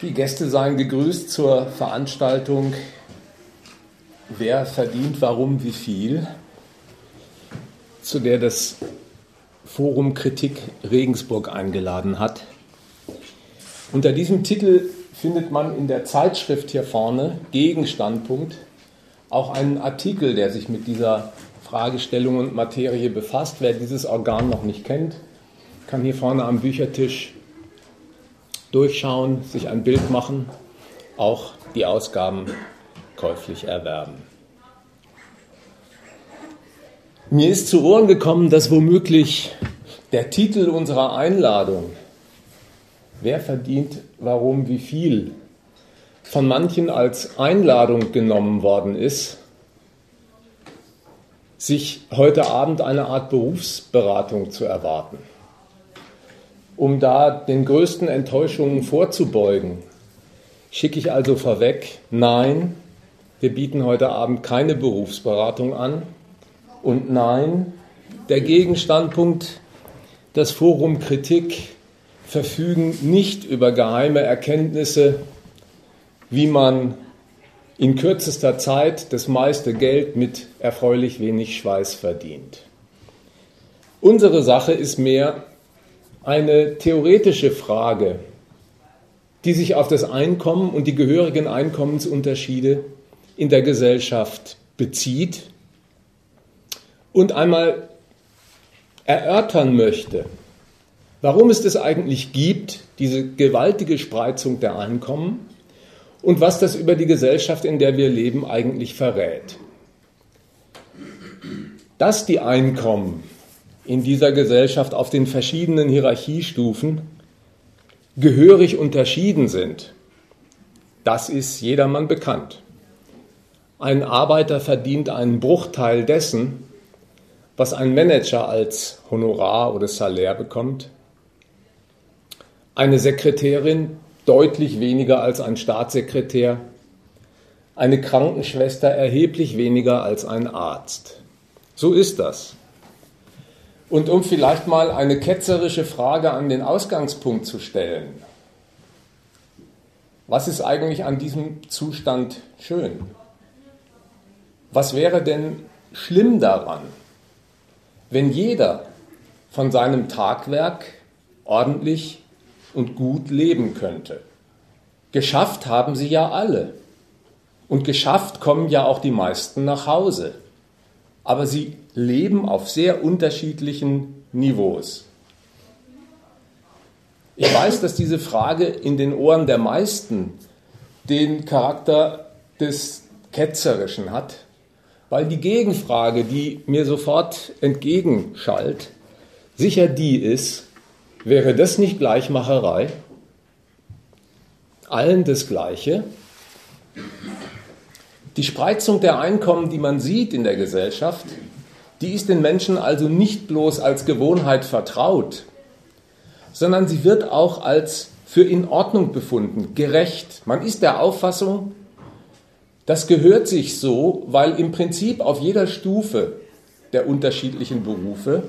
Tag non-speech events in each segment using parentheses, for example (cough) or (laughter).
Die Gäste seien gegrüßt zur Veranstaltung Wer verdient warum wie viel, zu der das Forum Kritik Regensburg eingeladen hat. Unter diesem Titel findet man in der Zeitschrift hier vorne Gegenstandpunkt auch einen Artikel, der sich mit dieser Fragestellung und Materie befasst. Wer dieses Organ noch nicht kennt, kann hier vorne am Büchertisch durchschauen, sich ein Bild machen, auch die Ausgaben käuflich erwerben. Mir ist zu Ohren gekommen, dass womöglich der Titel unserer Einladung, Wer verdient warum wie viel, von manchen als Einladung genommen worden ist, sich heute Abend eine Art Berufsberatung zu erwarten. Um da den größten Enttäuschungen vorzubeugen, schicke ich also vorweg, nein, wir bieten heute Abend keine Berufsberatung an. Und nein, der Gegenstandpunkt, das Forum Kritik verfügen nicht über geheime Erkenntnisse, wie man in kürzester Zeit das meiste Geld mit erfreulich wenig Schweiß verdient. Unsere Sache ist mehr, eine theoretische Frage, die sich auf das Einkommen und die gehörigen Einkommensunterschiede in der Gesellschaft bezieht und einmal erörtern möchte, warum es das eigentlich gibt, diese gewaltige Spreizung der Einkommen und was das über die Gesellschaft, in der wir leben, eigentlich verrät. Dass die Einkommen in dieser Gesellschaft auf den verschiedenen Hierarchiestufen gehörig unterschieden sind, das ist jedermann bekannt. Ein Arbeiter verdient einen Bruchteil dessen, was ein Manager als Honorar oder Salär bekommt. Eine Sekretärin deutlich weniger als ein Staatssekretär. Eine Krankenschwester erheblich weniger als ein Arzt. So ist das. Und um vielleicht mal eine ketzerische Frage an den Ausgangspunkt zu stellen, was ist eigentlich an diesem Zustand schön? Was wäre denn schlimm daran, wenn jeder von seinem Tagwerk ordentlich und gut leben könnte? Geschafft haben sie ja alle. Und geschafft kommen ja auch die meisten nach Hause aber sie leben auf sehr unterschiedlichen Niveaus. Ich weiß, dass diese Frage in den Ohren der meisten den Charakter des Ketzerischen hat, weil die Gegenfrage, die mir sofort entgegenschallt, sicher die ist, wäre das nicht Gleichmacherei? Allen das Gleiche? Die Spreizung der Einkommen, die man sieht in der Gesellschaft, die ist den Menschen also nicht bloß als Gewohnheit vertraut, sondern sie wird auch als für in Ordnung befunden, gerecht. Man ist der Auffassung, das gehört sich so, weil im Prinzip auf jeder Stufe der unterschiedlichen Berufe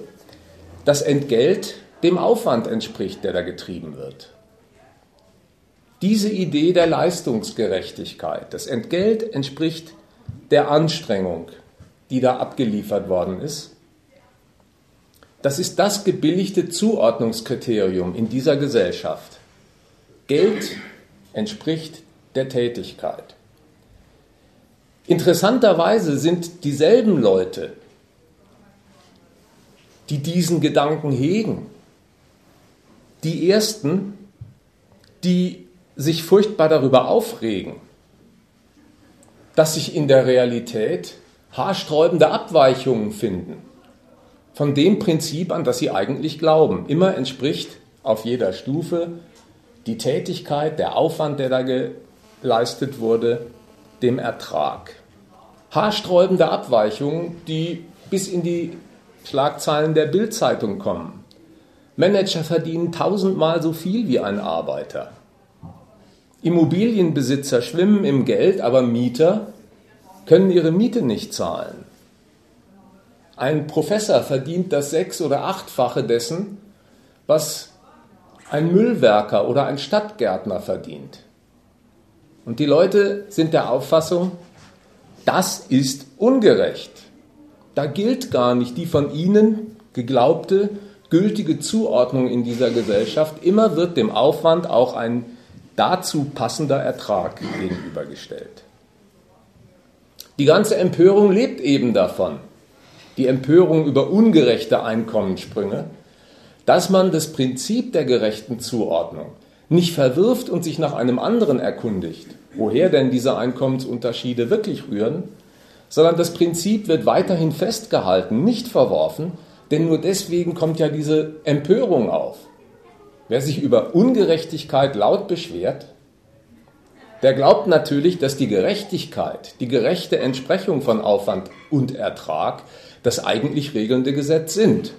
das Entgelt dem Aufwand entspricht, der da getrieben wird. Diese Idee der Leistungsgerechtigkeit, das Entgelt entspricht der Anstrengung, die da abgeliefert worden ist. Das ist das gebilligte Zuordnungskriterium in dieser Gesellschaft. Geld entspricht der Tätigkeit. Interessanterweise sind dieselben Leute, die diesen Gedanken hegen, die ersten, die sich furchtbar darüber aufregen, dass sich in der Realität haarsträubende Abweichungen finden von dem Prinzip, an das sie eigentlich glauben. Immer entspricht auf jeder Stufe die Tätigkeit, der Aufwand, der da geleistet wurde, dem Ertrag. Haarsträubende Abweichungen, die bis in die Schlagzeilen der Bildzeitung kommen. Manager verdienen tausendmal so viel wie ein Arbeiter. Immobilienbesitzer schwimmen im Geld, aber Mieter können ihre Miete nicht zahlen. Ein Professor verdient das sechs- oder achtfache dessen, was ein Müllwerker oder ein Stadtgärtner verdient. Und die Leute sind der Auffassung, das ist ungerecht. Da gilt gar nicht die von ihnen geglaubte gültige Zuordnung in dieser Gesellschaft. Immer wird dem Aufwand auch ein dazu passender Ertrag gegenübergestellt. Die ganze Empörung lebt eben davon, die Empörung über ungerechte Einkommenssprünge, dass man das Prinzip der gerechten Zuordnung nicht verwirft und sich nach einem anderen erkundigt, woher denn diese Einkommensunterschiede wirklich rühren, sondern das Prinzip wird weiterhin festgehalten, nicht verworfen, denn nur deswegen kommt ja diese Empörung auf. Wer sich über Ungerechtigkeit laut beschwert, der glaubt natürlich, dass die Gerechtigkeit, die gerechte Entsprechung von Aufwand und Ertrag das eigentlich regelnde Gesetz sind.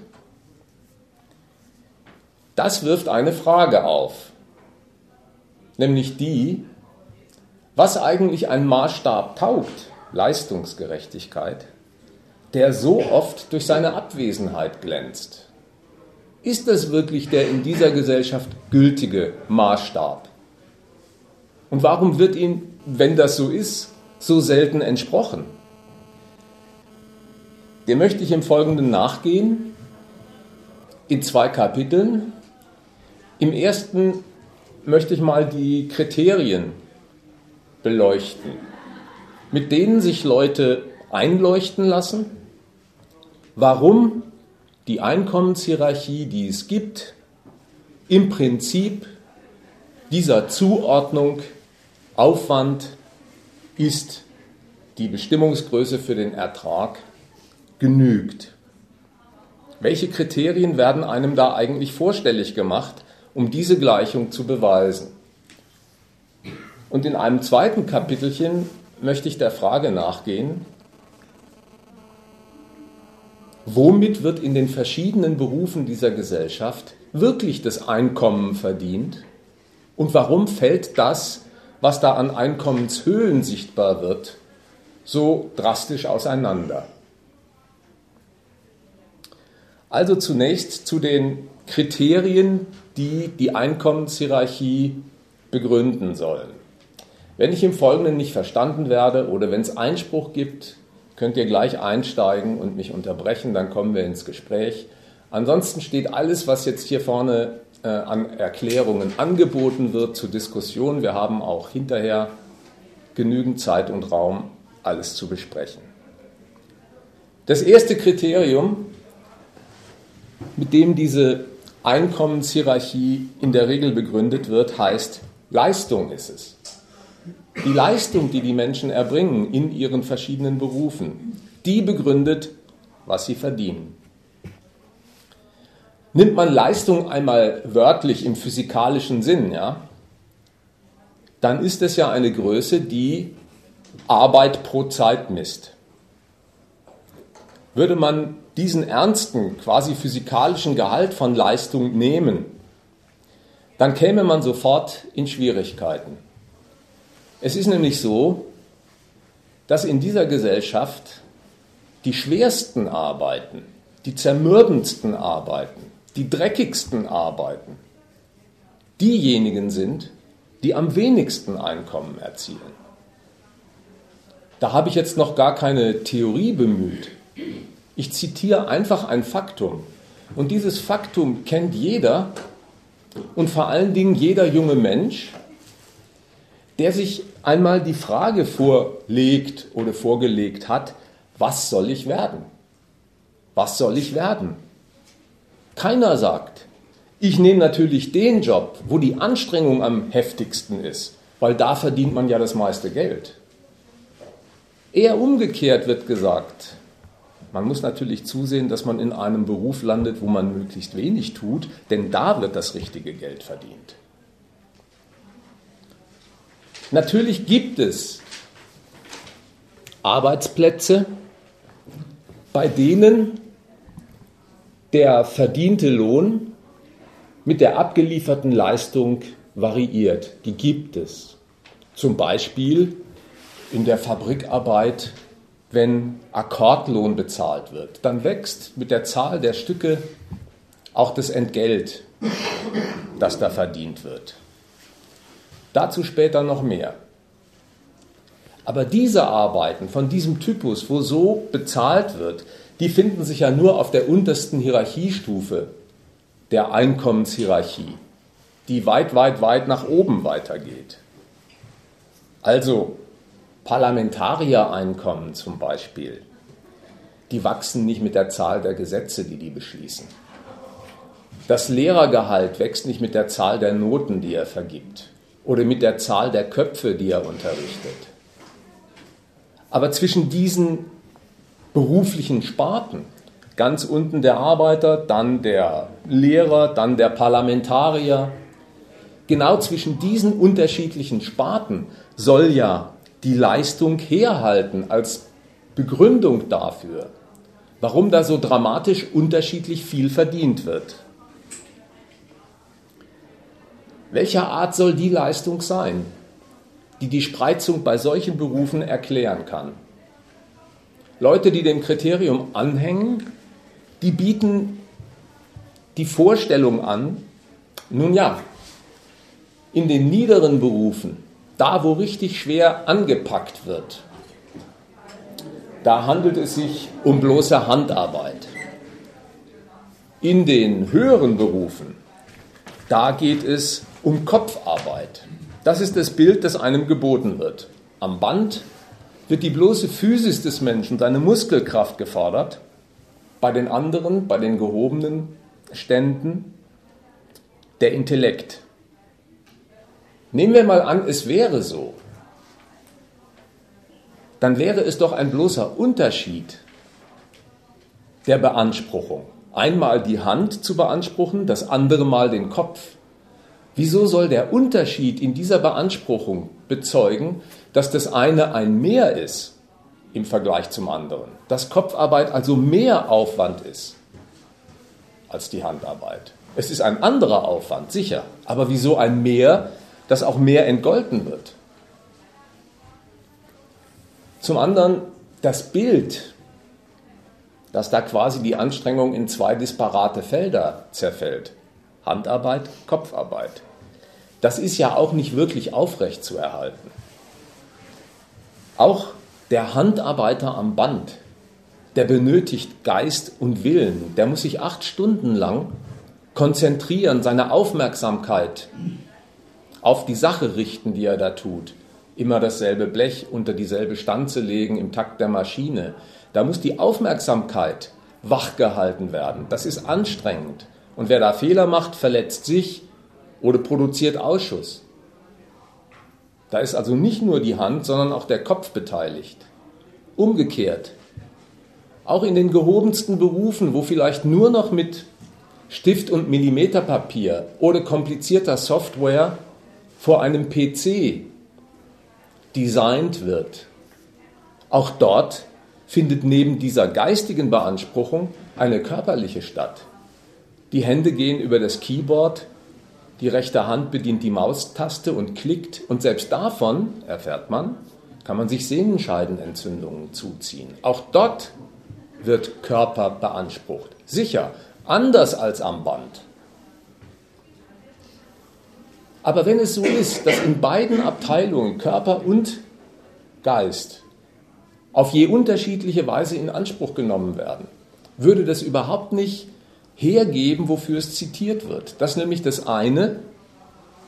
Das wirft eine Frage auf, nämlich die, was eigentlich ein Maßstab taugt, Leistungsgerechtigkeit, der so oft durch seine Abwesenheit glänzt. Ist das wirklich der in dieser Gesellschaft gültige Maßstab? Und warum wird ihm, wenn das so ist, so selten entsprochen? Dem möchte ich im Folgenden nachgehen, in zwei Kapiteln. Im ersten möchte ich mal die Kriterien beleuchten, mit denen sich Leute einleuchten lassen, warum die Einkommenshierarchie, die es gibt, im Prinzip dieser Zuordnung Aufwand ist die Bestimmungsgröße für den Ertrag genügt. Welche Kriterien werden einem da eigentlich vorstellig gemacht, um diese Gleichung zu beweisen? Und in einem zweiten Kapitelchen möchte ich der Frage nachgehen, womit wird in den verschiedenen Berufen dieser Gesellschaft wirklich das Einkommen verdient und warum fällt das, was da an Einkommenshöhen sichtbar wird, so drastisch auseinander. Also zunächst zu den Kriterien, die die Einkommenshierarchie begründen sollen. Wenn ich im Folgenden nicht verstanden werde oder wenn es Einspruch gibt, könnt ihr gleich einsteigen und mich unterbrechen, dann kommen wir ins Gespräch. Ansonsten steht alles, was jetzt hier vorne äh, an Erklärungen angeboten wird zur Diskussion. Wir haben auch hinterher genügend Zeit und Raum, alles zu besprechen. Das erste Kriterium, mit dem diese Einkommenshierarchie in der Regel begründet wird, heißt Leistung ist es die Leistung, die die Menschen erbringen in ihren verschiedenen Berufen, die begründet, was sie verdienen. Nimmt man Leistung einmal wörtlich im physikalischen Sinn, ja, dann ist es ja eine Größe, die Arbeit pro Zeit misst. Würde man diesen ernsten, quasi physikalischen Gehalt von Leistung nehmen, dann käme man sofort in Schwierigkeiten. Es ist nämlich so, dass in dieser Gesellschaft die schwersten Arbeiten, die zermürbendsten Arbeiten, die dreckigsten Arbeiten diejenigen sind, die am wenigsten Einkommen erzielen. Da habe ich jetzt noch gar keine Theorie bemüht. Ich zitiere einfach ein Faktum. Und dieses Faktum kennt jeder und vor allen Dingen jeder junge Mensch, der sich einmal die Frage vorlegt oder vorgelegt hat, was soll ich werden? Was soll ich werden? Keiner sagt, ich nehme natürlich den Job, wo die Anstrengung am heftigsten ist, weil da verdient man ja das meiste Geld. Eher umgekehrt wird gesagt, man muss natürlich zusehen, dass man in einem Beruf landet, wo man möglichst wenig tut, denn da wird das richtige Geld verdient. Natürlich gibt es Arbeitsplätze, bei denen der verdiente Lohn mit der abgelieferten Leistung variiert. Die gibt es. Zum Beispiel in der Fabrikarbeit, wenn Akkordlohn bezahlt wird. Dann wächst mit der Zahl der Stücke auch das Entgelt, das da verdient wird. Dazu später noch mehr. Aber diese Arbeiten von diesem Typus, wo so bezahlt wird, die finden sich ja nur auf der untersten Hierarchiestufe der Einkommenshierarchie, die weit, weit, weit nach oben weitergeht. Also Parlamentariereinkommen zum Beispiel, die wachsen nicht mit der Zahl der Gesetze, die die beschließen. Das Lehrergehalt wächst nicht mit der Zahl der Noten, die er vergibt oder mit der Zahl der Köpfe, die er unterrichtet. Aber zwischen diesen beruflichen Sparten, ganz unten der Arbeiter, dann der Lehrer, dann der Parlamentarier, genau zwischen diesen unterschiedlichen Sparten soll ja die Leistung herhalten als Begründung dafür, warum da so dramatisch unterschiedlich viel verdient wird. Welcher Art soll die Leistung sein, die die Spreizung bei solchen Berufen erklären kann? Leute, die dem Kriterium anhängen, die bieten die Vorstellung an, nun ja, in den niederen Berufen, da wo richtig schwer angepackt wird, da handelt es sich um bloße Handarbeit. In den höheren Berufen, da geht es um Kopfarbeit. Das ist das Bild, das einem geboten wird. Am Band wird die bloße Physis des Menschen, seine Muskelkraft gefordert. Bei den anderen, bei den gehobenen Ständen, der Intellekt. Nehmen wir mal an, es wäre so. Dann wäre es doch ein bloßer Unterschied der Beanspruchung. Einmal die Hand zu beanspruchen, das andere Mal den Kopf. Wieso soll der Unterschied in dieser Beanspruchung bezeugen, dass das eine ein Mehr ist im Vergleich zum anderen? Dass Kopfarbeit also mehr Aufwand ist als die Handarbeit. Es ist ein anderer Aufwand, sicher, aber wieso ein Mehr, das auch mehr entgolten wird? Zum anderen das Bild, dass da quasi die Anstrengung in zwei disparate Felder zerfällt. Handarbeit, Kopfarbeit. Das ist ja auch nicht wirklich aufrecht zu erhalten. Auch der Handarbeiter am Band, der benötigt Geist und Willen. Der muss sich acht Stunden lang konzentrieren, seine Aufmerksamkeit auf die Sache richten, die er da tut. Immer dasselbe Blech unter dieselbe Stanze legen im Takt der Maschine. Da muss die Aufmerksamkeit wachgehalten werden. Das ist anstrengend. Und wer da Fehler macht, verletzt sich oder produziert Ausschuss. Da ist also nicht nur die Hand, sondern auch der Kopf beteiligt. Umgekehrt. Auch in den gehobensten Berufen, wo vielleicht nur noch mit Stift und Millimeterpapier oder komplizierter Software vor einem PC designt wird, auch dort findet neben dieser geistigen Beanspruchung eine körperliche statt. Die Hände gehen über das Keyboard, die rechte Hand bedient die Maustaste und klickt und selbst davon, erfährt man, kann man sich Sehnenscheidenentzündungen zuziehen. Auch dort wird Körper beansprucht. Sicher, anders als am Band. Aber wenn es so ist, dass in beiden Abteilungen Körper und Geist auf je unterschiedliche Weise in Anspruch genommen werden, würde das überhaupt nicht hergeben, wofür es zitiert wird. Das nämlich das eine,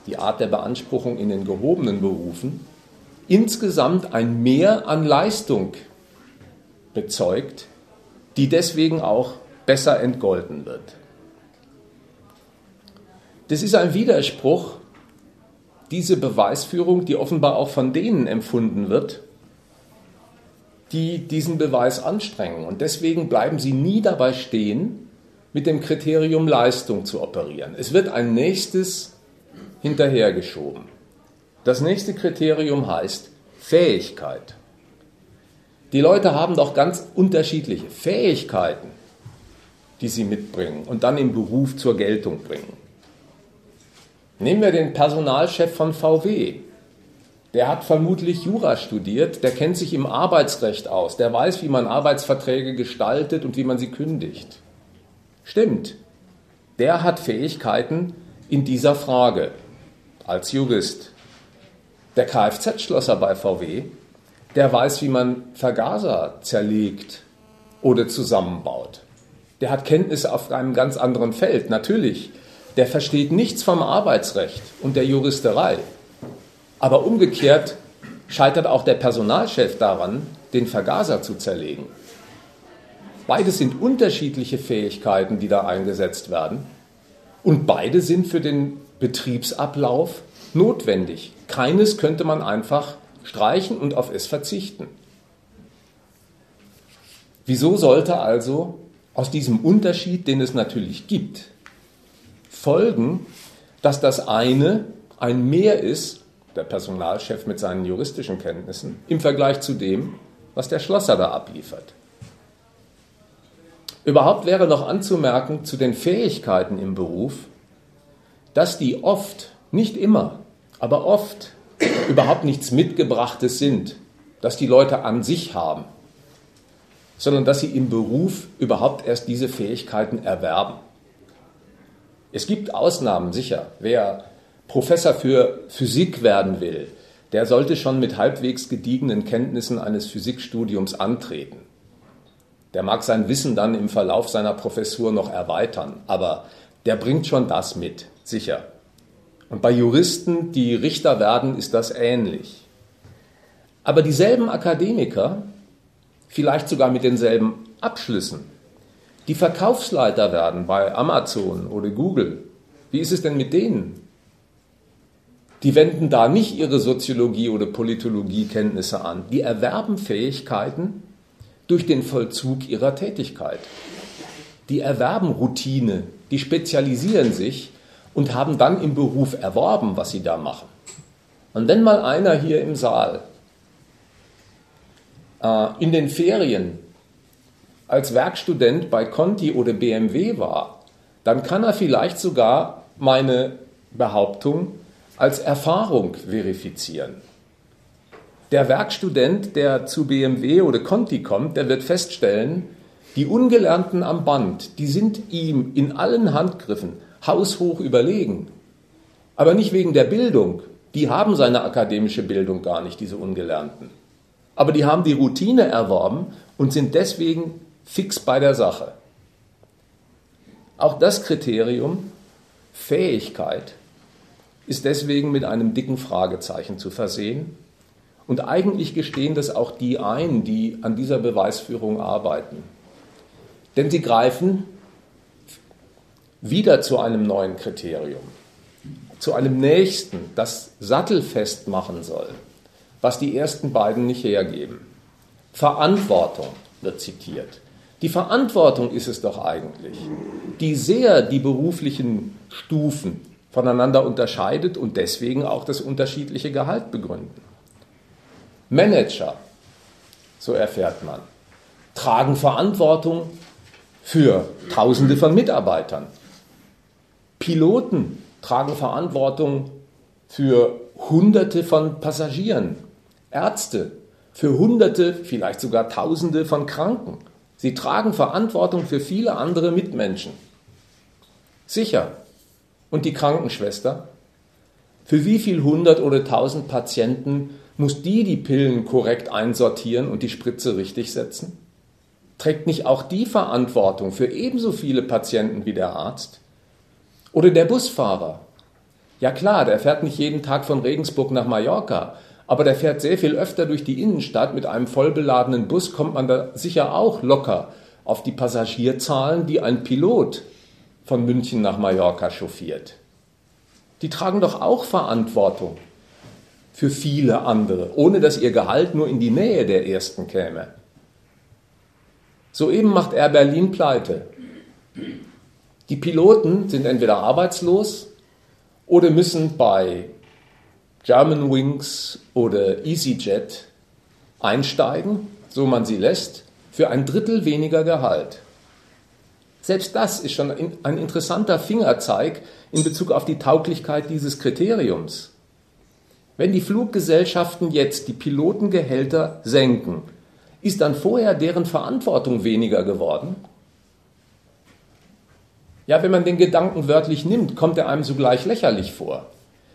die Art der Beanspruchung in den gehobenen Berufen, insgesamt ein Mehr an Leistung bezeugt, die deswegen auch besser entgolten wird. Das ist ein Widerspruch, diese Beweisführung, die offenbar auch von denen empfunden wird, die diesen Beweis anstrengen. Und deswegen bleiben sie nie dabei stehen, mit dem Kriterium Leistung zu operieren. Es wird ein nächstes hinterhergeschoben. Das nächste Kriterium heißt Fähigkeit. Die Leute haben doch ganz unterschiedliche Fähigkeiten, die sie mitbringen und dann im Beruf zur Geltung bringen. Nehmen wir den Personalchef von VW. Der hat vermutlich Jura studiert, der kennt sich im Arbeitsrecht aus, der weiß, wie man Arbeitsverträge gestaltet und wie man sie kündigt. Stimmt. Der hat Fähigkeiten in dieser Frage als Jurist. Der Kfz-Schlosser bei VW, der weiß, wie man Vergaser zerlegt oder zusammenbaut. Der hat Kenntnisse auf einem ganz anderen Feld, natürlich. Der versteht nichts vom Arbeitsrecht und der Juristerei. Aber umgekehrt scheitert auch der Personalchef daran, den Vergaser zu zerlegen. Beides sind unterschiedliche Fähigkeiten, die da eingesetzt werden. Und beide sind für den Betriebsablauf notwendig. Keines könnte man einfach streichen und auf es verzichten. Wieso sollte also aus diesem Unterschied, den es natürlich gibt, folgen, dass das eine ein Mehr ist, der Personalchef mit seinen juristischen Kenntnissen, im Vergleich zu dem, was der Schlosser da abliefert? Überhaupt wäre noch anzumerken zu den Fähigkeiten im Beruf, dass die oft, nicht immer, aber oft überhaupt nichts Mitgebrachtes sind, dass die Leute an sich haben, sondern dass sie im Beruf überhaupt erst diese Fähigkeiten erwerben. Es gibt Ausnahmen, sicher. Wer Professor für Physik werden will, der sollte schon mit halbwegs gediegenen Kenntnissen eines Physikstudiums antreten. Der mag sein Wissen dann im Verlauf seiner Professur noch erweitern, aber der bringt schon das mit, sicher. Und bei Juristen, die Richter werden, ist das ähnlich. Aber dieselben Akademiker, vielleicht sogar mit denselben Abschlüssen, die Verkaufsleiter werden bei Amazon oder Google, wie ist es denn mit denen? Die wenden da nicht ihre Soziologie oder Politologiekenntnisse an. Die erwerben Fähigkeiten durch den Vollzug ihrer Tätigkeit. Die erwerben Routine, die spezialisieren sich und haben dann im Beruf erworben, was sie da machen. Und wenn mal einer hier im Saal äh, in den Ferien als Werkstudent bei Conti oder BMW war, dann kann er vielleicht sogar meine Behauptung als Erfahrung verifizieren. Der Werkstudent, der zu BMW oder Conti kommt, der wird feststellen, die Ungelernten am Band, die sind ihm in allen Handgriffen haushoch überlegen. Aber nicht wegen der Bildung. Die haben seine akademische Bildung gar nicht, diese Ungelernten. Aber die haben die Routine erworben und sind deswegen fix bei der Sache. Auch das Kriterium Fähigkeit ist deswegen mit einem dicken Fragezeichen zu versehen. Und eigentlich gestehen das auch die ein, die an dieser Beweisführung arbeiten. Denn sie greifen wieder zu einem neuen Kriterium, zu einem nächsten, das sattelfest machen soll, was die ersten beiden nicht hergeben. Verantwortung wird zitiert. Die Verantwortung ist es doch eigentlich, die sehr die beruflichen Stufen voneinander unterscheidet und deswegen auch das unterschiedliche Gehalt begründen. Manager, so erfährt man, tragen Verantwortung für Tausende von Mitarbeitern. Piloten tragen Verantwortung für Hunderte von Passagieren, Ärzte für Hunderte, vielleicht sogar Tausende von Kranken. Sie tragen Verantwortung für viele andere Mitmenschen. Sicher. Und die Krankenschwester? Für wie viel hundert oder tausend Patienten muss die die Pillen korrekt einsortieren und die Spritze richtig setzen? Trägt nicht auch die Verantwortung für ebenso viele Patienten wie der Arzt? Oder der Busfahrer. Ja klar, der fährt nicht jeden Tag von Regensburg nach Mallorca, aber der fährt sehr viel öfter durch die Innenstadt. Mit einem vollbeladenen Bus kommt man da sicher auch locker auf die Passagierzahlen, die ein Pilot von München nach Mallorca chauffiert. Die tragen doch auch Verantwortung für viele andere, ohne dass ihr Gehalt nur in die Nähe der ersten käme. Soeben macht Air Berlin pleite. Die Piloten sind entweder arbeitslos oder müssen bei Germanwings oder EasyJet einsteigen, so man sie lässt, für ein Drittel weniger Gehalt. Selbst das ist schon ein interessanter Fingerzeig in Bezug auf die Tauglichkeit dieses Kriteriums. Wenn die Fluggesellschaften jetzt die Pilotengehälter senken, ist dann vorher deren Verantwortung weniger geworden? Ja, wenn man den Gedanken wörtlich nimmt, kommt er einem sogleich lächerlich vor.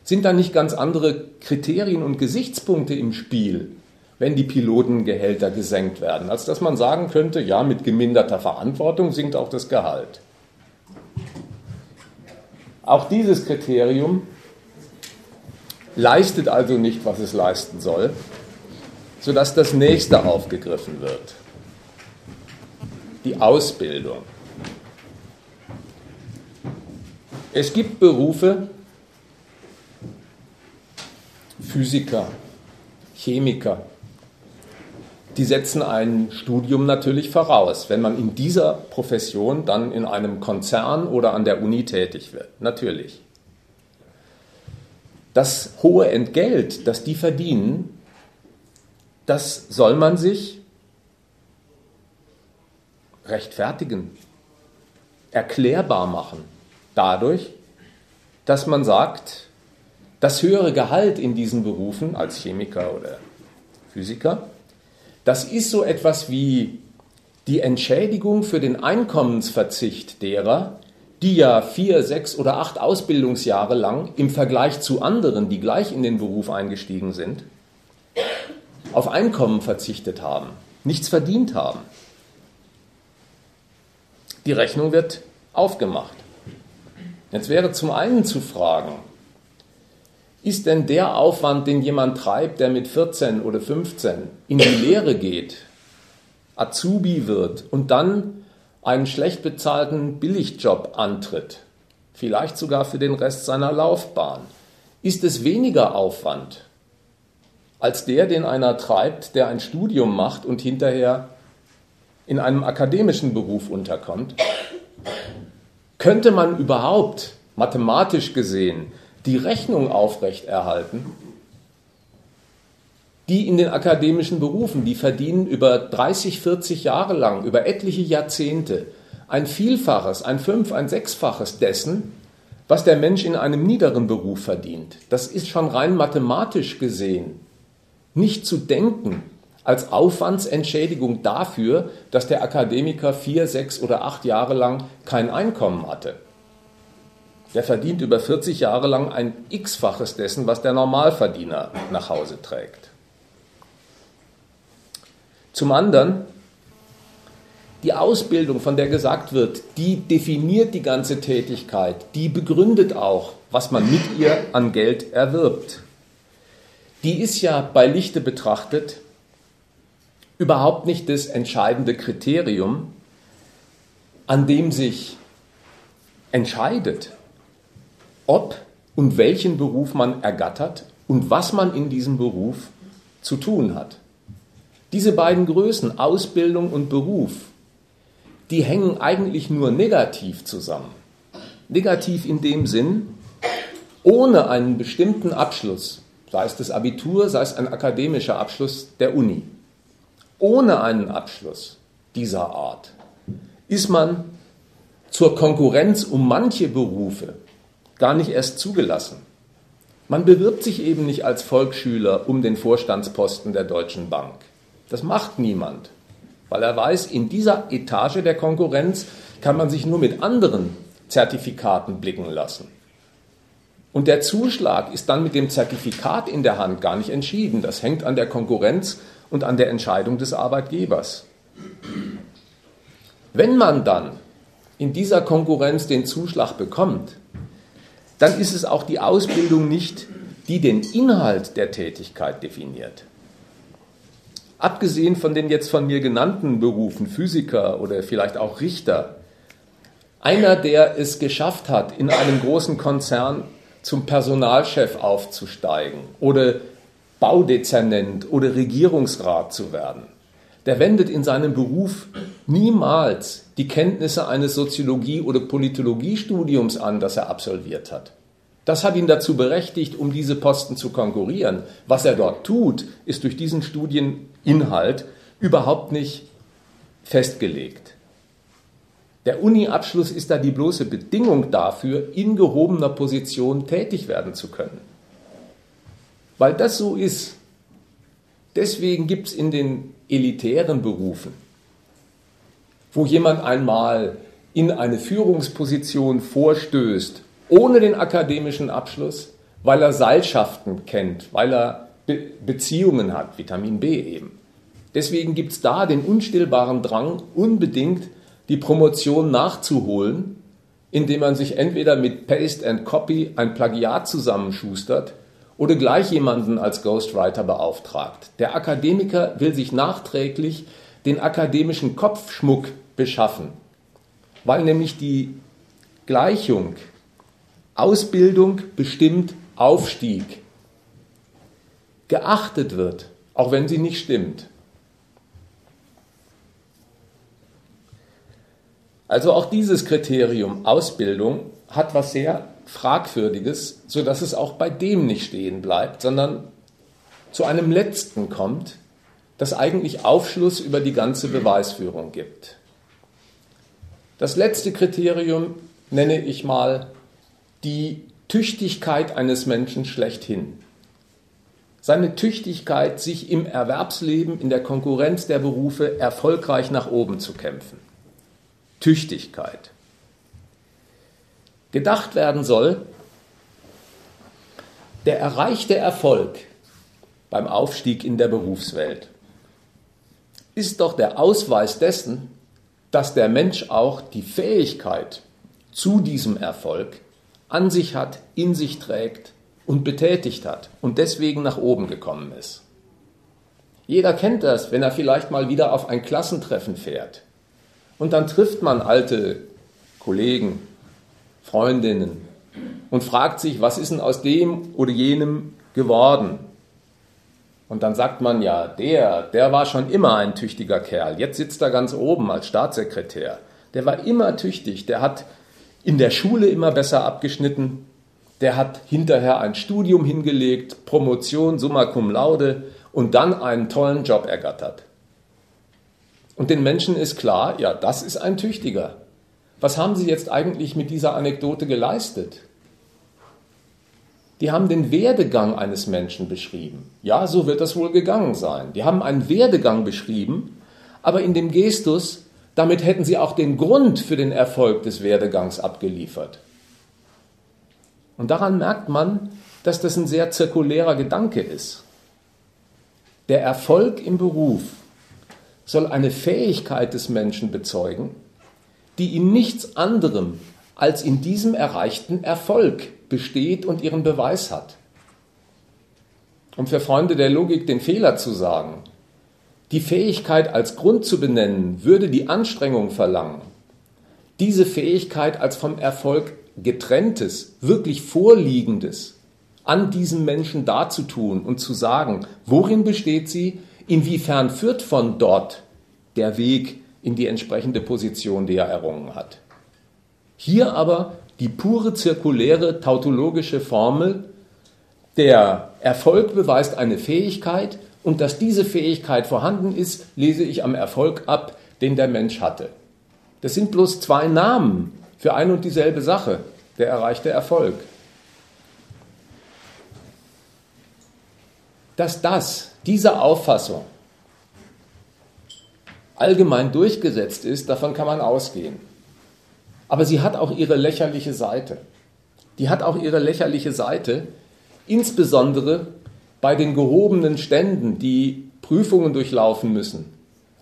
Sind da nicht ganz andere Kriterien und Gesichtspunkte im Spiel, wenn die Pilotengehälter gesenkt werden, als dass man sagen könnte, ja, mit geminderter Verantwortung sinkt auch das Gehalt. Auch dieses Kriterium leistet also nicht, was es leisten soll, sodass das nächste aufgegriffen wird. Die Ausbildung. Es gibt Berufe, Physiker, Chemiker, die setzen ein Studium natürlich voraus, wenn man in dieser Profession dann in einem Konzern oder an der Uni tätig wird. Natürlich. Das hohe Entgelt, das die verdienen, das soll man sich rechtfertigen, erklärbar machen, dadurch, dass man sagt, das höhere Gehalt in diesen Berufen als Chemiker oder Physiker, das ist so etwas wie die Entschädigung für den Einkommensverzicht derer, die ja vier, sechs oder acht Ausbildungsjahre lang im Vergleich zu anderen, die gleich in den Beruf eingestiegen sind, auf Einkommen verzichtet haben, nichts verdient haben. Die Rechnung wird aufgemacht. Jetzt wäre zum einen zu fragen, ist denn der Aufwand, den jemand treibt, der mit 14 oder 15 in die Lehre geht, Azubi wird und dann einen schlecht bezahlten Billigjob antritt, vielleicht sogar für den Rest seiner Laufbahn, ist es weniger Aufwand als der, den einer treibt, der ein Studium macht und hinterher in einem akademischen Beruf unterkommt? Könnte man überhaupt mathematisch gesehen die Rechnung aufrechterhalten, die in den akademischen Berufen, die verdienen über 30, 40 Jahre lang, über etliche Jahrzehnte, ein Vielfaches, ein Fünf-, ein Sechsfaches dessen, was der Mensch in einem niederen Beruf verdient. Das ist schon rein mathematisch gesehen nicht zu denken als Aufwandsentschädigung dafür, dass der Akademiker vier, sechs oder acht Jahre lang kein Einkommen hatte der verdient über 40 Jahre lang ein x-faches dessen, was der Normalverdiener nach Hause trägt. Zum anderen, die Ausbildung, von der gesagt wird, die definiert die ganze Tätigkeit, die begründet auch, was man mit ihr an Geld erwirbt. Die ist ja bei Lichte betrachtet überhaupt nicht das entscheidende Kriterium, an dem sich entscheidet, ob und welchen Beruf man ergattert und was man in diesem Beruf zu tun hat. Diese beiden Größen, Ausbildung und Beruf, die hängen eigentlich nur negativ zusammen. Negativ in dem Sinn, ohne einen bestimmten Abschluss, sei es das Abitur, sei es ein akademischer Abschluss der Uni, ohne einen Abschluss dieser Art ist man zur Konkurrenz um manche Berufe gar nicht erst zugelassen. Man bewirbt sich eben nicht als Volksschüler um den Vorstandsposten der Deutschen Bank. Das macht niemand, weil er weiß, in dieser Etage der Konkurrenz kann man sich nur mit anderen Zertifikaten blicken lassen. Und der Zuschlag ist dann mit dem Zertifikat in der Hand gar nicht entschieden. Das hängt an der Konkurrenz und an der Entscheidung des Arbeitgebers. Wenn man dann in dieser Konkurrenz den Zuschlag bekommt, dann ist es auch die Ausbildung nicht, die den Inhalt der Tätigkeit definiert. Abgesehen von den jetzt von mir genannten Berufen, Physiker oder vielleicht auch Richter, einer, der es geschafft hat, in einem großen Konzern zum Personalchef aufzusteigen oder Baudezernent oder Regierungsrat zu werden, der wendet in seinem Beruf niemals die Kenntnisse eines Soziologie- oder Politologiestudiums an, das er absolviert hat. Das hat ihn dazu berechtigt, um diese Posten zu konkurrieren. Was er dort tut, ist durch diesen Studieninhalt überhaupt nicht festgelegt. Der Uni-Abschluss ist da die bloße Bedingung dafür, in gehobener Position tätig werden zu können. Weil das so ist. Deswegen gibt es in den elitären Berufen, wo jemand einmal in eine Führungsposition vorstößt, ohne den akademischen Abschluss, weil er Seilschaften kennt, weil er Be Beziehungen hat, Vitamin B eben. Deswegen gibt es da den unstillbaren Drang, unbedingt die Promotion nachzuholen, indem man sich entweder mit Paste and Copy ein Plagiat zusammenschustert oder gleich jemanden als Ghostwriter beauftragt. Der Akademiker will sich nachträglich den akademischen Kopfschmuck beschaffen, weil nämlich die Gleichung Ausbildung bestimmt Aufstieg geachtet wird, auch wenn sie nicht stimmt. Also auch dieses Kriterium Ausbildung hat was sehr Fragwürdiges, sodass es auch bei dem nicht stehen bleibt, sondern zu einem letzten kommt, das eigentlich Aufschluss über die ganze Beweisführung gibt. Das letzte Kriterium nenne ich mal die Tüchtigkeit eines Menschen schlechthin. Seine Tüchtigkeit, sich im Erwerbsleben, in der Konkurrenz der Berufe erfolgreich nach oben zu kämpfen. Tüchtigkeit. Gedacht werden soll, der erreichte Erfolg beim Aufstieg in der Berufswelt ist doch der Ausweis dessen, dass der Mensch auch die Fähigkeit zu diesem Erfolg an sich hat, in sich trägt und betätigt hat und deswegen nach oben gekommen ist. Jeder kennt das, wenn er vielleicht mal wieder auf ein Klassentreffen fährt. Und dann trifft man alte Kollegen, Freundinnen und fragt sich, was ist denn aus dem oder jenem geworden? Und dann sagt man ja, der, der war schon immer ein tüchtiger Kerl. Jetzt sitzt er ganz oben als Staatssekretär. Der war immer tüchtig. Der hat in der Schule immer besser abgeschnitten. Der hat hinterher ein Studium hingelegt, Promotion, summa cum laude und dann einen tollen Job ergattert. Und den Menschen ist klar, ja, das ist ein Tüchtiger. Was haben Sie jetzt eigentlich mit dieser Anekdote geleistet? Die haben den Werdegang eines Menschen beschrieben. Ja, so wird das wohl gegangen sein. Die haben einen Werdegang beschrieben, aber in dem Gestus, damit hätten sie auch den Grund für den Erfolg des Werdegangs abgeliefert. Und daran merkt man, dass das ein sehr zirkulärer Gedanke ist. Der Erfolg im Beruf soll eine Fähigkeit des Menschen bezeugen, die in nichts anderem als in diesem erreichten Erfolg besteht und ihren Beweis hat. Um für Freunde der Logik den Fehler zu sagen, die Fähigkeit als Grund zu benennen, würde die Anstrengung verlangen, diese Fähigkeit als vom Erfolg getrenntes, wirklich vorliegendes an diesem Menschen darzutun und zu sagen, worin besteht sie, Inwiefern führt von dort der Weg in die entsprechende Position, die er errungen hat? Hier aber die pure zirkuläre tautologische Formel, der Erfolg beweist eine Fähigkeit und dass diese Fähigkeit vorhanden ist, lese ich am Erfolg ab, den der Mensch hatte. Das sind bloß zwei Namen für ein und dieselbe Sache, der erreichte Erfolg. Dass das diese Auffassung allgemein durchgesetzt ist, davon kann man ausgehen. Aber sie hat auch ihre lächerliche Seite. Die hat auch ihre lächerliche Seite, insbesondere bei den gehobenen Ständen, die Prüfungen durchlaufen müssen,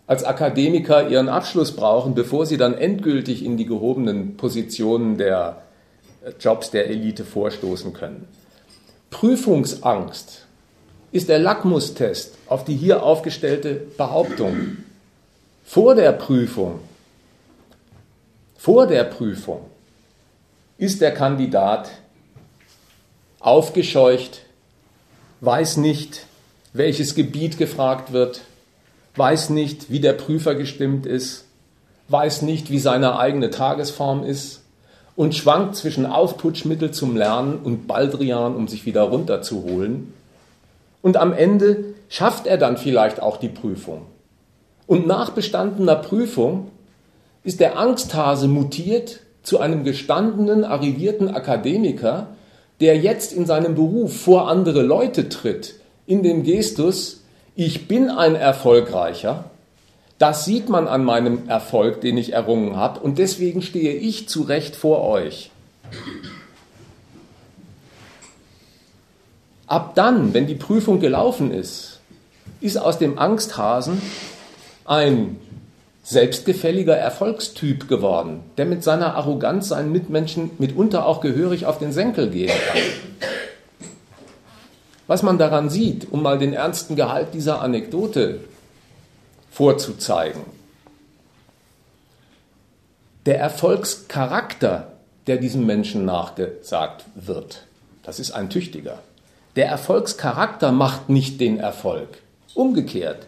als Akademiker ihren Abschluss brauchen, bevor sie dann endgültig in die gehobenen Positionen der Jobs der Elite vorstoßen können. Prüfungsangst ist der Lackmustest auf die hier aufgestellte Behauptung. Vor der Prüfung, vor der Prüfung ist der Kandidat aufgescheucht, weiß nicht, welches Gebiet gefragt wird, weiß nicht, wie der Prüfer gestimmt ist, weiß nicht, wie seine eigene Tagesform ist und schwankt zwischen Aufputschmittel zum Lernen und Baldrian, um sich wieder runterzuholen und am Ende schafft er dann vielleicht auch die Prüfung. Und nach bestandener Prüfung ist der Angsthase mutiert zu einem gestandenen, arrivierten Akademiker, der jetzt in seinem Beruf vor andere Leute tritt, in dem Gestus, ich bin ein Erfolgreicher, das sieht man an meinem Erfolg, den ich errungen habe, und deswegen stehe ich zu Recht vor euch. Ab dann, wenn die Prüfung gelaufen ist, ist aus dem Angsthasen ein selbstgefälliger Erfolgstyp geworden, der mit seiner Arroganz seinen Mitmenschen mitunter auch gehörig auf den Senkel gehen kann. Was man daran sieht, um mal den ernsten Gehalt dieser Anekdote vorzuzeigen. Der Erfolgscharakter, der diesem Menschen nachgesagt wird, das ist ein tüchtiger. Der Erfolgscharakter macht nicht den Erfolg. Umgekehrt,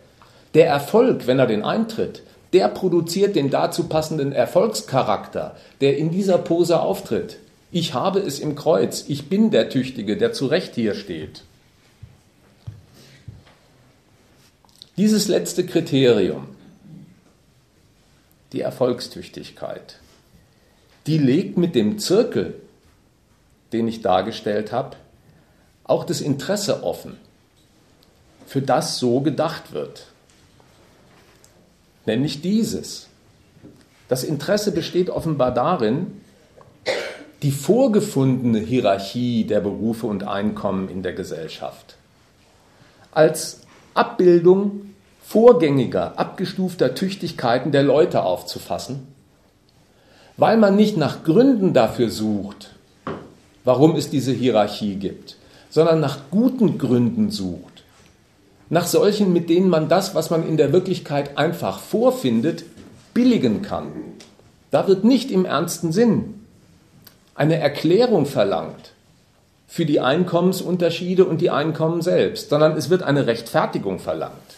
der Erfolg, wenn er den eintritt, der produziert den dazu passenden Erfolgscharakter, der in dieser Pose auftritt. Ich habe es im Kreuz, ich bin der Tüchtige, der zu Recht hier steht. Dieses letzte Kriterium, die Erfolgstüchtigkeit, die legt mit dem Zirkel, den ich dargestellt habe, auch das Interesse offen, für das so gedacht wird. Nämlich dieses. Das Interesse besteht offenbar darin, die vorgefundene Hierarchie der Berufe und Einkommen in der Gesellschaft als Abbildung vorgängiger, abgestufter Tüchtigkeiten der Leute aufzufassen, weil man nicht nach Gründen dafür sucht, warum es diese Hierarchie gibt, sondern nach guten Gründen sucht. Nach solchen, mit denen man das, was man in der Wirklichkeit einfach vorfindet, billigen kann. Da wird nicht im ernsten Sinn eine Erklärung verlangt für die Einkommensunterschiede und die Einkommen selbst, sondern es wird eine Rechtfertigung verlangt.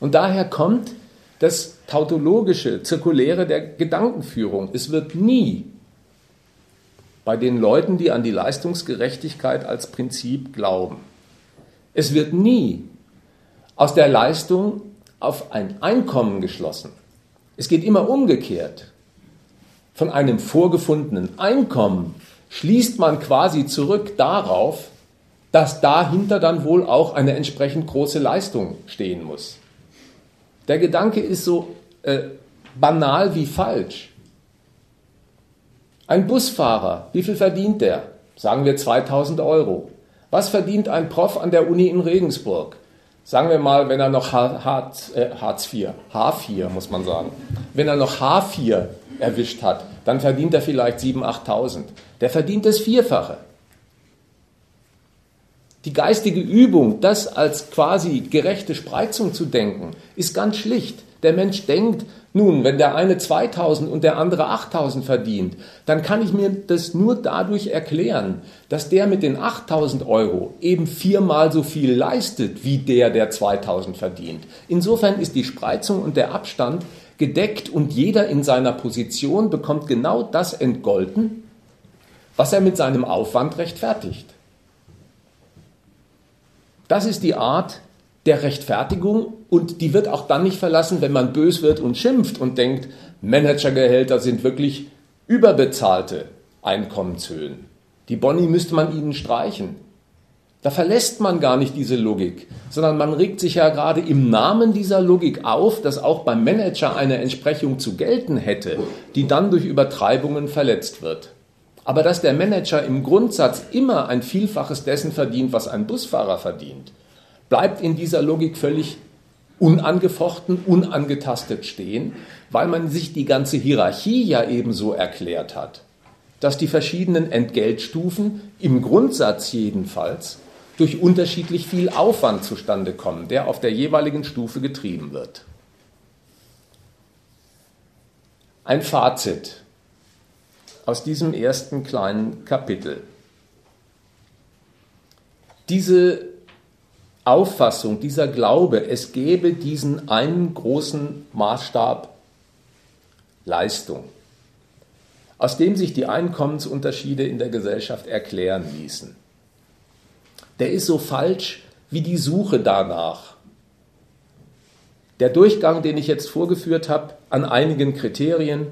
Und daher kommt das tautologische, zirkuläre der Gedankenführung. Es wird nie bei den Leuten, die an die Leistungsgerechtigkeit als Prinzip glauben. Es wird nie aus der Leistung auf ein Einkommen geschlossen. Es geht immer umgekehrt. Von einem vorgefundenen Einkommen schließt man quasi zurück darauf, dass dahinter dann wohl auch eine entsprechend große Leistung stehen muss. Der Gedanke ist so äh, banal wie falsch. Ein Busfahrer, wie viel verdient der? Sagen wir 2000 Euro. Was verdient ein Prof an der Uni in Regensburg? Sagen wir mal, wenn er noch Hartz, äh, Hartz IV, H4 muss man sagen, wenn er noch H4 erwischt hat, dann verdient er vielleicht 7.000, 8.000. Der verdient das Vierfache. Die geistige Übung, das als quasi gerechte Spreizung zu denken, ist ganz schlicht. Der Mensch denkt, nun, wenn der eine 2000 und der andere 8000 verdient, dann kann ich mir das nur dadurch erklären, dass der mit den 8000 Euro eben viermal so viel leistet wie der, der 2000 verdient. Insofern ist die Spreizung und der Abstand gedeckt und jeder in seiner Position bekommt genau das entgolten, was er mit seinem Aufwand rechtfertigt. Das ist die Art, der Rechtfertigung und die wird auch dann nicht verlassen, wenn man bös wird und schimpft und denkt, Managergehälter sind wirklich überbezahlte Einkommenshöhen. Die Boni müsste man ihnen streichen. Da verlässt man gar nicht diese Logik, sondern man regt sich ja gerade im Namen dieser Logik auf, dass auch beim Manager eine Entsprechung zu gelten hätte, die dann durch Übertreibungen verletzt wird. Aber dass der Manager im Grundsatz immer ein Vielfaches dessen verdient, was ein Busfahrer verdient, bleibt in dieser Logik völlig unangefochten, unangetastet stehen, weil man sich die ganze Hierarchie ja ebenso erklärt hat, dass die verschiedenen Entgeltstufen im Grundsatz jedenfalls durch unterschiedlich viel Aufwand zustande kommen, der auf der jeweiligen Stufe getrieben wird. Ein Fazit aus diesem ersten kleinen Kapitel. Diese Auffassung, dieser Glaube, es gäbe diesen einen großen Maßstab Leistung, aus dem sich die Einkommensunterschiede in der Gesellschaft erklären ließen. Der ist so falsch wie die Suche danach. Der Durchgang, den ich jetzt vorgeführt habe, an einigen Kriterien,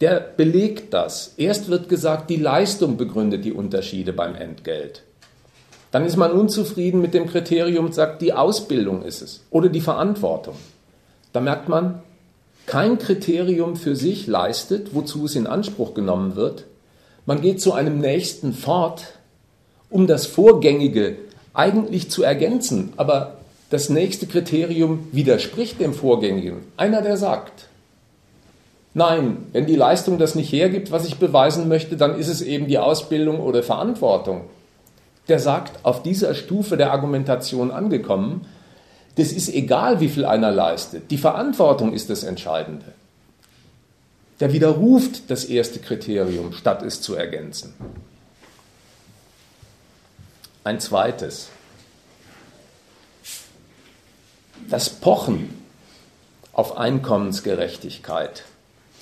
der belegt das. Erst wird gesagt, die Leistung begründet die Unterschiede beim Entgelt. Dann ist man unzufrieden mit dem Kriterium und sagt, die Ausbildung ist es oder die Verantwortung. Da merkt man, kein Kriterium für sich leistet, wozu es in Anspruch genommen wird. Man geht zu einem nächsten fort um das Vorgängige eigentlich zu ergänzen, aber das nächste Kriterium widerspricht dem Vorgängigen. Einer, der sagt, nein, wenn die Leistung das nicht hergibt, was ich beweisen möchte, dann ist es eben die Ausbildung oder Verantwortung. Der sagt, auf dieser Stufe der Argumentation angekommen, das ist egal, wie viel einer leistet. Die Verantwortung ist das Entscheidende. Der widerruft das erste Kriterium, statt es zu ergänzen. Ein zweites. Das Pochen auf Einkommensgerechtigkeit,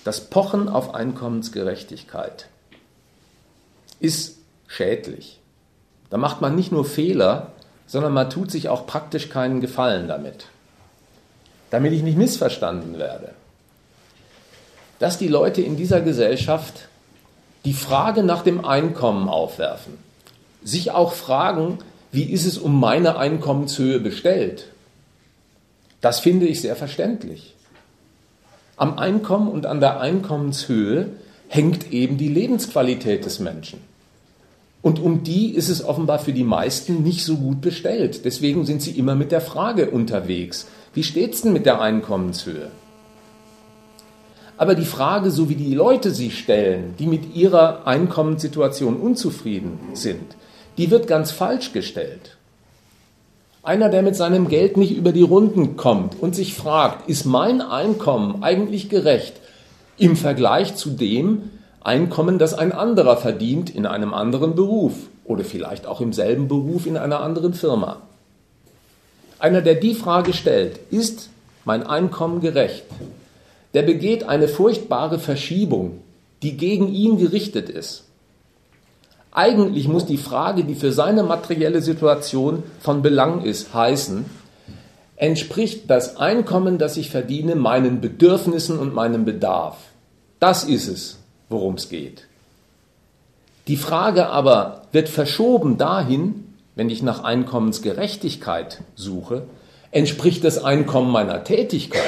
das Pochen auf Einkommensgerechtigkeit ist schädlich. Da macht man nicht nur Fehler, sondern man tut sich auch praktisch keinen Gefallen damit. Damit ich nicht missverstanden werde. Dass die Leute in dieser Gesellschaft die Frage nach dem Einkommen aufwerfen, sich auch fragen, wie ist es um meine Einkommenshöhe bestellt, das finde ich sehr verständlich. Am Einkommen und an der Einkommenshöhe hängt eben die Lebensqualität des Menschen. Und um die ist es offenbar für die meisten nicht so gut bestellt. Deswegen sind sie immer mit der Frage unterwegs. Wie steht es denn mit der Einkommenshöhe? Aber die Frage, so wie die Leute sie stellen, die mit ihrer Einkommenssituation unzufrieden sind, die wird ganz falsch gestellt. Einer, der mit seinem Geld nicht über die Runden kommt und sich fragt, ist mein Einkommen eigentlich gerecht im Vergleich zu dem, Einkommen, das ein anderer verdient in einem anderen Beruf oder vielleicht auch im selben Beruf in einer anderen Firma. Einer, der die Frage stellt, ist mein Einkommen gerecht, der begeht eine furchtbare Verschiebung, die gegen ihn gerichtet ist. Eigentlich muss die Frage, die für seine materielle Situation von Belang ist, heißen, entspricht das Einkommen, das ich verdiene, meinen Bedürfnissen und meinem Bedarf? Das ist es, worum es geht. Die Frage aber wird verschoben dahin, wenn ich nach Einkommensgerechtigkeit suche, entspricht das Einkommen meiner Tätigkeit.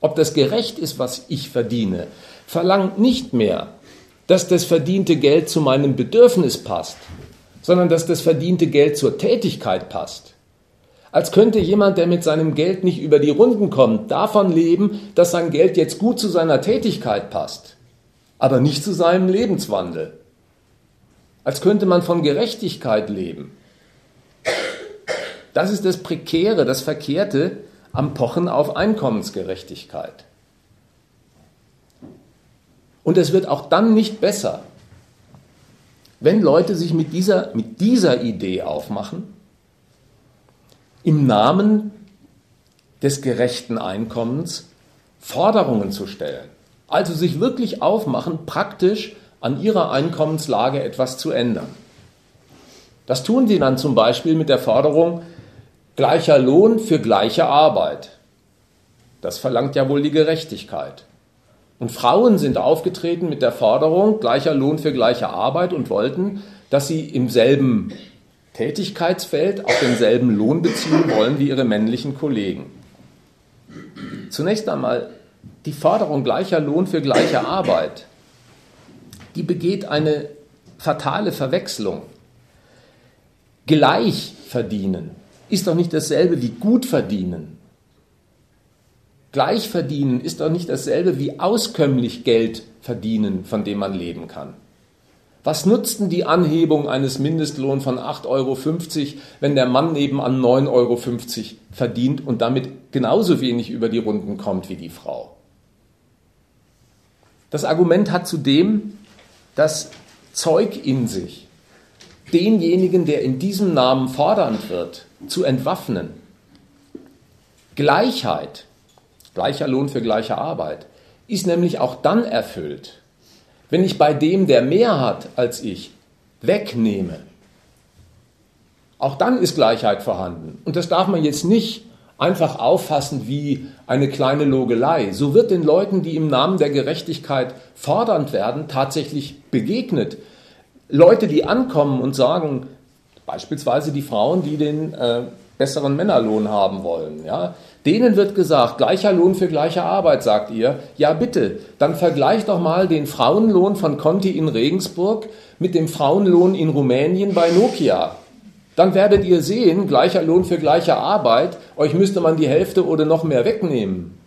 Ob das gerecht ist, was ich verdiene, verlangt nicht mehr, dass das verdiente Geld zu meinem Bedürfnis passt, sondern dass das verdiente Geld zur Tätigkeit passt. Als könnte jemand, der mit seinem Geld nicht über die Runden kommt, davon leben, dass sein Geld jetzt gut zu seiner Tätigkeit passt aber nicht zu seinem Lebenswandel. Als könnte man von Gerechtigkeit leben. Das ist das Prekäre, das Verkehrte am Pochen auf Einkommensgerechtigkeit. Und es wird auch dann nicht besser, wenn Leute sich mit dieser, mit dieser Idee aufmachen, im Namen des gerechten Einkommens Forderungen zu stellen. Also sich wirklich aufmachen, praktisch an ihrer Einkommenslage etwas zu ändern. Das tun sie dann zum Beispiel mit der Forderung gleicher Lohn für gleiche Arbeit. Das verlangt ja wohl die Gerechtigkeit. Und Frauen sind aufgetreten mit der Forderung gleicher Lohn für gleiche Arbeit und wollten, dass sie im selben Tätigkeitsfeld auch denselben Lohn beziehen wollen wie ihre männlichen Kollegen. Zunächst einmal die Forderung gleicher Lohn für gleiche Arbeit, die begeht eine fatale Verwechslung. Gleich verdienen ist doch nicht dasselbe wie gut verdienen. Gleich verdienen ist doch nicht dasselbe wie auskömmlich Geld verdienen, von dem man leben kann. Was nutzt denn die Anhebung eines Mindestlohns von 8,50 Euro, wenn der Mann nebenan 9,50 Euro verdient und damit genauso wenig über die Runden kommt wie die Frau? Das Argument hat zudem das Zeug in sich, denjenigen, der in diesem Namen fordernd wird, zu entwaffnen. Gleichheit, gleicher Lohn für gleiche Arbeit, ist nämlich auch dann erfüllt, wenn ich bei dem, der mehr hat als ich, wegnehme. Auch dann ist Gleichheit vorhanden. Und das darf man jetzt nicht einfach auffassen wie eine kleine Logelei. So wird den Leuten, die im Namen der Gerechtigkeit fordernd werden, tatsächlich begegnet. Leute, die ankommen und sagen, beispielsweise die Frauen, die den äh, besseren Männerlohn haben wollen. Ja? Denen wird gesagt, gleicher Lohn für gleiche Arbeit, sagt ihr. Ja, bitte, dann vergleicht doch mal den Frauenlohn von Conti in Regensburg mit dem Frauenlohn in Rumänien bei Nokia. Dann werdet ihr sehen, gleicher Lohn für gleiche Arbeit, euch müsste man die Hälfte oder noch mehr wegnehmen.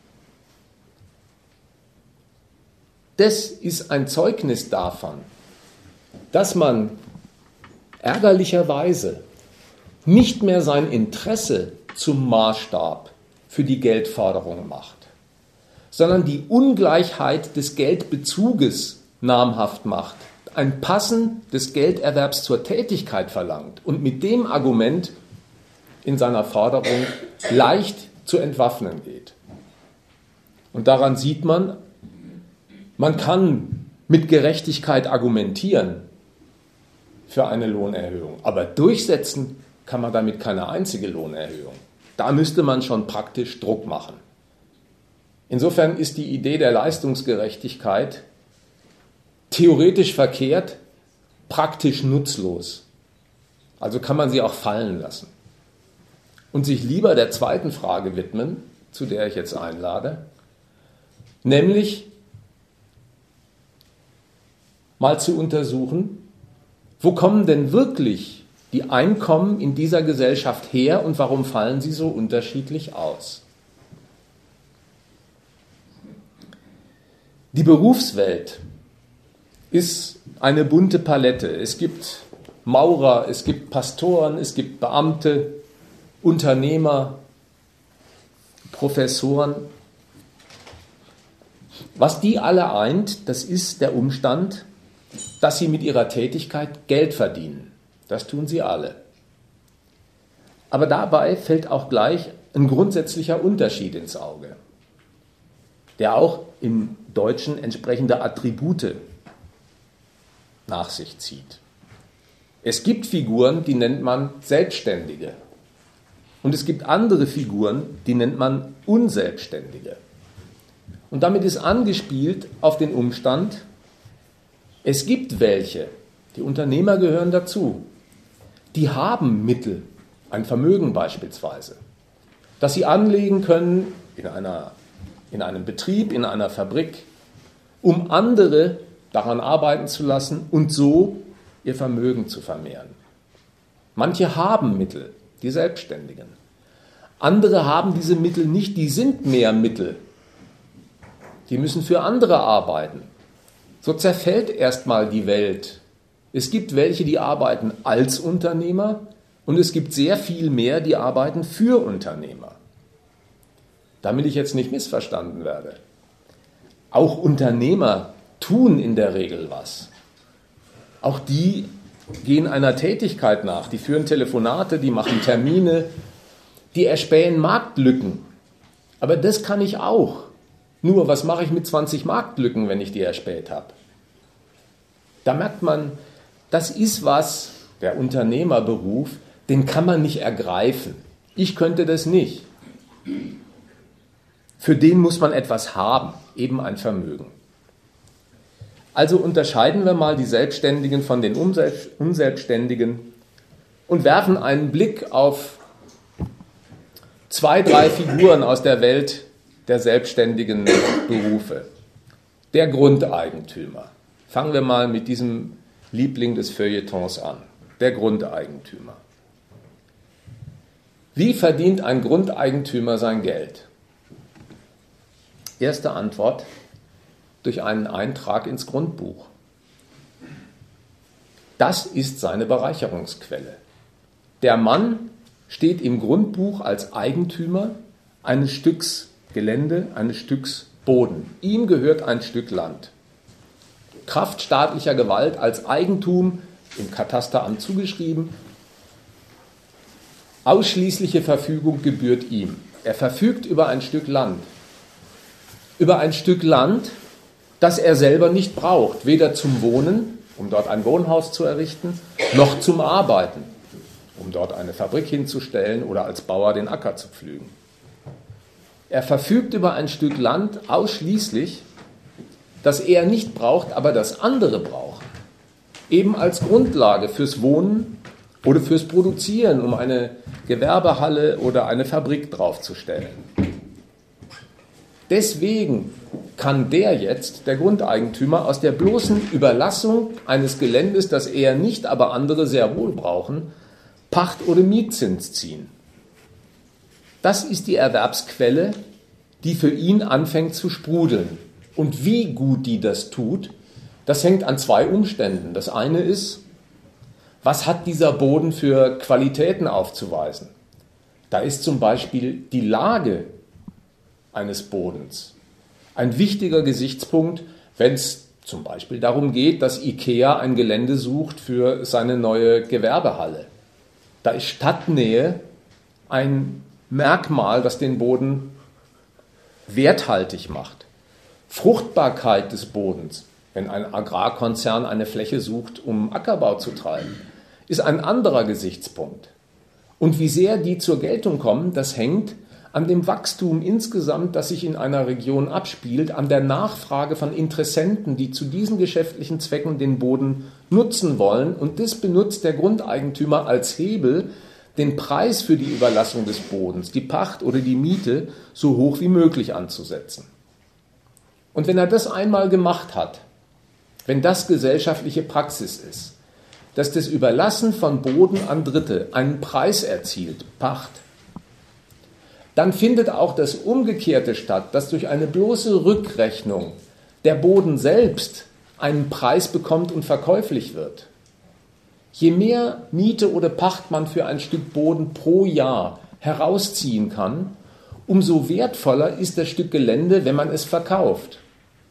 Das ist ein Zeugnis davon, dass man ärgerlicherweise nicht mehr sein Interesse zum Maßstab für die Geldforderung macht, sondern die Ungleichheit des Geldbezuges namhaft macht, ein Passen des Gelderwerbs zur Tätigkeit verlangt und mit dem Argument in seiner Forderung leicht zu entwaffnen geht. Und daran sieht man, man kann mit Gerechtigkeit argumentieren für eine Lohnerhöhung, aber durchsetzen kann man damit keine einzige Lohnerhöhung. Da müsste man schon praktisch Druck machen. Insofern ist die Idee der Leistungsgerechtigkeit theoretisch verkehrt, praktisch nutzlos. Also kann man sie auch fallen lassen. Und sich lieber der zweiten Frage widmen, zu der ich jetzt einlade, nämlich mal zu untersuchen, wo kommen denn wirklich die Einkommen in dieser Gesellschaft her und warum fallen sie so unterschiedlich aus? Die Berufswelt ist eine bunte Palette. Es gibt Maurer, es gibt Pastoren, es gibt Beamte, Unternehmer, Professoren. Was die alle eint, das ist der Umstand, dass sie mit ihrer Tätigkeit Geld verdienen. Das tun sie alle. Aber dabei fällt auch gleich ein grundsätzlicher Unterschied ins Auge, der auch im Deutschen entsprechende Attribute nach sich zieht. Es gibt Figuren, die nennt man Selbstständige. Und es gibt andere Figuren, die nennt man Unselbstständige. Und damit ist angespielt auf den Umstand, es gibt welche, die Unternehmer gehören dazu, die haben Mittel, ein Vermögen beispielsweise, das sie anlegen können in, einer, in einem Betrieb, in einer Fabrik, um andere daran arbeiten zu lassen und so ihr Vermögen zu vermehren. Manche haben Mittel, die Selbstständigen. Andere haben diese Mittel nicht, die sind mehr Mittel. Die müssen für andere arbeiten. So zerfällt erstmal die Welt es gibt welche, die arbeiten als Unternehmer und es gibt sehr viel mehr, die arbeiten für Unternehmer. Damit ich jetzt nicht missverstanden werde. Auch Unternehmer tun in der Regel was. Auch die gehen einer Tätigkeit nach, die führen Telefonate, die machen Termine, die erspähen Marktlücken. Aber das kann ich auch. Nur, was mache ich mit 20 Marktlücken, wenn ich die erspäht habe? Da merkt man, das ist was, der Unternehmerberuf, den kann man nicht ergreifen. Ich könnte das nicht. Für den muss man etwas haben, eben ein Vermögen. Also unterscheiden wir mal die Selbstständigen von den Unselbstständigen und werfen einen Blick auf zwei, drei Figuren aus der Welt der selbstständigen Berufe. Der Grundeigentümer. Fangen wir mal mit diesem Liebling des Feuilletons an, der Grundeigentümer. Wie verdient ein Grundeigentümer sein Geld? Erste Antwort, durch einen Eintrag ins Grundbuch. Das ist seine Bereicherungsquelle. Der Mann steht im Grundbuch als Eigentümer eines Stücks Gelände, eines Stücks Boden. Ihm gehört ein Stück Land. Kraft staatlicher Gewalt als Eigentum im Katasteramt zugeschrieben. Ausschließliche Verfügung gebührt ihm. Er verfügt über ein Stück Land. Über ein Stück Land, das er selber nicht braucht, weder zum Wohnen, um dort ein Wohnhaus zu errichten, noch zum Arbeiten, um dort eine Fabrik hinzustellen oder als Bauer den Acker zu pflügen. Er verfügt über ein Stück Land ausschließlich das er nicht braucht, aber das andere brauchen. Eben als Grundlage fürs Wohnen, oder fürs Produzieren, um eine Gewerbehalle oder eine Fabrik draufzustellen. Deswegen kann der jetzt, der Grundeigentümer, aus der bloßen Überlassung eines Geländes, das er nicht, aber andere sehr wohl brauchen, Pacht- oder Mietzins ziehen. Das ist die Erwerbsquelle, die für ihn anfängt zu sprudeln. Und wie gut die das tut, das hängt an zwei Umständen. Das eine ist, was hat dieser Boden für Qualitäten aufzuweisen? Da ist zum Beispiel die Lage eines Bodens ein wichtiger Gesichtspunkt, wenn es zum Beispiel darum geht, dass IKEA ein Gelände sucht für seine neue Gewerbehalle. Da ist Stadtnähe ein Merkmal, das den Boden werthaltig macht. Fruchtbarkeit des Bodens, wenn ein Agrarkonzern eine Fläche sucht, um Ackerbau zu treiben, ist ein anderer Gesichtspunkt. Und wie sehr die zur Geltung kommen, das hängt an dem Wachstum insgesamt, das sich in einer Region abspielt, an der Nachfrage von Interessenten, die zu diesen geschäftlichen Zwecken den Boden nutzen wollen. Und das benutzt der Grundeigentümer als Hebel, den Preis für die Überlassung des Bodens, die Pacht oder die Miete, so hoch wie möglich anzusetzen. Und wenn er das einmal gemacht hat, wenn das gesellschaftliche Praxis ist, dass das Überlassen von Boden an Dritte einen Preis erzielt, Pacht, dann findet auch das Umgekehrte statt, dass durch eine bloße Rückrechnung der Boden selbst einen Preis bekommt und verkäuflich wird. Je mehr Miete oder Pacht man für ein Stück Boden pro Jahr herausziehen kann, umso wertvoller ist das Stück Gelände, wenn man es verkauft.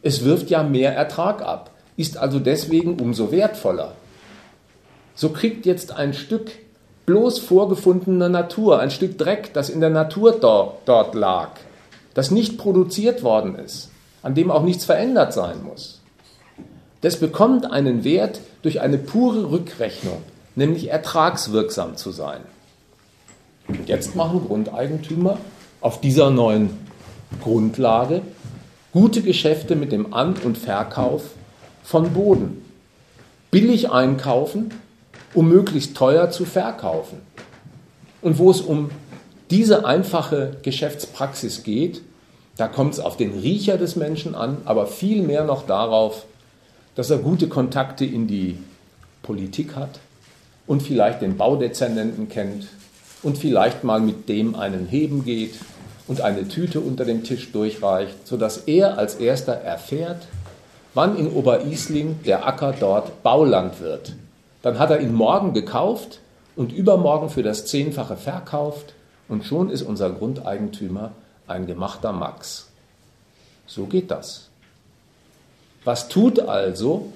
Es wirft ja mehr Ertrag ab, ist also deswegen umso wertvoller. So kriegt jetzt ein Stück bloß vorgefundener Natur, ein Stück Dreck, das in der Natur dort, dort lag, das nicht produziert worden ist, an dem auch nichts verändert sein muss. Das bekommt einen Wert durch eine pure Rückrechnung, nämlich ertragswirksam zu sein. Jetzt machen Grundeigentümer auf dieser neuen Grundlage gute Geschäfte mit dem An- und Verkauf von Boden. Billig einkaufen um möglichst teuer zu verkaufen. Und wo es um diese einfache Geschäftspraxis geht, da kommt es auf den Riecher des Menschen an, aber viel mehr noch darauf, dass er gute Kontakte in die Politik hat und vielleicht den Baudezernenten kennt und vielleicht mal mit dem einen Heben geht und eine Tüte unter dem Tisch durchreicht, sodass er als erster erfährt, wann in Oberisling der Acker dort Bauland wird dann hat er ihn morgen gekauft und übermorgen für das Zehnfache verkauft und schon ist unser Grundeigentümer ein gemachter Max. So geht das. Was tut also,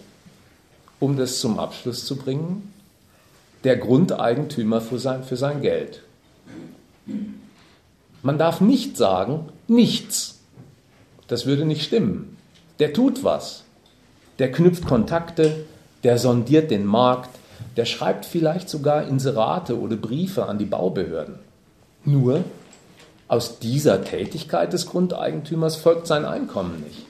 um das zum Abschluss zu bringen, der Grundeigentümer für sein, für sein Geld? Man darf nicht sagen, nichts. Das würde nicht stimmen. Der tut was. Der knüpft Kontakte, der sondiert den Markt, der schreibt vielleicht sogar Inserate oder Briefe an die Baubehörden. Nur aus dieser Tätigkeit des Grundeigentümers folgt sein Einkommen nicht.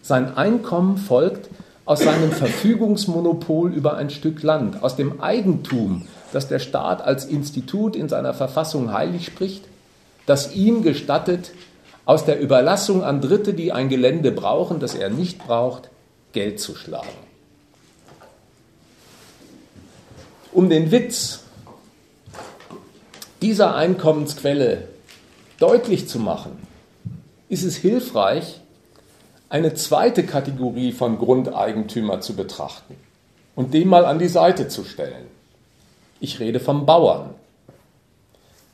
Sein Einkommen folgt aus seinem Verfügungsmonopol über ein Stück Land, aus dem Eigentum, das der Staat als Institut in seiner Verfassung heilig spricht, das ihm gestattet, aus der Überlassung an Dritte, die ein Gelände brauchen, das er nicht braucht, Geld zu schlagen. Um den Witz dieser Einkommensquelle deutlich zu machen, ist es hilfreich, eine zweite Kategorie von Grundeigentümer zu betrachten und den mal an die Seite zu stellen. Ich rede vom Bauern.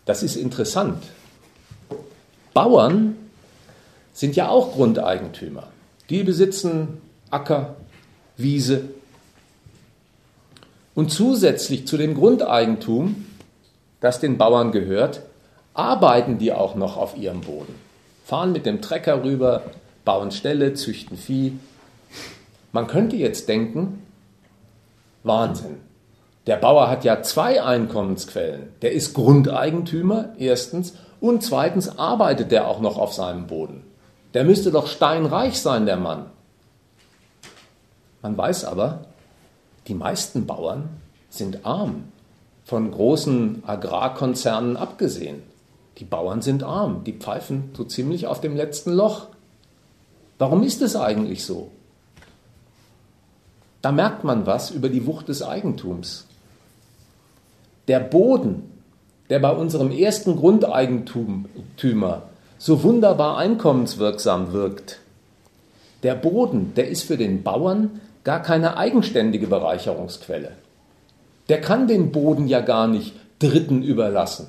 Das ist interessant. Bauern sind ja auch Grundeigentümer. Die besitzen Acker, Wiese, und zusätzlich zu dem Grundeigentum, das den Bauern gehört, arbeiten die auch noch auf ihrem Boden. Fahren mit dem Trecker rüber, bauen Ställe, züchten Vieh. Man könnte jetzt denken, Wahnsinn. Der Bauer hat ja zwei Einkommensquellen. Der ist Grundeigentümer, erstens, und zweitens arbeitet der auch noch auf seinem Boden. Der müsste doch steinreich sein, der Mann. Man weiß aber, die meisten Bauern sind arm. von großen Agrarkonzernen abgesehen. Die Bauern sind arm, die pfeifen so ziemlich auf dem letzten Loch. Warum ist es eigentlich so? Da merkt man was über die Wucht des Eigentums. Der Boden, der bei unserem ersten Grundeigentümer so wunderbar einkommenswirksam wirkt, der Boden, der ist für den Bauern gar keine eigenständige Bereicherungsquelle. Der kann den Boden ja gar nicht Dritten überlassen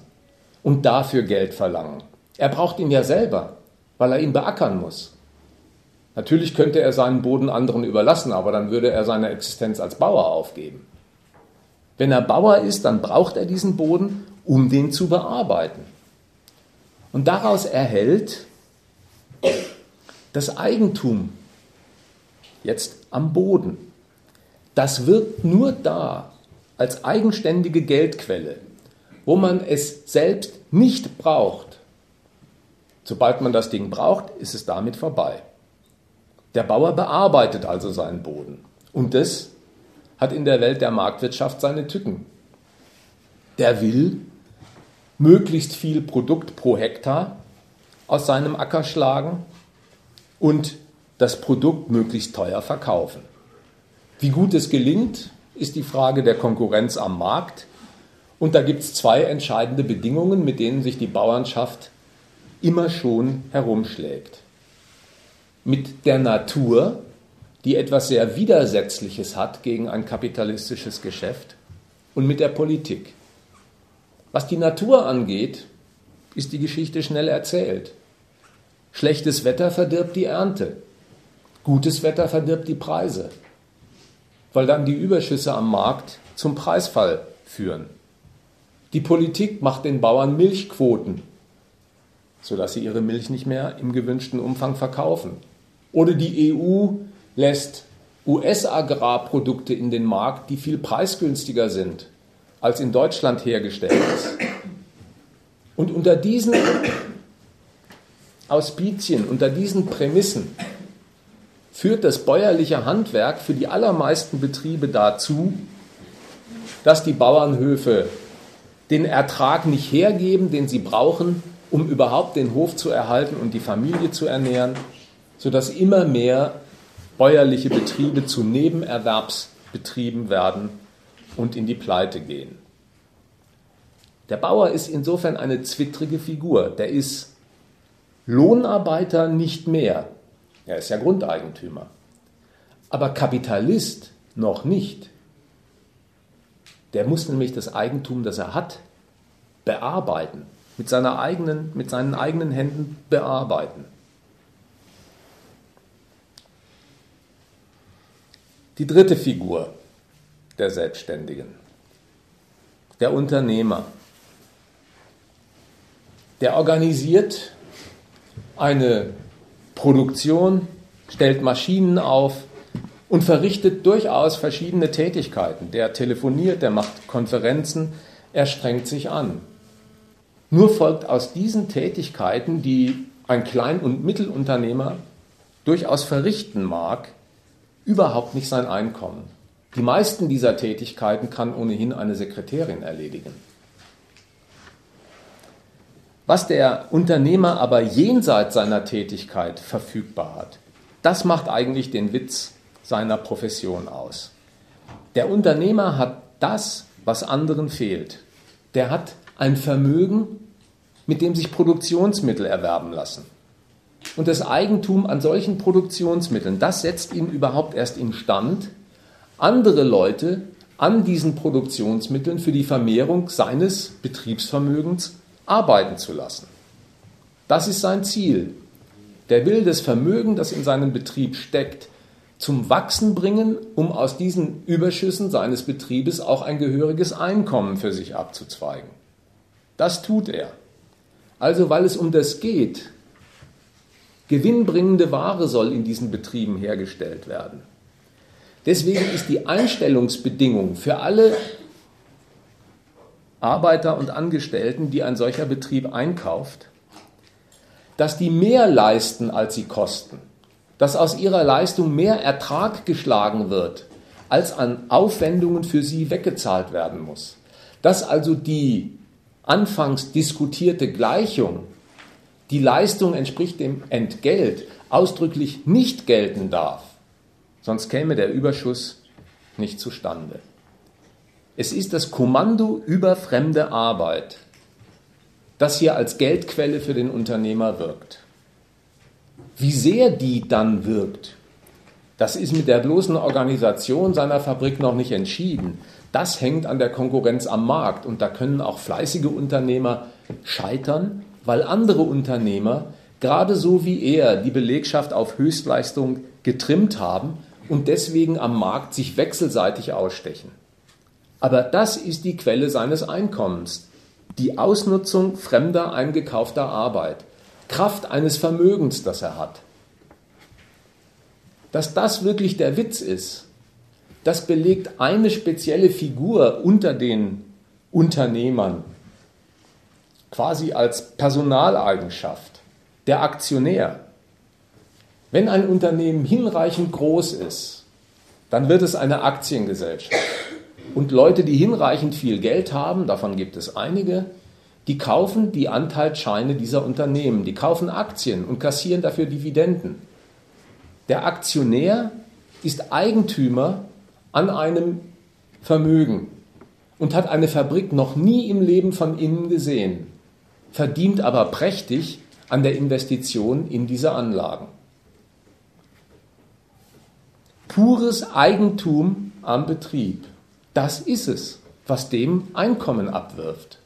und dafür Geld verlangen. Er braucht ihn ja selber, weil er ihn beackern muss. Natürlich könnte er seinen Boden anderen überlassen, aber dann würde er seine Existenz als Bauer aufgeben. Wenn er Bauer ist, dann braucht er diesen Boden, um den zu bearbeiten. Und daraus erhält das Eigentum jetzt am Boden. Das wird nur da als eigenständige Geldquelle, wo man es selbst nicht braucht. Sobald man das Ding braucht, ist es damit vorbei. Der Bauer bearbeitet also seinen Boden. Und das hat in der Welt der Marktwirtschaft seine Tücken. Der will möglichst viel Produkt pro Hektar aus seinem Acker schlagen und das Produkt möglichst teuer verkaufen. Wie gut es gelingt, ist die Frage der Konkurrenz am Markt. Und da gibt es zwei entscheidende Bedingungen, mit denen sich die Bauernschaft immer schon herumschlägt. Mit der Natur, die etwas sehr Widersetzliches hat gegen ein kapitalistisches Geschäft, und mit der Politik. Was die Natur angeht, ist die Geschichte schnell erzählt. Schlechtes Wetter verdirbt die Ernte. Gutes Wetter verdirbt die Preise, weil dann die Überschüsse am Markt zum Preisfall führen. Die Politik macht den Bauern Milchquoten, sodass sie ihre Milch nicht mehr im gewünschten Umfang verkaufen. Oder die EU lässt US-Agrarprodukte in den Markt, die viel preisgünstiger sind, als in Deutschland hergestellt ist. Und unter diesen Auspizien, unter diesen Prämissen führt das bäuerliche Handwerk für die allermeisten Betriebe dazu, dass die Bauernhöfe den Ertrag nicht hergeben, den sie brauchen, um überhaupt den Hof zu erhalten und die Familie zu ernähren, sodass immer mehr bäuerliche Betriebe zu Nebenerwerbsbetrieben werden und in die Pleite gehen. Der Bauer ist insofern eine zwittrige Figur. Der ist Lohnarbeiter nicht mehr. Er ist ja Grundeigentümer. Aber Kapitalist noch nicht. Der muss nämlich das Eigentum, das er hat, bearbeiten. Mit, seiner eigenen, mit seinen eigenen Händen bearbeiten. Die dritte Figur der Selbstständigen, der Unternehmer, der organisiert eine Produktion, stellt Maschinen auf und verrichtet durchaus verschiedene Tätigkeiten. Der telefoniert, der macht Konferenzen, er strengt sich an. Nur folgt aus diesen Tätigkeiten, die ein Klein- und Mittelunternehmer durchaus verrichten mag, überhaupt nicht sein Einkommen. Die meisten dieser Tätigkeiten kann ohnehin eine Sekretärin erledigen. Was der Unternehmer aber jenseits seiner Tätigkeit verfügbar hat, das macht eigentlich den Witz seiner Profession aus. Der Unternehmer hat das, was anderen fehlt. Der hat ein Vermögen, mit dem sich Produktionsmittel erwerben lassen. Und das Eigentum an solchen Produktionsmitteln, das setzt ihn überhaupt erst instand, andere Leute an diesen Produktionsmitteln für die Vermehrung seines Betriebsvermögens arbeiten zu lassen. Das ist sein Ziel. Der will das Vermögen, das in seinem Betrieb steckt, zum Wachsen bringen, um aus diesen Überschüssen seines Betriebes auch ein gehöriges Einkommen für sich abzuzweigen. Das tut er. Also weil es um das geht, gewinnbringende Ware soll in diesen Betrieben hergestellt werden. Deswegen ist die Einstellungsbedingung für alle Arbeiter und Angestellten, die ein solcher Betrieb einkauft, dass die mehr leisten, als sie kosten, dass aus ihrer Leistung mehr Ertrag geschlagen wird, als an Aufwendungen für sie weggezahlt werden muss, Dass also die anfangs diskutierte Gleichung, die Leistung entspricht dem Entgelt, ausdrücklich nicht gelten darf, sonst käme der Überschuss nicht zustande. Es ist das Kommando über fremde Arbeit, das hier als Geldquelle für den Unternehmer wirkt. Wie sehr die dann wirkt, das ist mit der bloßen Organisation seiner Fabrik noch nicht entschieden. Das hängt an der Konkurrenz am Markt und da können auch fleißige Unternehmer scheitern, weil andere Unternehmer gerade so wie er die Belegschaft auf Höchstleistung getrimmt haben und deswegen am Markt sich wechselseitig ausstechen. Aber das ist die Quelle seines Einkommens, die Ausnutzung fremder eingekaufter Arbeit, Kraft eines Vermögens, das er hat. Dass das wirklich der Witz ist, das belegt eine spezielle Figur unter den Unternehmern, quasi als Personaleigenschaft, der Aktionär. Wenn ein Unternehmen hinreichend groß ist, dann wird es eine Aktiengesellschaft. Und Leute, die hinreichend viel Geld haben, davon gibt es einige, die kaufen die Anteilsscheine dieser Unternehmen, die kaufen Aktien und kassieren dafür Dividenden. Der Aktionär ist Eigentümer an einem Vermögen und hat eine Fabrik noch nie im Leben von innen gesehen, verdient aber prächtig an der Investition in diese Anlagen. Pures Eigentum am Betrieb, das ist es, was dem Einkommen abwirft.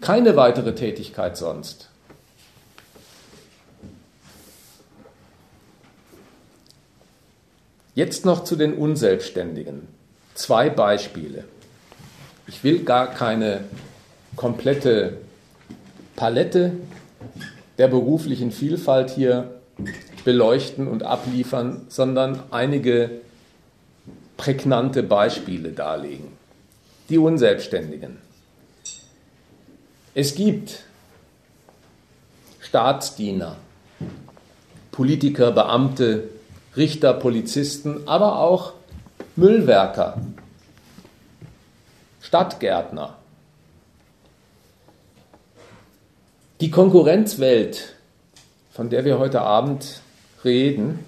Keine weitere Tätigkeit sonst. Jetzt noch zu den Unselbstständigen. Zwei Beispiele. Ich will gar keine komplette Palette der beruflichen Vielfalt hier beleuchten und abliefern, sondern einige prägnante Beispiele darlegen. Die Unselbstständigen. Es gibt Staatsdiener, Politiker, Beamte, Richter, Polizisten, aber auch Müllwerker, Stadtgärtner. Die Konkurrenzwelt, von der wir heute Abend reden,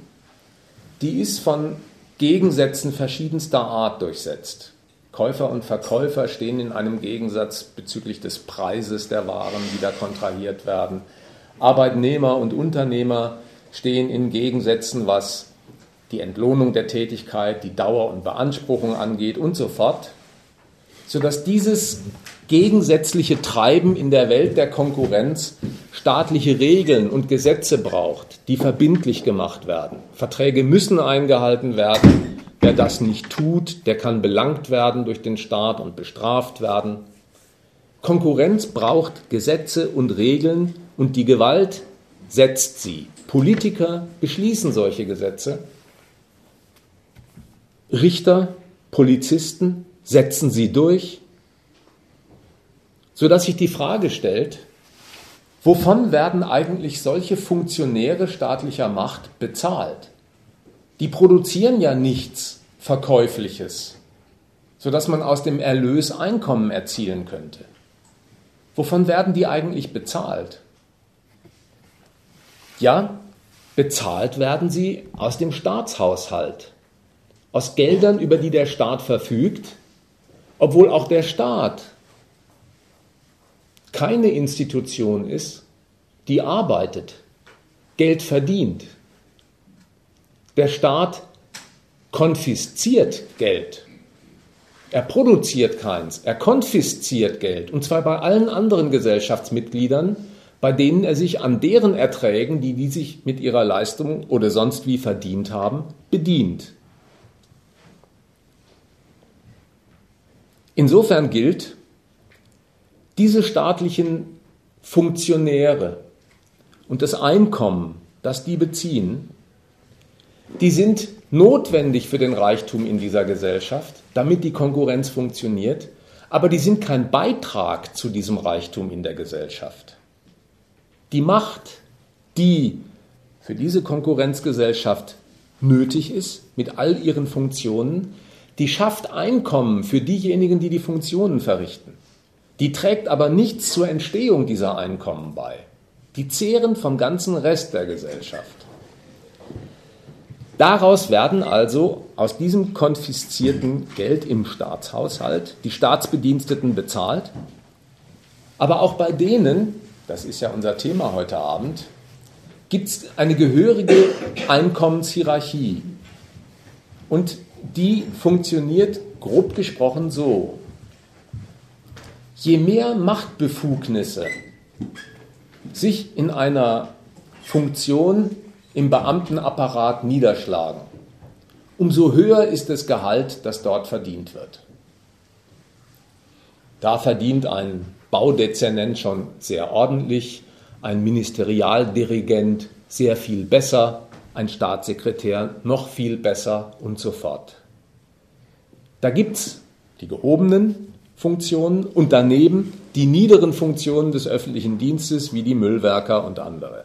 die ist von Gegensätzen verschiedenster Art durchsetzt. Käufer und Verkäufer stehen in einem Gegensatz bezüglich des Preises der Waren, die da kontrahiert werden. Arbeitnehmer und Unternehmer stehen in Gegensätzen, was die Entlohnung der Tätigkeit, die Dauer und Beanspruchung angeht und so fort, sodass dieses gegensätzliche Treiben in der Welt der Konkurrenz staatliche Regeln und Gesetze braucht, die verbindlich gemacht werden. Verträge müssen eingehalten werden. Wer das nicht tut, der kann belangt werden durch den Staat und bestraft werden. Konkurrenz braucht Gesetze und Regeln und die Gewalt setzt sie. Politiker beschließen solche Gesetze Richter, Polizisten setzen sie durch, sodass sich die Frage stellt, wovon werden eigentlich solche Funktionäre staatlicher Macht bezahlt? Die produzieren ja nichts Verkäufliches, sodass man aus dem Erlös Einkommen erzielen könnte. Wovon werden die eigentlich bezahlt? Ja, bezahlt werden sie aus dem Staatshaushalt aus Geldern, über die der Staat verfügt, obwohl auch der Staat keine Institution ist, die arbeitet, Geld verdient. Der Staat konfisziert Geld. Er produziert keins, er konfisziert Geld, und zwar bei allen anderen Gesellschaftsmitgliedern, bei denen er sich an deren Erträgen, die die sich mit ihrer Leistung oder sonst wie verdient haben, bedient. Insofern gilt, diese staatlichen Funktionäre und das Einkommen, das die beziehen, die sind notwendig für den Reichtum in dieser Gesellschaft, damit die Konkurrenz funktioniert, aber die sind kein Beitrag zu diesem Reichtum in der Gesellschaft. Die Macht, die für diese Konkurrenzgesellschaft nötig ist, mit all ihren Funktionen, die schafft Einkommen für diejenigen, die die Funktionen verrichten. Die trägt aber nichts zur Entstehung dieser Einkommen bei. Die zehren vom ganzen Rest der Gesellschaft. Daraus werden also aus diesem konfiszierten Geld im Staatshaushalt die Staatsbediensteten bezahlt. Aber auch bei denen, das ist ja unser Thema heute Abend, gibt es eine gehörige Einkommenshierarchie. Und die funktioniert grob gesprochen so. Je mehr Machtbefugnisse sich in einer Funktion im Beamtenapparat niederschlagen, umso höher ist das Gehalt, das dort verdient wird. Da verdient ein Baudezernent schon sehr ordentlich, ein Ministerialdirigent sehr viel besser, ein Staatssekretär noch viel besser und so fort. Da gibt es die gehobenen Funktionen und daneben die niederen Funktionen des öffentlichen Dienstes wie die Müllwerker und andere.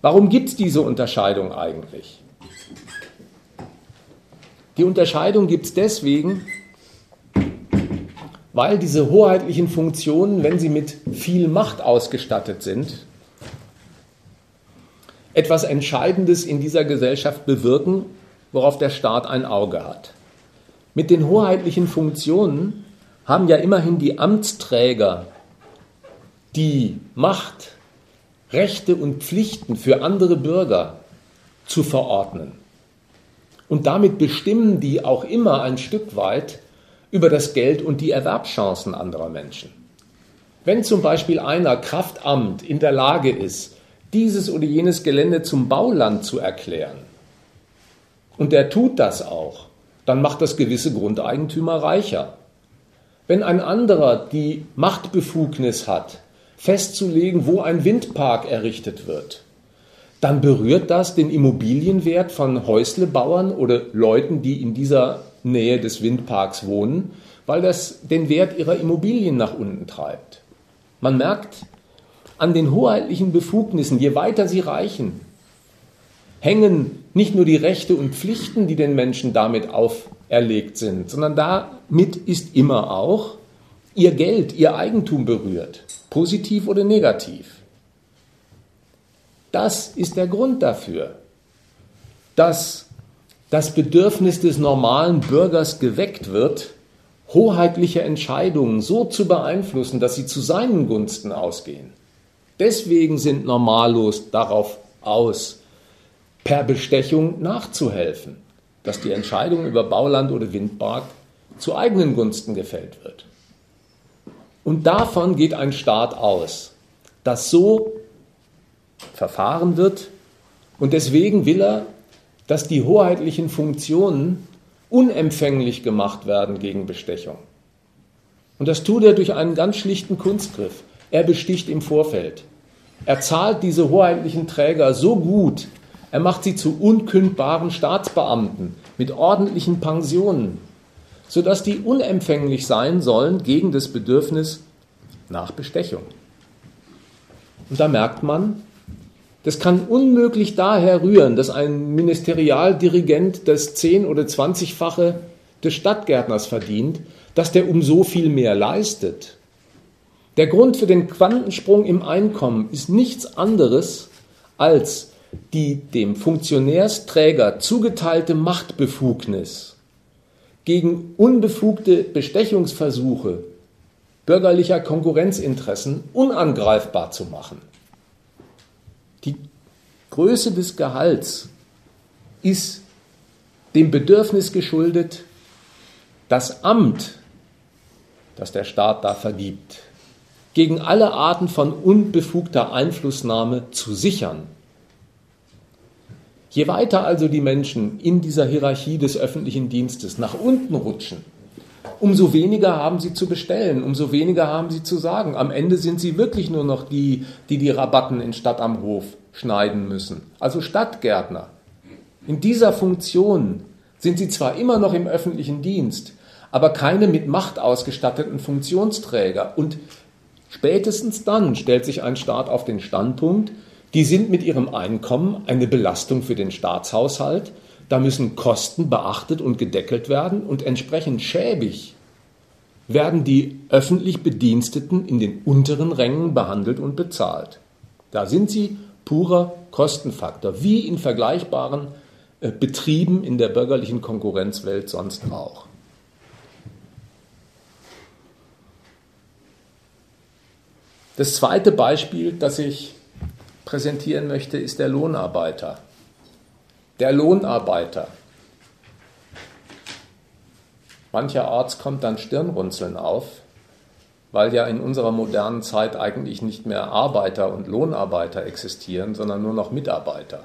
Warum gibt es diese Unterscheidung eigentlich? Die Unterscheidung gibt es deswegen, weil diese hoheitlichen Funktionen, wenn sie mit viel Macht ausgestattet sind, etwas Entscheidendes in dieser Gesellschaft bewirken, worauf der Staat ein Auge hat. Mit den hoheitlichen Funktionen haben ja immerhin die Amtsträger die Macht, Rechte und Pflichten für andere Bürger zu verordnen. Und damit bestimmen die auch immer ein Stück weit über das Geld und die Erwerbschancen anderer Menschen. Wenn zum Beispiel einer Kraftamt in der Lage ist, dieses oder jenes Gelände zum Bauland zu erklären, und der tut das auch, dann macht das gewisse Grundeigentümer reicher. Wenn ein anderer die Machtbefugnis hat, festzulegen, wo ein Windpark errichtet wird, dann berührt das den Immobilienwert von Häuslebauern oder Leuten, die in dieser Nähe des Windparks wohnen, weil das den Wert ihrer Immobilien nach unten treibt. Man merkt an den hoheitlichen Befugnissen, je weiter sie reichen, hängen nicht nur die Rechte und Pflichten, die den Menschen damit auferlegt sind, sondern damit ist immer auch ihr Geld, ihr Eigentum berührt positiv oder negativ. Das ist der Grund dafür, dass das Bedürfnis des normalen Bürgers geweckt wird, hoheitliche Entscheidungen so zu beeinflussen, dass sie zu seinen Gunsten ausgehen. Deswegen sind Normalos darauf aus, per Bestechung nachzuhelfen, dass die Entscheidung über Bauland oder Windpark zu eigenen Gunsten gefällt wird. Und davon geht ein Staat aus, dass so verfahren wird. Und deswegen will er, dass die hoheitlichen Funktionen unempfänglich gemacht werden gegen Bestechung. Und das tut er durch einen ganz schlichten Kunstgriff. Er besticht im Vorfeld. Er zahlt diese hoheitlichen Träger so gut, er macht sie zu unkündbaren Staatsbeamten mit ordentlichen Pensionen, sodass die unempfänglich sein sollen gegen das Bedürfnis nach Bestechung. Und da merkt man, das kann unmöglich daher rühren, dass ein Ministerialdirigent das zehn- oder zwanzigfache des Stadtgärtners verdient, dass der um so viel mehr leistet. Der Grund für den Quantensprung im Einkommen ist nichts anderes als die dem Funktionärsträger zugeteilte Machtbefugnis gegen unbefugte Bestechungsversuche bürgerlicher Konkurrenzinteressen unangreifbar zu machen. Die Größe des Gehalts ist dem Bedürfnis geschuldet, das Amt, das der Staat da vergibt, gegen alle Arten von unbefugter Einflussnahme zu sichern Je weiter also die Menschen in dieser Hierarchie des öffentlichen Dienstes nach unten rutschen, umso weniger haben sie zu bestellen, umso weniger haben sie zu sagen. Am Ende sind sie wirklich nur noch die, die die Rabatten in Stadt am Hof schneiden müssen. Also Stadtgärtner. In dieser Funktion sind sie zwar immer noch im öffentlichen Dienst, aber keine mit Macht ausgestatteten Funktionsträger. Und spätestens dann stellt sich ein Staat auf den Standpunkt, die sind mit ihrem Einkommen eine Belastung für den Staatshaushalt. Da müssen Kosten beachtet und gedeckelt werden und entsprechend schäbig werden die öffentlich Bediensteten in den unteren Rängen behandelt und bezahlt. Da sind sie purer Kostenfaktor, wie in vergleichbaren äh, Betrieben in der bürgerlichen Konkurrenzwelt sonst auch. Das zweite Beispiel, das ich präsentieren möchte, ist der Lohnarbeiter. Der Lohnarbeiter. Mancherorts kommt dann Stirnrunzeln auf, weil ja in unserer modernen Zeit eigentlich nicht mehr Arbeiter und Lohnarbeiter existieren, sondern nur noch Mitarbeiter.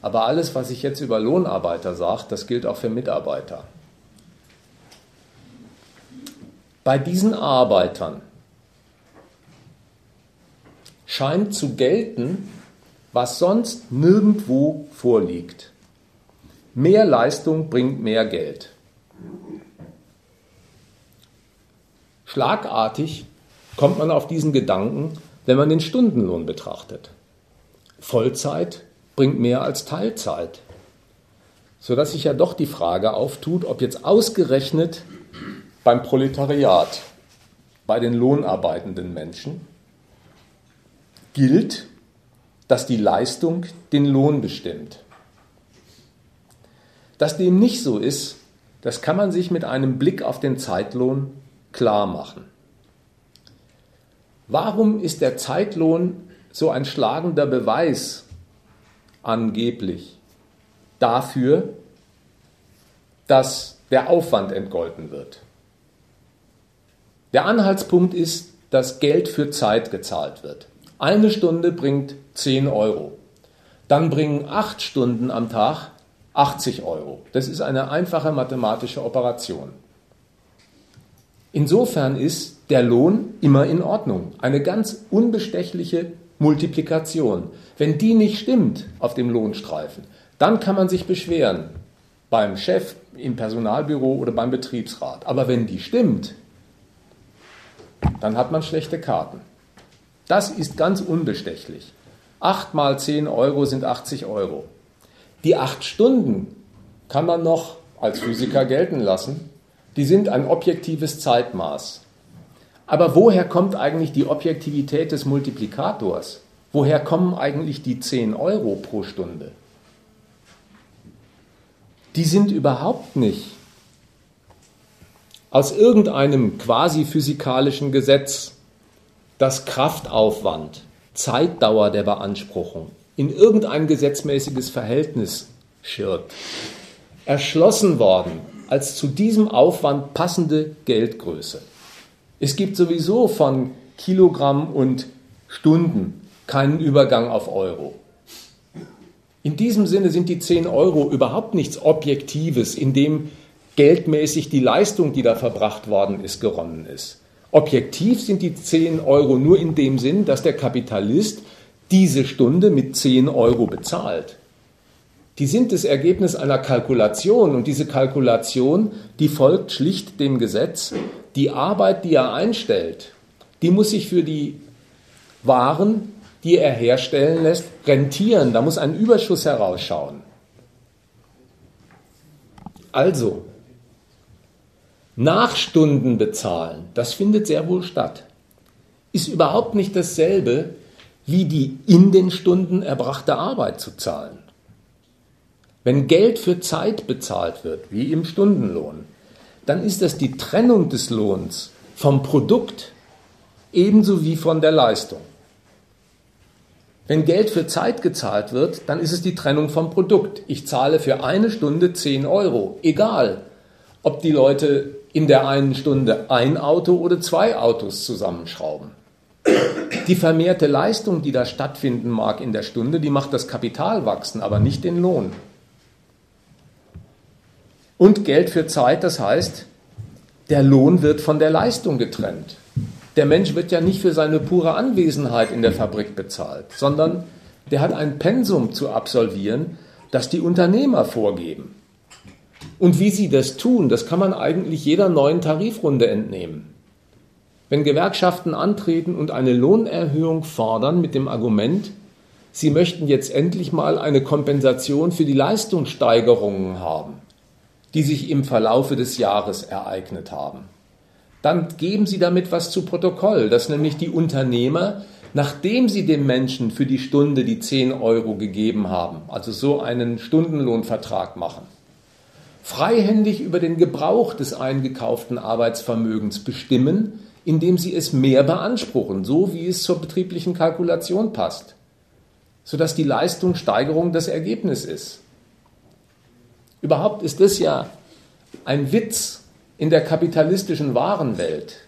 Aber alles, was ich jetzt über Lohnarbeiter sage, das gilt auch für Mitarbeiter. Bei diesen Arbeitern scheint zu gelten, was sonst nirgendwo vorliegt. Mehr Leistung bringt mehr Geld. Schlagartig kommt man auf diesen Gedanken, wenn man den Stundenlohn betrachtet. Vollzeit bringt mehr als Teilzeit, sodass sich ja doch die Frage auftut, ob jetzt ausgerechnet beim Proletariat, bei den lohnarbeitenden Menschen, gilt, dass die Leistung den Lohn bestimmt. Dass dem nicht so ist, das kann man sich mit einem Blick auf den Zeitlohn klar machen. Warum ist der Zeitlohn so ein schlagender Beweis angeblich dafür, dass der Aufwand entgolten wird? Der Anhaltspunkt ist, dass Geld für Zeit gezahlt wird. Eine Stunde bringt 10 Euro. Dann bringen acht Stunden am Tag 80 Euro. Das ist eine einfache mathematische Operation. Insofern ist der Lohn immer in Ordnung. Eine ganz unbestechliche Multiplikation. Wenn die nicht stimmt auf dem Lohnstreifen, dann kann man sich beschweren beim Chef, im Personalbüro oder beim Betriebsrat. Aber wenn die stimmt, dann hat man schlechte Karten. Das ist ganz unbestechlich. 8 mal 10 Euro sind 80 Euro. Die 8 Stunden kann man noch als Physiker gelten lassen. Die sind ein objektives Zeitmaß. Aber woher kommt eigentlich die Objektivität des Multiplikators? Woher kommen eigentlich die 10 Euro pro Stunde? Die sind überhaupt nicht aus irgendeinem quasi physikalischen Gesetz dass Kraftaufwand, Zeitdauer der Beanspruchung in irgendein gesetzmäßiges Verhältnis schirrt, erschlossen worden als zu diesem Aufwand passende Geldgröße. Es gibt sowieso von Kilogramm und Stunden keinen Übergang auf Euro. In diesem Sinne sind die 10 Euro überhaupt nichts Objektives, in dem geldmäßig die Leistung, die da verbracht worden ist, geronnen ist. Objektiv sind die 10 Euro nur in dem Sinn, dass der Kapitalist diese Stunde mit 10 Euro bezahlt. Die sind das Ergebnis einer Kalkulation und diese Kalkulation, die folgt schlicht dem Gesetz. Die Arbeit, die er einstellt, die muss sich für die Waren, die er herstellen lässt, rentieren. Da muss ein Überschuss herausschauen. Also, Nachstunden bezahlen, das findet sehr wohl statt. Ist überhaupt nicht dasselbe, wie die in den Stunden erbrachte Arbeit zu zahlen. Wenn Geld für Zeit bezahlt wird, wie im Stundenlohn, dann ist das die Trennung des Lohns vom Produkt ebenso wie von der Leistung. Wenn Geld für Zeit gezahlt wird, dann ist es die Trennung vom Produkt. Ich zahle für eine Stunde 10 Euro, egal ob die Leute in der einen Stunde ein Auto oder zwei Autos zusammenschrauben. Die vermehrte Leistung, die da stattfinden mag in der Stunde, die macht das Kapital wachsen, aber nicht den Lohn. Und Geld für Zeit, das heißt, der Lohn wird von der Leistung getrennt. Der Mensch wird ja nicht für seine pure Anwesenheit in der Fabrik bezahlt, sondern der hat ein Pensum zu absolvieren, das die Unternehmer vorgeben. Und wie sie das tun, das kann man eigentlich jeder neuen Tarifrunde entnehmen. Wenn Gewerkschaften antreten und eine Lohnerhöhung fordern mit dem Argument, sie möchten jetzt endlich mal eine Kompensation für die Leistungssteigerungen haben, die sich im Verlaufe des Jahres ereignet haben, dann geben Sie damit was zu Protokoll, dass nämlich die Unternehmer, nachdem sie dem Menschen für die Stunde die 10 Euro gegeben haben, also so einen Stundenlohnvertrag machen, freihändig über den Gebrauch des eingekauften Arbeitsvermögens bestimmen, indem sie es mehr beanspruchen, so wie es zur betrieblichen Kalkulation passt, sodass die Leistungssteigerung das Ergebnis ist. Überhaupt ist das ja ein Witz in der kapitalistischen Warenwelt.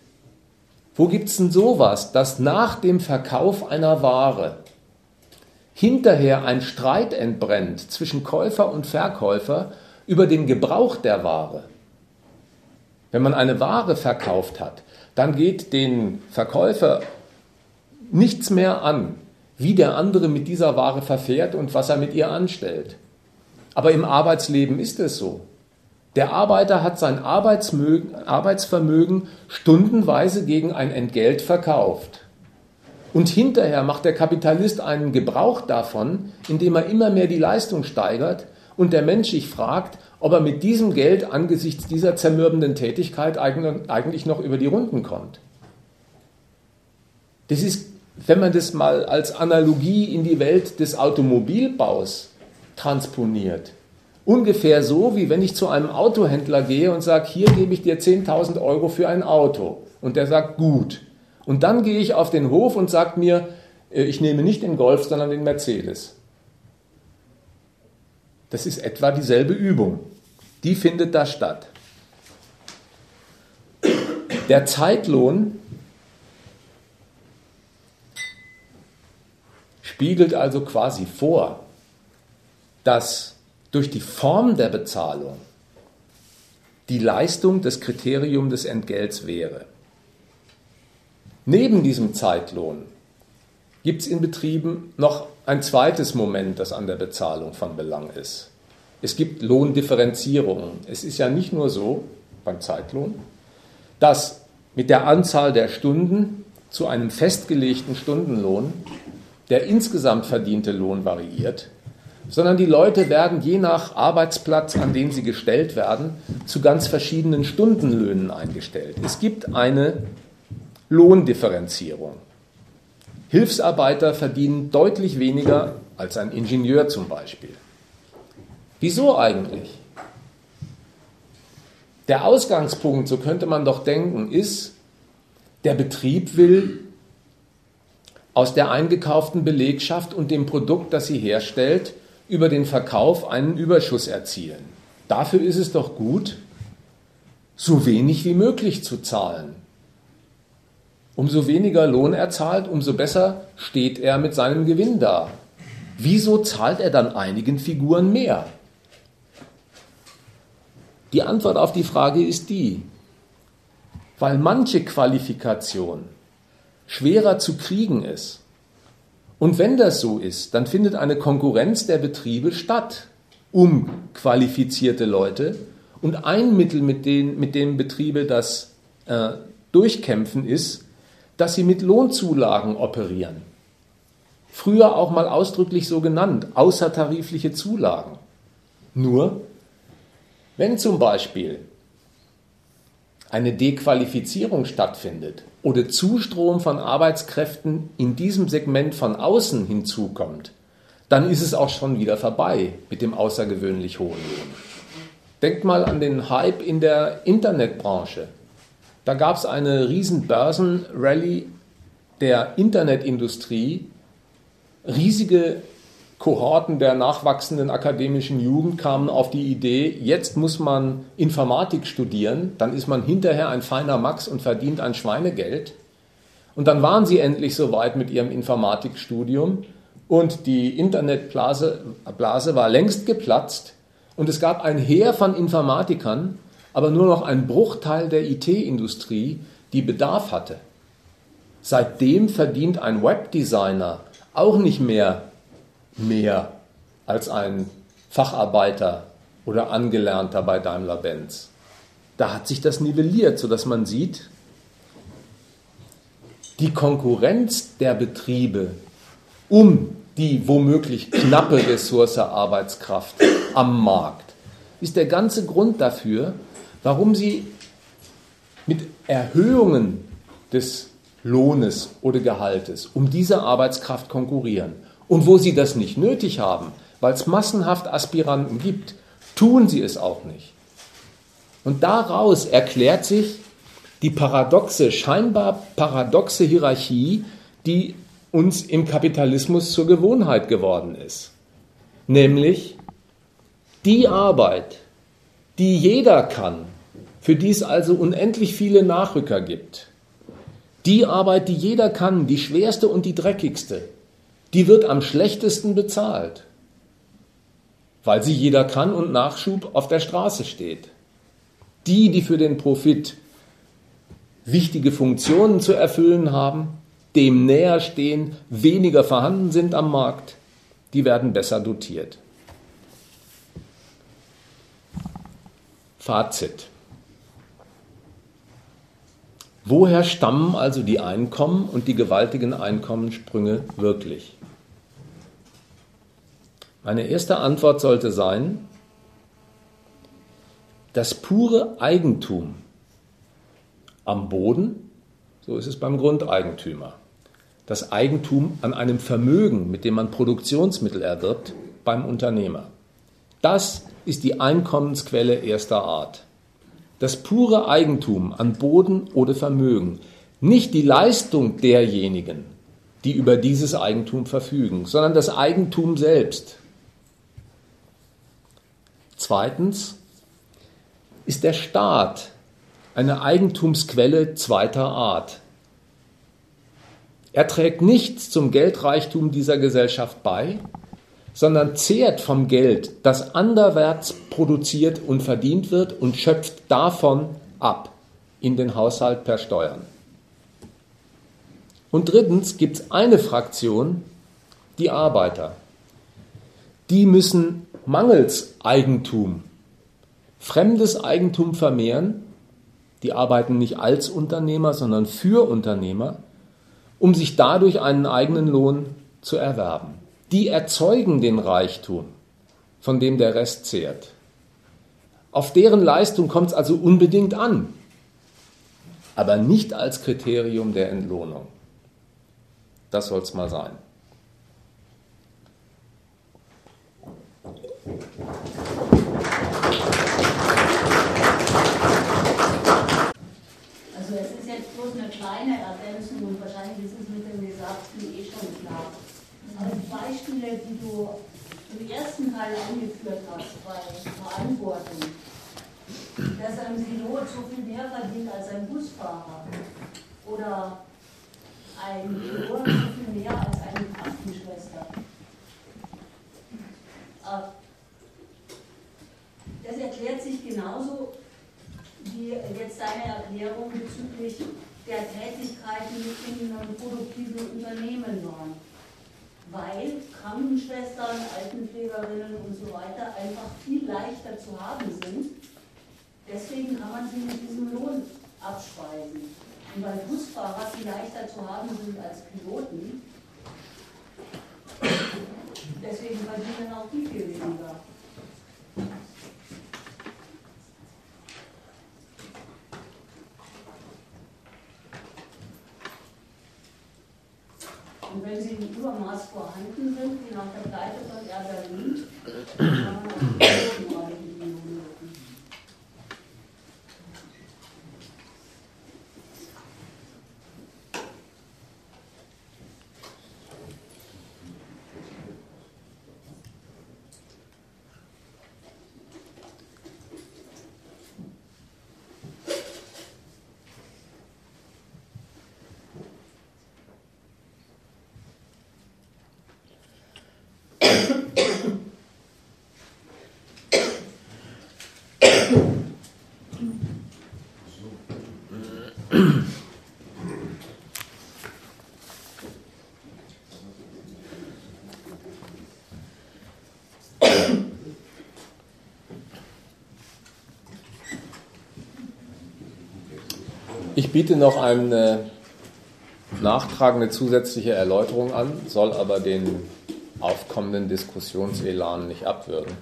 Wo gibt es denn sowas, dass nach dem Verkauf einer Ware hinterher ein Streit entbrennt zwischen Käufer und Verkäufer über den Gebrauch der Ware? Wenn man eine Ware verkauft hat, dann geht den Verkäufer nichts mehr an, wie der andere mit dieser Ware verfährt und was er mit ihr anstellt. Aber im Arbeitsleben ist es so. Der Arbeiter hat sein Arbeitsvermögen stundenweise gegen ein Entgelt verkauft. Und hinterher macht der Kapitalist einen Gebrauch davon, indem er immer mehr die Leistung steigert und der Mensch sich fragt, ob er mit diesem Geld angesichts dieser zermürbenden Tätigkeit eigentlich noch über die Runden kommt. Das ist, wenn man das mal als Analogie in die Welt des Automobilbaus transponiert, ungefähr so, wie wenn ich zu einem Autohändler gehe und sage, hier gebe ich dir 10.000 Euro für ein Auto. Und der sagt, gut. Und dann gehe ich auf den Hof und sage mir, äh, ich nehme nicht den Golf, sondern den Mercedes. Das ist etwa dieselbe Übung. Die findet da statt. Der Zeitlohn spiegelt also quasi vor, dass durch die Form der Bezahlung die Leistung das Kriterium des Entgelts wäre. Neben diesem Zeitlohn gibt es in Betrieben noch ein zweites Moment, das an der Bezahlung von Belang ist. Es gibt Lohndifferenzierungen. Es ist ja nicht nur so beim Zeitlohn, dass mit der Anzahl der Stunden zu einem festgelegten Stundenlohn der insgesamt verdiente Lohn variiert, sondern die Leute werden je nach Arbeitsplatz, an den sie gestellt werden, zu ganz verschiedenen Stundenlöhnen eingestellt. Es gibt eine Lohndifferenzierung. Hilfsarbeiter verdienen deutlich weniger als ein Ingenieur zum Beispiel. Wieso eigentlich? Der Ausgangspunkt, so könnte man doch denken, ist, der Betrieb will aus der eingekauften Belegschaft und dem Produkt, das sie herstellt, über den Verkauf einen Überschuss erzielen. Dafür ist es doch gut, so wenig wie möglich zu zahlen. Umso weniger Lohn er zahlt, umso besser steht er mit seinem Gewinn da. Wieso zahlt er dann einigen Figuren mehr? Die Antwort auf die Frage ist die, weil manche Qualifikation schwerer zu kriegen ist. Und wenn das so ist, dann findet eine Konkurrenz der Betriebe statt um qualifizierte Leute. Und ein Mittel, mit, den, mit dem Betriebe das äh, durchkämpfen, ist, dass sie mit Lohnzulagen operieren. Früher auch mal ausdrücklich so genannt, außertarifliche Zulagen. Nur, wenn zum Beispiel eine Dequalifizierung stattfindet oder Zustrom von Arbeitskräften in diesem Segment von außen hinzukommt, dann ist es auch schon wieder vorbei mit dem außergewöhnlich hohen Lohn. Denkt mal an den Hype in der Internetbranche. Da gab es eine riesen Börsenrallye der Internetindustrie. Riesige Kohorten der nachwachsenden akademischen Jugend kamen auf die Idee, jetzt muss man Informatik studieren, dann ist man hinterher ein feiner Max und verdient ein Schweinegeld. Und dann waren sie endlich soweit mit ihrem Informatikstudium und die Internetblase Blase war längst geplatzt und es gab ein Heer von Informatikern, aber nur noch ein Bruchteil der IT-Industrie, die Bedarf hatte. Seitdem verdient ein Webdesigner auch nicht mehr mehr als ein Facharbeiter oder Angelernter bei Daimler-Benz. Da hat sich das nivelliert, sodass man sieht, die Konkurrenz der Betriebe um die womöglich knappe Ressource Arbeitskraft am Markt ist der ganze Grund dafür, warum sie mit Erhöhungen des Lohnes oder Gehaltes um diese Arbeitskraft konkurrieren. Und wo sie das nicht nötig haben, weil es massenhaft Aspiranten gibt, tun sie es auch nicht. Und daraus erklärt sich die paradoxe, scheinbar paradoxe Hierarchie, die uns im Kapitalismus zur Gewohnheit geworden ist. Nämlich die Arbeit, die jeder kann, für die es also unendlich viele Nachrücker gibt. Die Arbeit, die jeder kann, die schwerste und die dreckigste, die wird am schlechtesten bezahlt, weil sie jeder kann und Nachschub auf der Straße steht. Die, die für den Profit wichtige Funktionen zu erfüllen haben, dem näher stehen, weniger vorhanden sind am Markt, die werden besser dotiert. Fazit. Woher stammen also die Einkommen und die gewaltigen Einkommenssprünge wirklich? Meine erste Antwort sollte sein, das pure Eigentum am Boden, so ist es beim Grundeigentümer, das Eigentum an einem Vermögen, mit dem man Produktionsmittel erwirbt, beim Unternehmer. Das ist die Einkommensquelle erster Art. Das pure Eigentum an Boden oder Vermögen, nicht die Leistung derjenigen, die über dieses Eigentum verfügen, sondern das Eigentum selbst. Zweitens ist der Staat eine Eigentumsquelle zweiter Art. Er trägt nichts zum Geldreichtum dieser Gesellschaft bei, sondern zehrt vom Geld, das anderwärts produziert und verdient wird und schöpft davon ab in den Haushalt per Steuern. Und drittens gibt es eine Fraktion, die Arbeiter. Die müssen mangels Eigentum fremdes Eigentum vermehren. Die arbeiten nicht als Unternehmer, sondern für Unternehmer, um sich dadurch einen eigenen Lohn zu erwerben die erzeugen den Reichtum, von dem der Rest zehrt. Auf deren Leistung kommt es also unbedingt an, aber nicht als Kriterium der Entlohnung. Das soll es mal sein. Also es ist jetzt bloß eine kleine Ergänzung und wahrscheinlich ist es mit dem Gesagten eh schon klar Beispiele, die du im ersten Teil angeführt hast bei Verantwortung, dass ein Pilot so viel mehr verdient als ein Busfahrer oder ein Pilot so viel mehr als eine Krankenschwester. Äh, das erklärt sich genauso wie jetzt deine Erklärung bezüglich der Tätigkeiten in einem produktiven Unternehmen waren weil Krankenschwestern, Altenpflegerinnen und so weiter einfach viel leichter zu haben sind. Deswegen kann man sie mit diesem Lohn abspeisen. Und weil Busfahrer viel leichter zu haben sind als Piloten, deswegen verdienen auch die viel weniger. Und wenn sie im Übermaß vorhanden sind, wie nach der Pleite von Air Berlin, kann man auch die Ich biete noch eine nachtragende zusätzliche Erläuterung an, soll aber den aufkommenden Diskussionselan nicht abwürgen.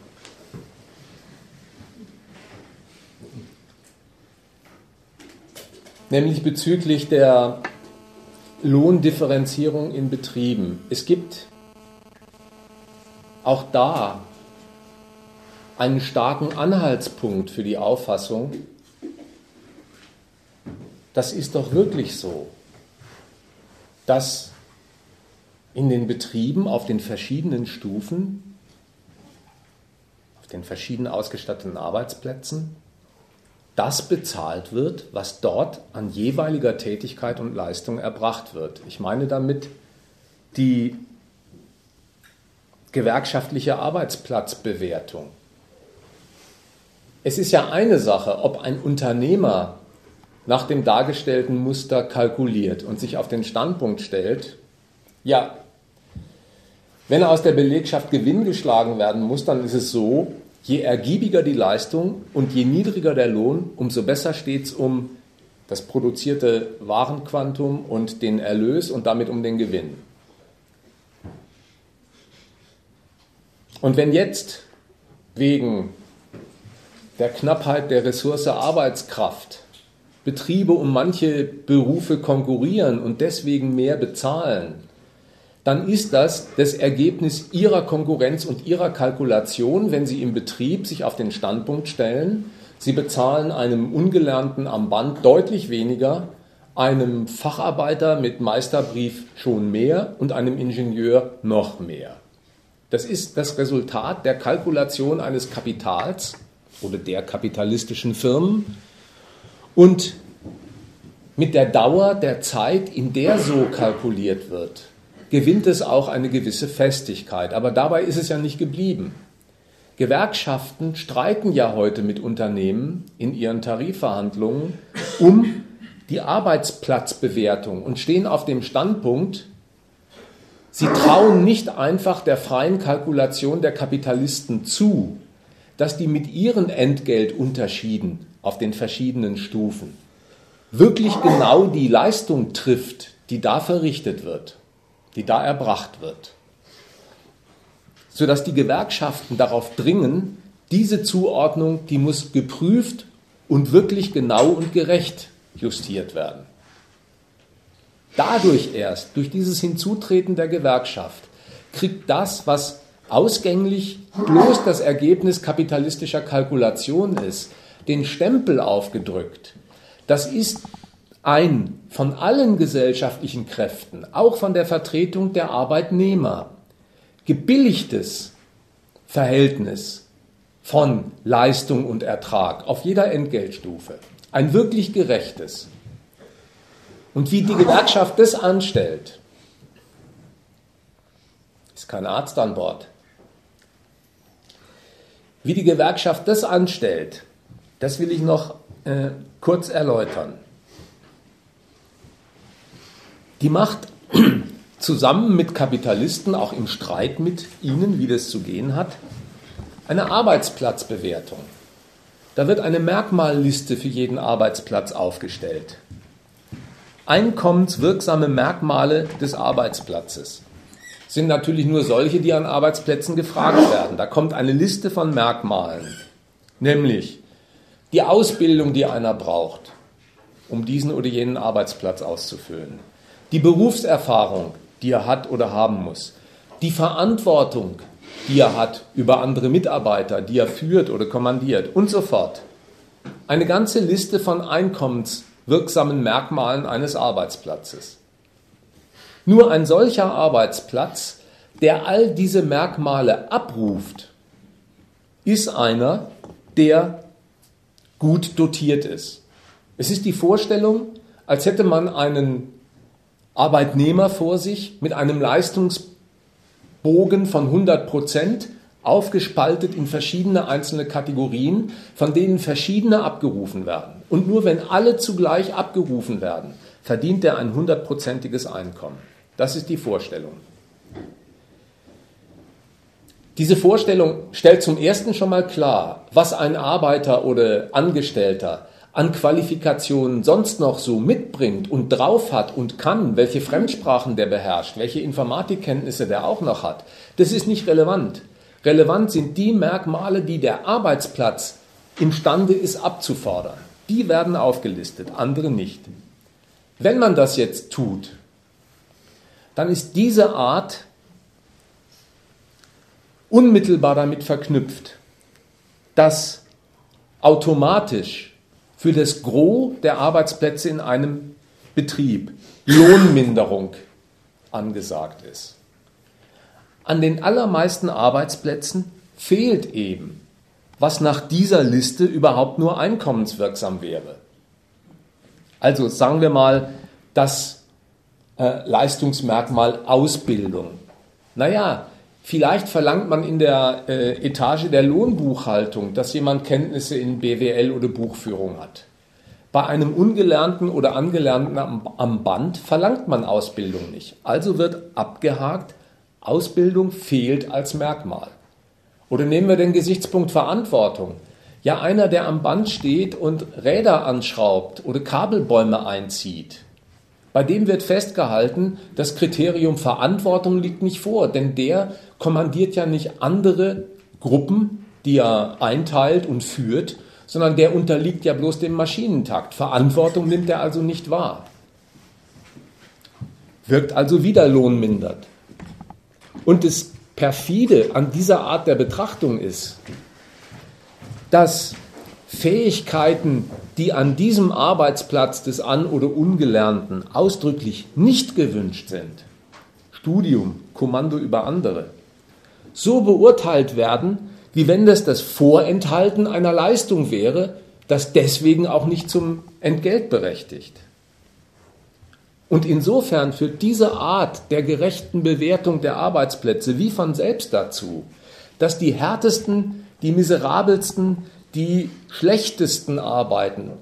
nämlich bezüglich der Lohndifferenzierung in Betrieben. Es gibt auch da einen starken Anhaltspunkt für die Auffassung, das ist doch wirklich so, dass in den Betrieben auf den verschiedenen Stufen, auf den verschieden ausgestatteten Arbeitsplätzen, das bezahlt wird, was dort an jeweiliger Tätigkeit und Leistung erbracht wird. Ich meine damit die gewerkschaftliche Arbeitsplatzbewertung. Es ist ja eine Sache, ob ein Unternehmer nach dem dargestellten Muster kalkuliert und sich auf den Standpunkt stellt, ja, wenn aus der Belegschaft Gewinn geschlagen werden muss, dann ist es so, je ergiebiger die Leistung und je niedriger der Lohn, umso besser steht es um das produzierte Warenquantum und den Erlös und damit um den Gewinn. Und wenn jetzt wegen der Knappheit der Ressource Arbeitskraft Betriebe um manche Berufe konkurrieren und deswegen mehr bezahlen, dann ist das das Ergebnis ihrer Konkurrenz und ihrer Kalkulation, wenn sie im Betrieb sich auf den Standpunkt stellen, sie bezahlen einem Ungelernten am Band deutlich weniger, einem Facharbeiter mit Meisterbrief schon mehr und einem Ingenieur noch mehr. Das ist das Resultat der Kalkulation eines Kapitals oder der kapitalistischen Firmen. Und mit der Dauer der Zeit, in der so kalkuliert wird, gewinnt es auch eine gewisse Festigkeit. Aber dabei ist es ja nicht geblieben. Gewerkschaften streiten ja heute mit Unternehmen in ihren Tarifverhandlungen um die Arbeitsplatzbewertung und stehen auf dem Standpunkt, Sie trauen nicht einfach der freien Kalkulation der Kapitalisten zu, dass die mit ihren Entgeltunterschieden auf den verschiedenen Stufen wirklich genau die Leistung trifft, die da verrichtet wird, die da erbracht wird. Sodass die Gewerkschaften darauf dringen, diese Zuordnung, die muss geprüft und wirklich genau und gerecht justiert werden. Dadurch erst, durch dieses Hinzutreten der Gewerkschaft, kriegt das, was ausgänglich bloß das Ergebnis kapitalistischer Kalkulation ist, den Stempel aufgedrückt. Das ist ein von allen gesellschaftlichen Kräften, auch von der Vertretung der Arbeitnehmer, gebilligtes Verhältnis von Leistung und Ertrag auf jeder Entgeltstufe. Ein wirklich gerechtes. Und wie die Gewerkschaft das anstellt, ist kein Arzt an Bord. Wie die Gewerkschaft das anstellt, das will ich noch äh, kurz erläutern. Die macht (clears throat) zusammen mit Kapitalisten, auch im Streit mit ihnen, wie das zu gehen hat, eine Arbeitsplatzbewertung. Da wird eine Merkmalliste für jeden Arbeitsplatz aufgestellt einkommenswirksame Merkmale des Arbeitsplatzes sind natürlich nur solche, die an Arbeitsplätzen gefragt werden. Da kommt eine Liste von Merkmalen, nämlich die Ausbildung, die einer braucht, um diesen oder jenen Arbeitsplatz auszufüllen, die Berufserfahrung, die er hat oder haben muss, die Verantwortung, die er hat über andere Mitarbeiter, die er führt oder kommandiert und so fort. Eine ganze Liste von Einkommens wirksamen Merkmalen eines Arbeitsplatzes. Nur ein solcher Arbeitsplatz, der all diese Merkmale abruft, ist einer, der gut dotiert ist. Es ist die Vorstellung, als hätte man einen Arbeitnehmer vor sich mit einem Leistungsbogen von 100 Prozent, aufgespaltet in verschiedene einzelne Kategorien, von denen verschiedene abgerufen werden. Und nur wenn alle zugleich abgerufen werden, verdient er ein hundertprozentiges Einkommen. Das ist die Vorstellung. Diese Vorstellung stellt zum ersten schon mal klar, was ein Arbeiter oder Angestellter an Qualifikationen sonst noch so mitbringt und drauf hat und kann, welche Fremdsprachen der beherrscht, welche Informatikkenntnisse der auch noch hat. Das ist nicht relevant. Relevant sind die Merkmale, die der Arbeitsplatz imstande ist abzufordern. Die werden aufgelistet, andere nicht. Wenn man das jetzt tut, dann ist diese Art unmittelbar damit verknüpft, dass automatisch für das Gros der Arbeitsplätze in einem Betrieb Lohnminderung angesagt ist. An den allermeisten Arbeitsplätzen fehlt eben, was nach dieser Liste überhaupt nur einkommenswirksam wäre. Also sagen wir mal das äh, Leistungsmerkmal Ausbildung. Naja, vielleicht verlangt man in der äh, Etage der Lohnbuchhaltung, dass jemand Kenntnisse in BWL oder Buchführung hat. Bei einem Ungelernten oder Angelernten am, am Band verlangt man Ausbildung nicht. Also wird abgehakt, Ausbildung fehlt als Merkmal. Oder nehmen wir den Gesichtspunkt Verantwortung. Ja, einer, der am Band steht und Räder anschraubt oder Kabelbäume einzieht, bei dem wird festgehalten, das Kriterium Verantwortung liegt nicht vor, denn der kommandiert ja nicht andere Gruppen, die er einteilt und führt, sondern der unterliegt ja bloß dem Maschinentakt. Verantwortung nimmt er also nicht wahr. Wirkt also wieder lohnmindert. Und das perfide an dieser Art der Betrachtung ist, dass Fähigkeiten, die an diesem Arbeitsplatz des An- oder Ungelernten ausdrücklich nicht gewünscht sind, Studium, Kommando über andere, so beurteilt werden, wie wenn das das Vorenthalten einer Leistung wäre, das deswegen auch nicht zum Entgelt berechtigt. Und insofern führt diese Art der gerechten Bewertung der Arbeitsplätze wie von selbst dazu, dass die härtesten, die miserabelsten, die schlechtesten Arbeiten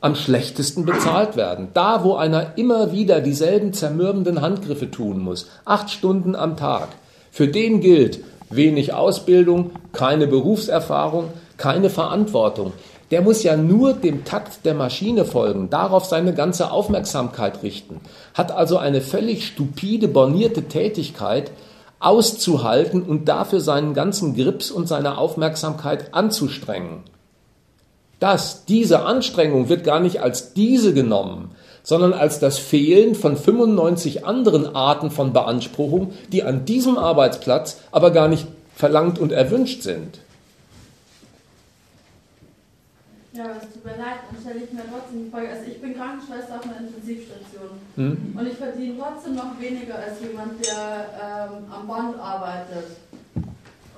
am schlechtesten bezahlt werden. Da, wo einer immer wieder dieselben zermürbenden Handgriffe tun muss, acht Stunden am Tag, für den gilt wenig Ausbildung, keine Berufserfahrung, keine Verantwortung. Der muss ja nur dem Takt der Maschine folgen, darauf seine ganze Aufmerksamkeit richten, hat also eine völlig stupide, bornierte Tätigkeit auszuhalten und dafür seinen ganzen Grips und seine Aufmerksamkeit anzustrengen. Das, diese Anstrengung wird gar nicht als diese genommen, sondern als das Fehlen von 95 anderen Arten von Beanspruchung, die an diesem Arbeitsplatz aber gar nicht verlangt und erwünscht sind. Ja, es tut mir leid, dann stelle ich mir trotzdem die Frage. Also ich bin Krankenschwester auf einer Intensivstation mhm. und ich verdiene trotzdem noch weniger als jemand, der ähm, am Band arbeitet.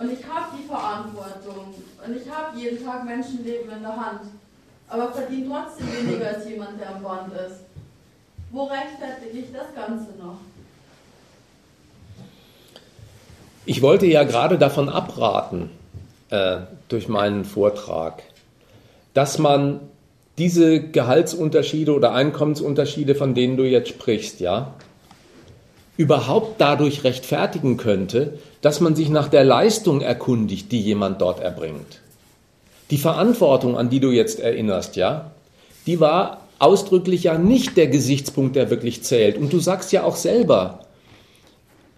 Und ich habe die Verantwortung und ich habe jeden Tag Menschenleben in der Hand, aber verdiene trotzdem weniger als jemand, der am Band ist. Wo rechtfertige ich das Ganze noch? Ich wollte ja gerade davon abraten, äh, durch meinen Vortrag, dass man diese Gehaltsunterschiede oder Einkommensunterschiede, von denen du jetzt sprichst, ja, überhaupt dadurch rechtfertigen könnte, dass man sich nach der Leistung erkundigt, die jemand dort erbringt. Die Verantwortung, an die du jetzt erinnerst, ja, die war ausdrücklich ja nicht der Gesichtspunkt, der wirklich zählt. Und du sagst ja auch selber,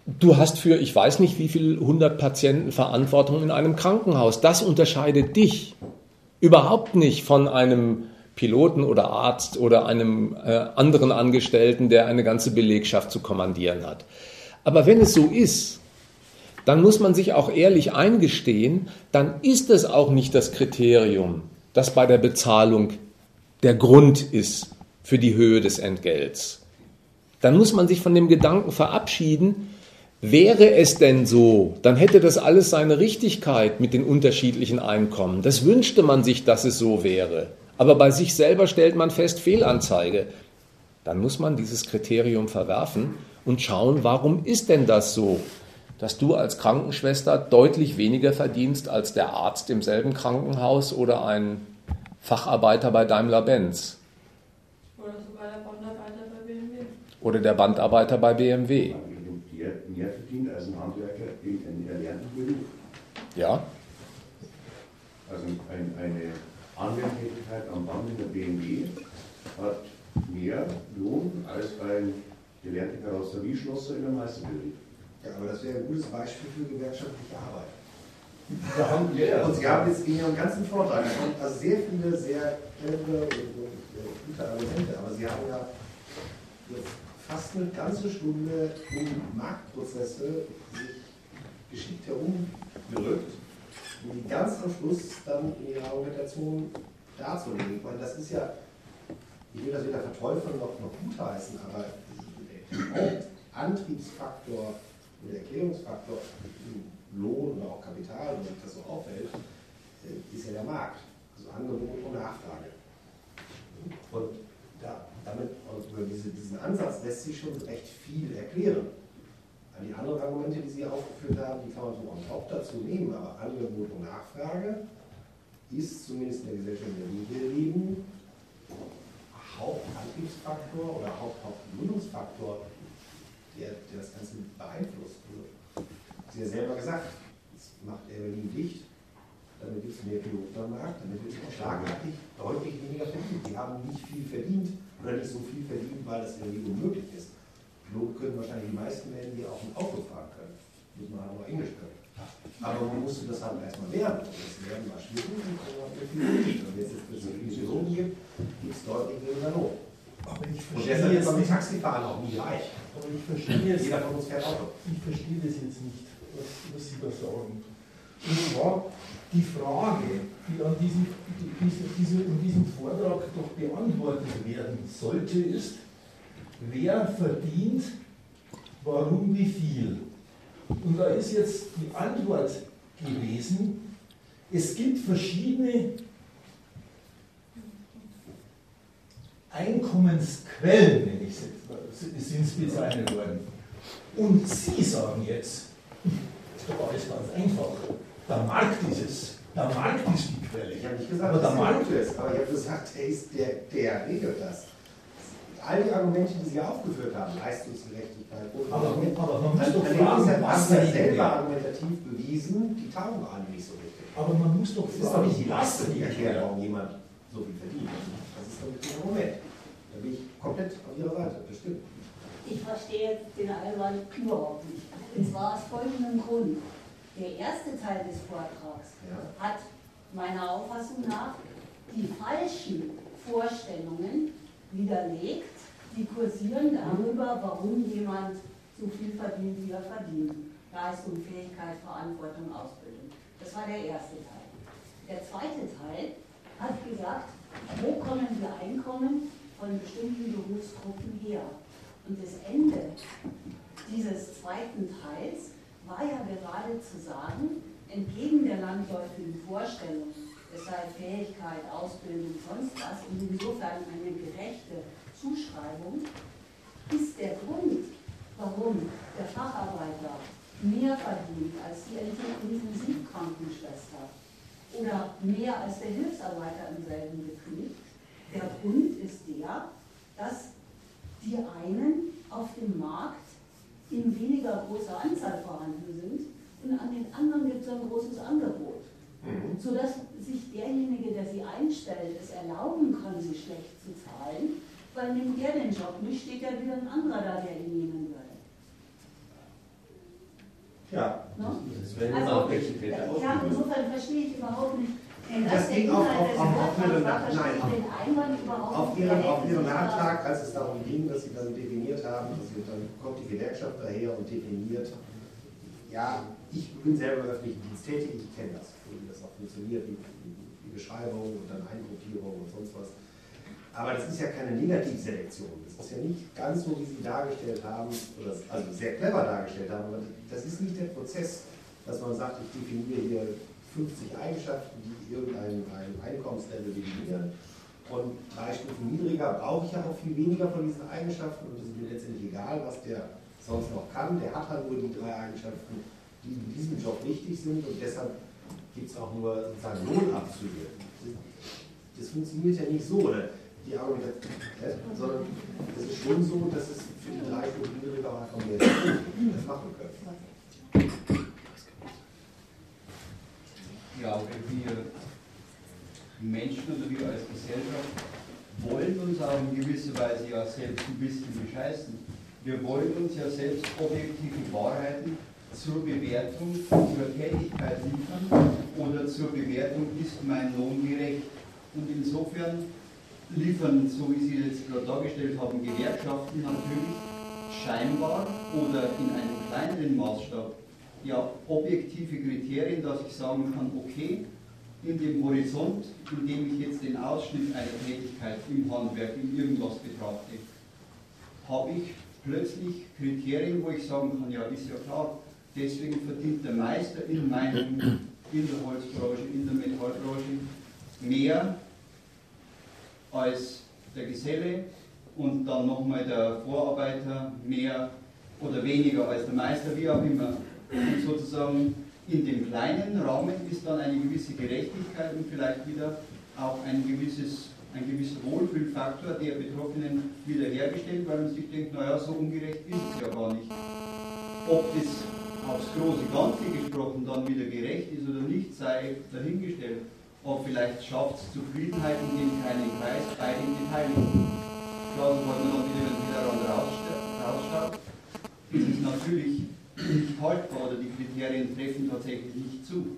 du hast für, ich weiß nicht, wie viele hundert Patienten Verantwortung in einem Krankenhaus. Das unterscheidet dich überhaupt nicht von einem Piloten oder Arzt oder einem äh, anderen Angestellten, der eine ganze Belegschaft zu kommandieren hat. Aber wenn es so ist, dann muss man sich auch ehrlich eingestehen, dann ist es auch nicht das Kriterium, das bei der Bezahlung der Grund ist für die Höhe des Entgelts. Dann muss man sich von dem Gedanken verabschieden, Wäre es denn so, dann hätte das alles seine Richtigkeit mit den unterschiedlichen Einkommen. Das wünschte man sich, dass es so wäre. Aber bei sich selber stellt man fest, Fehlanzeige. Dann muss man dieses Kriterium verwerfen und schauen, warum ist denn das so, dass du als Krankenschwester deutlich weniger verdienst als der Arzt im selben Krankenhaus oder ein Facharbeiter bei Daimler-Benz. Oder sogar der Bandarbeiter bei BMW. Oder der Bandarbeiter bei BMW mehr, mehr verdient als ein Handwerker in einem erlernten Beruf. Ja. Also ein, eine Anwendtätigkeit am Band in der BMW hat mehr Lohn als ein gelernter Karosserieschlosser in einem Meisterbetrieb. Ja, aber das wäre ein gutes Beispiel für gewerkschaftliche Arbeit. Da haben, ja, und Sie haben jetzt in Ihrem ganzen Vortrag also sehr viele sehr clevere und gute Argumente, aber Sie haben ja jetzt fast eine ganze Stunde um Marktprozesse sich geschickt herumgerückt, um die ganz am Schluss dann in ihrer Argumentation darzulegen. Ich meine, das ist ja, ich will das weder verteufeln noch, noch gutheißen, aber der Hauptantriebsfaktor oder Erklärungsfaktor Lohn oder auch Kapital, wenn sich das so auffällt, äh, ist ja der Markt. Also Angebot und Nachfrage. Und da, damit, also über diese, diesen Ansatz lässt sich schon recht viel erklären. Die anderen Argumente, die Sie aufgeführt haben, die kann man so auch dazu nehmen, aber Angebot und Nachfrage ist zumindest in der Gesellschaft, in der wir leben, Hauptantriebsfaktor oder Hauptgründungsfaktor, der, der das Ganze beeinflusst. Also, Sie haben selber gesagt, es macht er Berlin dicht, damit gibt es mehr Piloten am Markt, damit wird es schlagartig deutlich weniger verdient. Die haben nicht viel verdient nicht so viel verdient, weil das irgendwie unmöglich ist. Piloten können wahrscheinlich die meisten werden, die auch ein Auto fahren können. Muss man aber Englisch können. Aber man musste das halt erstmal lernen. Und das Lernen war schwierig und viel Und wenn es jetzt so viele Piloten gibt, gibt es deutlich weniger Not. Aber ich verstehe und deshalb ist man mit Taxifahren auch nie reich. Aber ich verstehe jetzt, Jeder von uns fährt Auto. Ich verstehe das jetzt nicht, was, was Sie da sagen. Und zwar, die Frage, die an diesem, diese, in diesem Vortrag doch beantwortet werden sollte, ist, wer verdient, warum wie viel? Und da ist jetzt die Antwort gewesen, es gibt verschiedene Einkommensquellen, nenne ich es, sind es bezeichnet worden. Und Sie sagen jetzt, das (laughs) ist doch alles ganz einfach der Markt ist es. Der Markt ist die Quelle. Ich habe nicht gesagt, aber dass der Markt ist, aber ich habe gesagt, der, ist, der, der regelt das. All die Argumente, die Sie aufgeführt haben, Leistungsgerechtigkeit, aber, aber man muss doch fragen, was ja selber argumentativ bewiesen, die taugen alle nicht so richtig. Aber man muss doch fragen, das ist doch nicht die Leistung, die erklärt, warum jemand so viel verdient. Das ist doch nicht der Moment. Da bin ich komplett auf Ihrer Seite, bestimmt. Ich verstehe den Einwand überhaupt nicht. Und zwar aus folgendem Grund der erste Teil des Vortrags ja. hat meiner Auffassung nach die falschen Vorstellungen widerlegt, die kursieren darüber, warum jemand so viel verdient, wie er verdient. Leistung, Fähigkeit, Verantwortung, Ausbildung. Das war der erste Teil. Der zweite Teil hat gesagt, wo kommen die Einkommen von bestimmten Berufsgruppen her? Und das Ende dieses zweiten Teils war ja gerade zu sagen, entgegen der landläufigen Vorstellung, es sei Fähigkeit, Ausbildung, sonst was, und insofern eine gerechte Zuschreibung, ist der Grund, warum der Facharbeiter mehr verdient als die Intensivkrankenschwester oder mehr als der Hilfsarbeiter im selben Betrieb. Der Grund ist der, dass die einen auf dem Markt in weniger großer Anzahl vorhanden sind und an den anderen gibt es ein großes Angebot. Mhm. Sodass sich derjenige, der sie einstellt, es erlauben kann, sie schlecht zu zahlen, weil nimmt der den Job nicht, steht ja wieder ein anderer da, der ihn nehmen würde. Ja, no? das wäre also, ja, insofern verstehe ich überhaupt nicht, das, ging auch auf, auf, auf, Ihren, nein, auf, Ihren, auf Ihren Antrag, als es darum ging, dass Sie dann definiert haben, Sie, dann kommt die Gewerkschaft daher und definiert, ja, ich bin selber öffentlich Dienst tätig, ich kenne das, wie das auch funktioniert, die, die Beschreibung und dann Eingruppierung und sonst was. Aber das ist ja keine Negativselektion. Das ist ja nicht ganz so, wie Sie dargestellt haben, oder also sehr clever dargestellt haben, aber das ist nicht der Prozess, dass man sagt, ich definiere hier 50 Eigenschaften, die irgendein ein Einkommenslevel definieren. Und drei Stufen niedriger brauche ich ja auch viel weniger von diesen Eigenschaften und es ist mir letztendlich egal, was der sonst noch kann. Der hat halt nur die drei Eigenschaften, die in diesem Job wichtig sind und deshalb gibt es auch nur sozusagen Lohnabzüge. Das funktioniert ja nicht so, oder? Die Argumentation, sondern es ist schon so, dass es für die drei Stufen niedriger auch einfach mehr das machen können. Ja, wir Menschen oder wir als Gesellschaft wollen uns auch in gewisser Weise ja selbst ein bisschen bescheißen. Wir wollen uns ja selbst objektive Wahrheiten zur Bewertung zur Tätigkeit liefern oder zur Bewertung, ist mein Lohn gerecht. Und insofern liefern, so wie Sie jetzt gerade dargestellt haben, Gewerkschaften natürlich scheinbar oder in einem kleineren Maßstab ja objektive Kriterien, dass ich sagen kann, okay, in dem Horizont, in dem ich jetzt den Ausschnitt einer Tätigkeit im Handwerk, in irgendwas betrachte, habe ich plötzlich Kriterien, wo ich sagen kann, ja, ist ja klar, deswegen verdient der Meister in meinem, in der Holzbranche, in der Metallbranche mehr als der Geselle und dann nochmal der Vorarbeiter mehr oder weniger als der Meister, wie auch immer. Und sozusagen in dem kleinen Rahmen ist dann eine gewisse Gerechtigkeit und vielleicht wieder auch ein, gewisses, ein gewisser Wohlfühlfaktor der Betroffenen wiederhergestellt, weil man sich denkt, naja, so ungerecht ist es ja gar nicht. Ob das aufs große Ganze gesprochen dann wieder gerecht ist oder nicht, sei dahingestellt. Aber vielleicht schafft es Zufriedenheit in dem kleinen Kreis bei den Beteiligten. Klar, sobald man dann wieder den Tellerrand rausschaut, ist es natürlich nicht haltbar oder die Kriterien treffen tatsächlich nicht zu.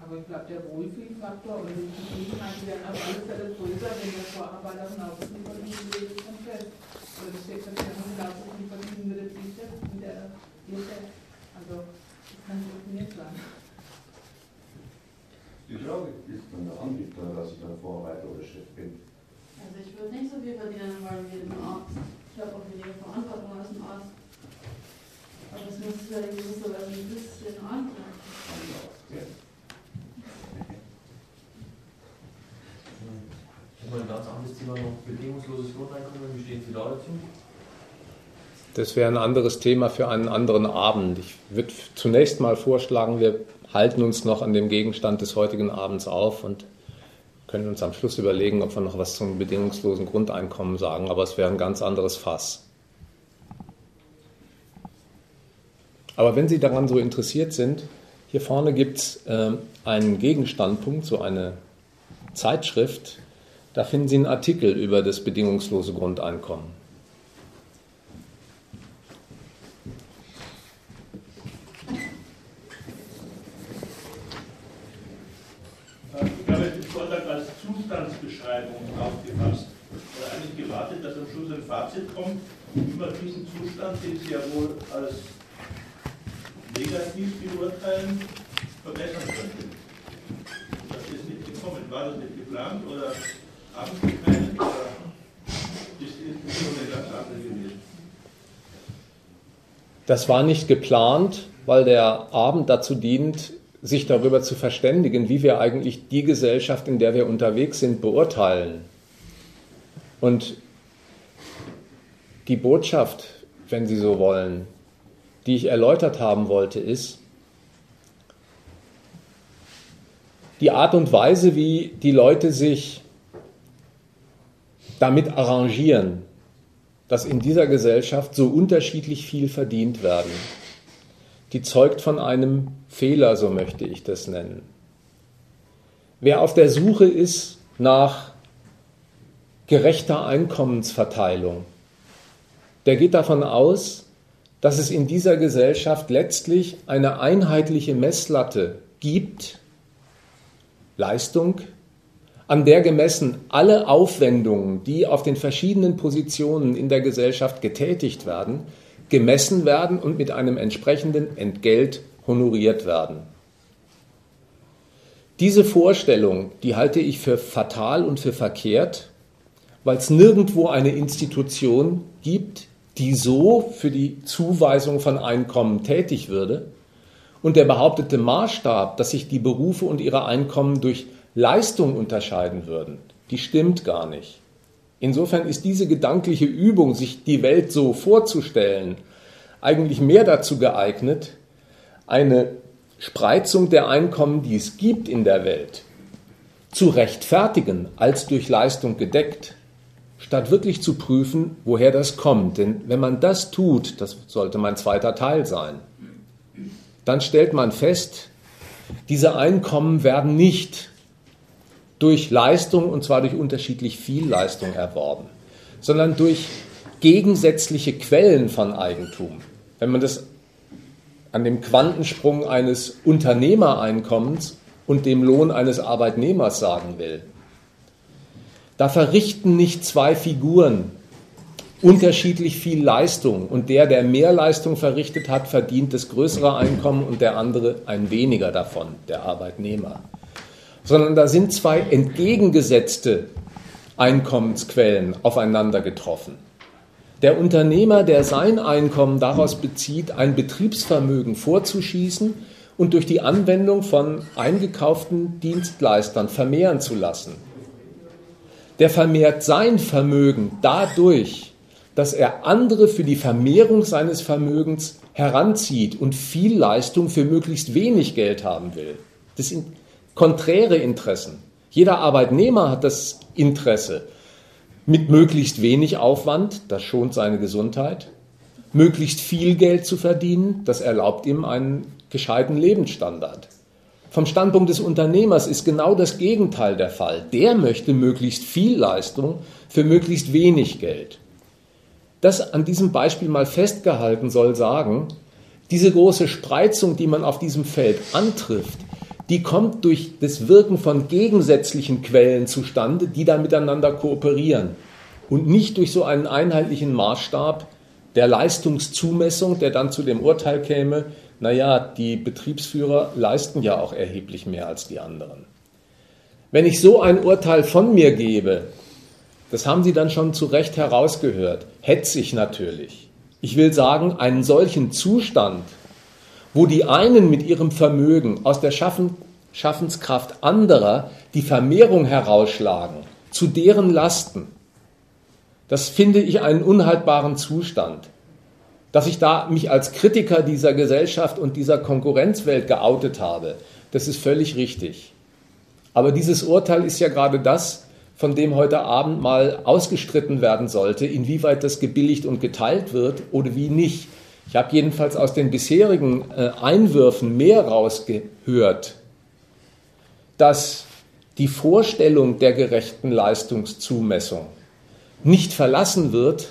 Aber ich glaube, der Wohlfühlfaktor oder die Zufriedenheit werden auf alle Fälle größer, wenn der Vorarbeiter von außen würde, das dann fällt. Oder das steht natürlich von außen verdienen würde, sicher, in der Kirche. Also, das kann nicht sein. Die Frage ist dann der Anbieter, dass ich dann Vorarbeiter oder Chef bin. Also ich würde nicht so viel verdienen wollen wie ein Arzt. Ich habe auch weniger Verantwortung als ein Arzt. Aber es muss ja so ein bisschen. Mal ein ganz anderes Thema noch, bedingungsloses Grundeinkommen, wie stehen Sie da dazu? Das wäre ein anderes Thema für einen anderen Abend. Ich würde zunächst mal vorschlagen, wir halten uns noch an dem Gegenstand des heutigen Abends auf und können uns am Schluss überlegen, ob wir noch was zum bedingungslosen Grundeinkommen sagen, aber es wäre ein ganz anderes Fass. Aber wenn Sie daran so interessiert sind, hier vorne gibt es äh, einen Gegenstandpunkt, so eine Zeitschrift, da finden Sie einen Artikel über das bedingungslose Grundeinkommen. Ich habe den Vortrag als Zustandsbeschreibung aufgefasst. Ich habe eigentlich gewartet, dass am Schluss ein Fazit kommt über diesen Zustand, den Sie ja wohl als negativ beurteilen, verbessern könnten. Das ist nicht gekommen. War das nicht geplant oder haben Sie keinen? Oder ist es ganz andere gewesen? Das war nicht geplant, weil der Abend dazu dient, sich darüber zu verständigen, wie wir eigentlich die Gesellschaft, in der wir unterwegs sind, beurteilen. Und die Botschaft, wenn Sie so wollen, die ich erläutert haben wollte, ist, die Art und Weise, wie die Leute sich damit arrangieren, dass in dieser Gesellschaft so unterschiedlich viel verdient werden, die zeugt von einem Fehler, so möchte ich das nennen. Wer auf der Suche ist nach gerechter Einkommensverteilung, der geht davon aus, dass es in dieser Gesellschaft letztlich eine einheitliche Messlatte gibt, Leistung, an der gemessen alle Aufwendungen, die auf den verschiedenen Positionen in der Gesellschaft getätigt werden, gemessen werden und mit einem entsprechenden Entgelt honoriert werden. Diese Vorstellung, die halte ich für fatal und für verkehrt, weil es nirgendwo eine Institution gibt, die so für die Zuweisung von Einkommen tätig würde. Und der behauptete Maßstab, dass sich die Berufe und ihre Einkommen durch Leistung unterscheiden würden, die stimmt gar nicht. Insofern ist diese gedankliche Übung, sich die Welt so vorzustellen, eigentlich mehr dazu geeignet, eine Spreizung der Einkommen, die es gibt in der Welt, zu rechtfertigen, als durch Leistung gedeckt statt wirklich zu prüfen, woher das kommt. Denn wenn man das tut, das sollte mein zweiter Teil sein, dann stellt man fest, diese Einkommen werden nicht durch Leistung, und zwar durch unterschiedlich viel Leistung erworben, sondern durch gegensätzliche Quellen von Eigentum. Wenn man das an dem Quantensprung eines Unternehmereinkommens und dem Lohn eines Arbeitnehmers sagen will, Da verrichten nicht zwei Figuren unterschiedlich viel Leistung und der, der mehr Leistung verrichtet hat, verdient das größere Einkommen und der andere ein weniger davon, der Arbeitnehmer. Sondern da sind zwei entgegengesetzte Einkommensquellen aufeinander getroffen. Der Unternehmer, der sein Einkommen daraus bezieht, ein Betriebsvermögen vorzuschießen und durch die Anwendung von eingekauften Dienstleistern vermehren zu lassen. Der vermehrt sein Vermögen dadurch, dass er andere für die Vermehrung seines Vermögens heranzieht und viel Leistung für möglichst wenig Geld haben will. Das sind konträre Interessen. Jeder Arbeitnehmer hat das Interesse, mit möglichst wenig Aufwand, das schont seine Gesundheit, möglichst viel Geld zu verdienen, das erlaubt ihm einen gescheiten Lebensstandard. Vom Standpunkt des Unternehmers ist genau das Gegenteil der Fall. Der möchte möglichst viel Leistung für möglichst wenig Geld. Das an diesem Beispiel mal festgehalten soll sagen, diese große Spreizung, die man auf diesem Feld antrifft, die kommt durch das Wirken von gegensätzlichen Quellen zustande, die dann miteinander kooperieren und nicht durch so einen einheitlichen Maßstab der Leistungszumessung, der dann zu dem Urteil käme, naja, die Betriebsführer leisten ja auch erheblich mehr als die anderen. Wenn ich so ein Urteil von mir gebe, das haben Sie dann schon zu Recht herausgehört, hetze ich natürlich. Ich will sagen, einen solchen Zustand, wo die einen mit ihrem Vermögen aus der Schaffen, Schaffenskraft anderer die Vermehrung herausschlagen, zu deren Lasten, das finde ich einen unhaltbaren Zustand. Dass ich da mich als Kritiker dieser Gesellschaft und dieser Konkurrenzwelt geoutet habe, das ist völlig richtig. Aber dieses Urteil ist ja gerade das, von dem heute Abend mal ausgestritten werden sollte, inwieweit das gebilligt und geteilt wird oder wie nicht. Ich habe jedenfalls aus den bisherigen äh, Einwürfen mehr rausgehört, dass die Vorstellung der gerechten Leistungszumessung nicht verlassen wird,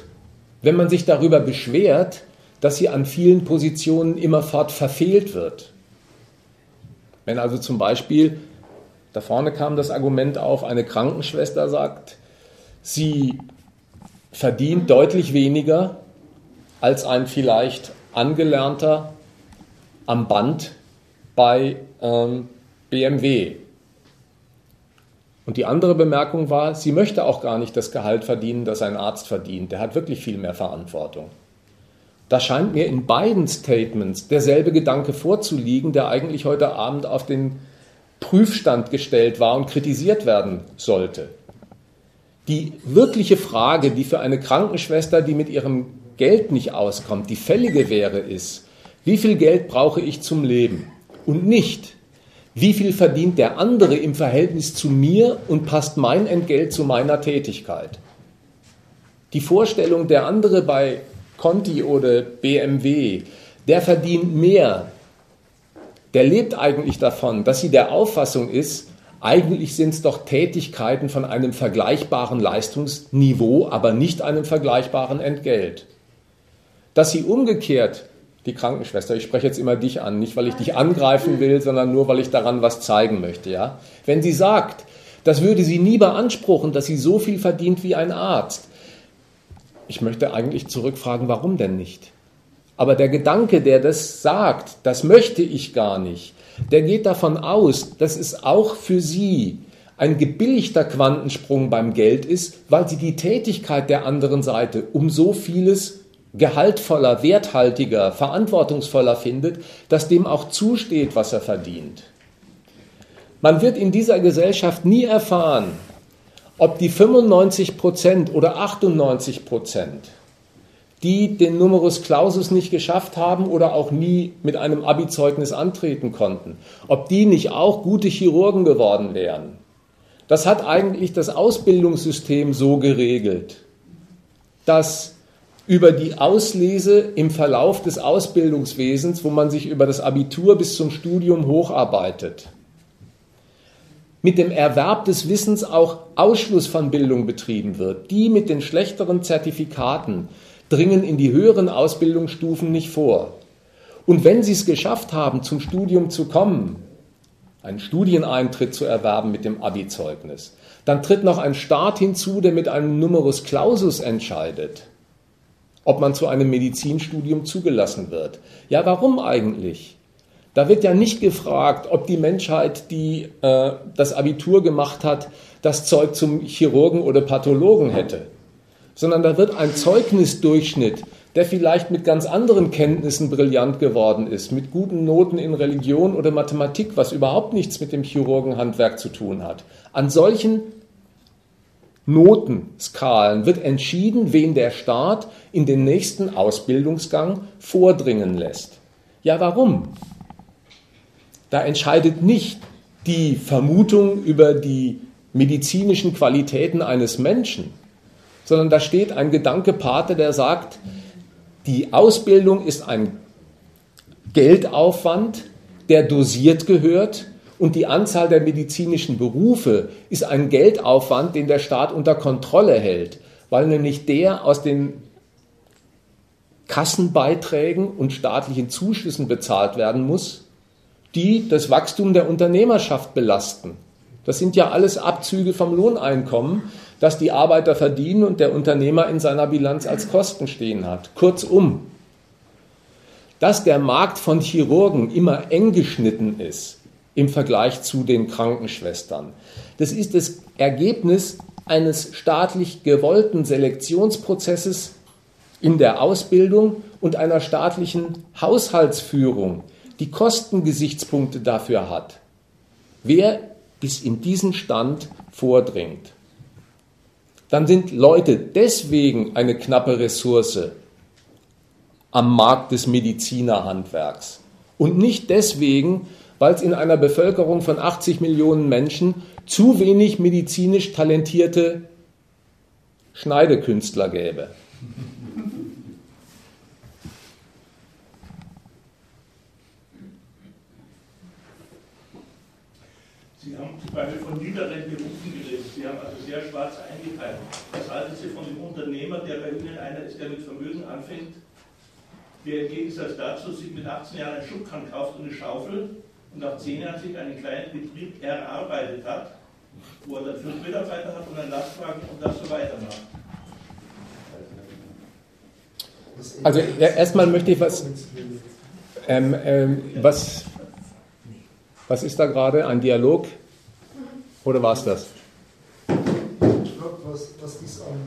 wenn man sich darüber beschwert, dass sie an vielen Positionen immerfort verfehlt wird. Wenn also zum Beispiel, da vorne kam das Argument auf, eine Krankenschwester sagt, sie verdient deutlich weniger als ein vielleicht angelernter am Band bei ähm, BMW. Und die andere Bemerkung war, sie möchte auch gar nicht das Gehalt verdienen, das ein Arzt verdient. Der hat wirklich viel mehr Verantwortung. Da scheint mir in beiden Statements derselbe Gedanke vorzuliegen, der eigentlich heute Abend auf den Prüfstand gestellt war und kritisiert werden sollte. Die wirkliche Frage, die für eine Krankenschwester, die mit ihrem Geld nicht auskommt, die fällige wäre, ist, wie viel Geld brauche ich zum Leben? Und nicht, wie viel verdient der andere im Verhältnis zu mir und passt mein Entgelt zu meiner Tätigkeit? Die Vorstellung, der andere bei Conti oder BMW, der verdient mehr, der lebt eigentlich davon, dass sie der Auffassung ist, eigentlich sind es doch Tätigkeiten von einem vergleichbaren Leistungsniveau, aber nicht einem vergleichbaren Entgelt. Dass sie umgekehrt, die Krankenschwester, ich spreche jetzt immer dich an, nicht weil ich dich angreifen will, sondern nur weil ich daran was zeigen möchte, ja? Wenn sie sagt, das würde sie nie beanspruchen, dass sie so viel verdient wie ein Arzt, ich möchte eigentlich zurückfragen, warum denn nicht? Aber der Gedanke, der das sagt, das möchte ich gar nicht, der geht davon aus, dass es auch für Sie ein gebilligter Quantensprung beim Geld ist, weil Sie die Tätigkeit der anderen Seite um so vieles gehaltvoller, werthaltiger, verantwortungsvoller findet, dass dem auch zusteht, was er verdient. Man wird in dieser Gesellschaft nie erfahren, ob die 95 Prozent oder 98 Prozent, die den Numerus Clausus nicht geschafft haben oder auch nie mit einem Abi-Zeugnis antreten konnten, ob die nicht auch gute Chirurgen geworden wären. Das hat eigentlich das Ausbildungssystem so geregelt, dass über die Auslese im Verlauf des Ausbildungswesens, wo man sich über das Abitur bis zum Studium hocharbeitet, mit dem Erwerb des Wissens auch Ausschluss von Bildung betrieben wird. Die mit den schlechteren Zertifikaten dringen in die höheren Ausbildungsstufen nicht vor. Und wenn sie es geschafft haben, zum Studium zu kommen, einen Studieneintritt zu erwerben mit dem Abi-Zeugnis. Dann tritt noch ein Staat hinzu, der mit einem Numerus Clausus entscheidet, ob man zu einem Medizinstudium zugelassen wird. Ja, warum eigentlich? Da wird ja nicht gefragt, ob die Menschheit, die äh, das Abitur gemacht hat, das Zeug zum Chirurgen oder Pathologen hätte, sondern da wird ein Zeugnisdurchschnitt, der vielleicht mit ganz anderen Kenntnissen brillant geworden ist, mit guten Noten in Religion oder Mathematik, was überhaupt nichts mit dem Chirurgenhandwerk zu tun hat. An solchen Notenskalen wird entschieden, wen der Staat in den nächsten Ausbildungsgang vordringen lässt. Ja, warum? Da entscheidet nicht die Vermutung über die medizinischen Qualitäten eines Menschen, sondern da steht ein Gedanke Pate, der sagt, die Ausbildung ist ein Geldaufwand, der dosiert gehört und die Anzahl der medizinischen Berufe ist ein Geldaufwand, den der Staat unter Kontrolle hält, weil nämlich der aus den Kassenbeiträgen und staatlichen Zuschüssen bezahlt werden muss, die das Wachstum der Unternehmerschaft belasten. Das sind ja alles Abzüge vom Lohneinkommen, das die Arbeiter verdienen und der Unternehmer in seiner Bilanz als Kosten stehen hat. Kurzum, dass der Markt von Chirurgen immer eng geschnitten ist im Vergleich zu den Krankenschwestern, das ist das Ergebnis eines staatlich gewollten Selektionsprozesses in der Ausbildung und einer staatlichen Haushaltsführung, die Kostengesichtspunkte dafür hat. Wer bis in diesen Stand vordringt. Dann sind Leute deswegen eine knappe Ressource am Markt des Medizinerhandwerks und nicht deswegen, weil es in einer Bevölkerung von 80 Millionen Menschen zu wenig medizinisch talentierte Schneidekünstler gäbe. Beispiel von niederen Berufen geredet. Sie haben also sehr schwarz eingeteilt. Was halten Sie von dem Unternehmer, der bei Ihnen einer ist, der mit Vermögen anfängt, der im Gegensatz dazu sich mit 18 Jahren einen Schubkahn kauft und eine Schaufel und nach 10 Jahren sich einen kleinen Betrieb erarbeitet hat, wo er dann fünf Mitarbeiter hat und einen Lastwagen und das so weitermacht? Also erstmal möchte ich was, ähm, ähm, was, was ist da gerade? Ein Dialog? Oder war es das? Ich glaube, was, was dies an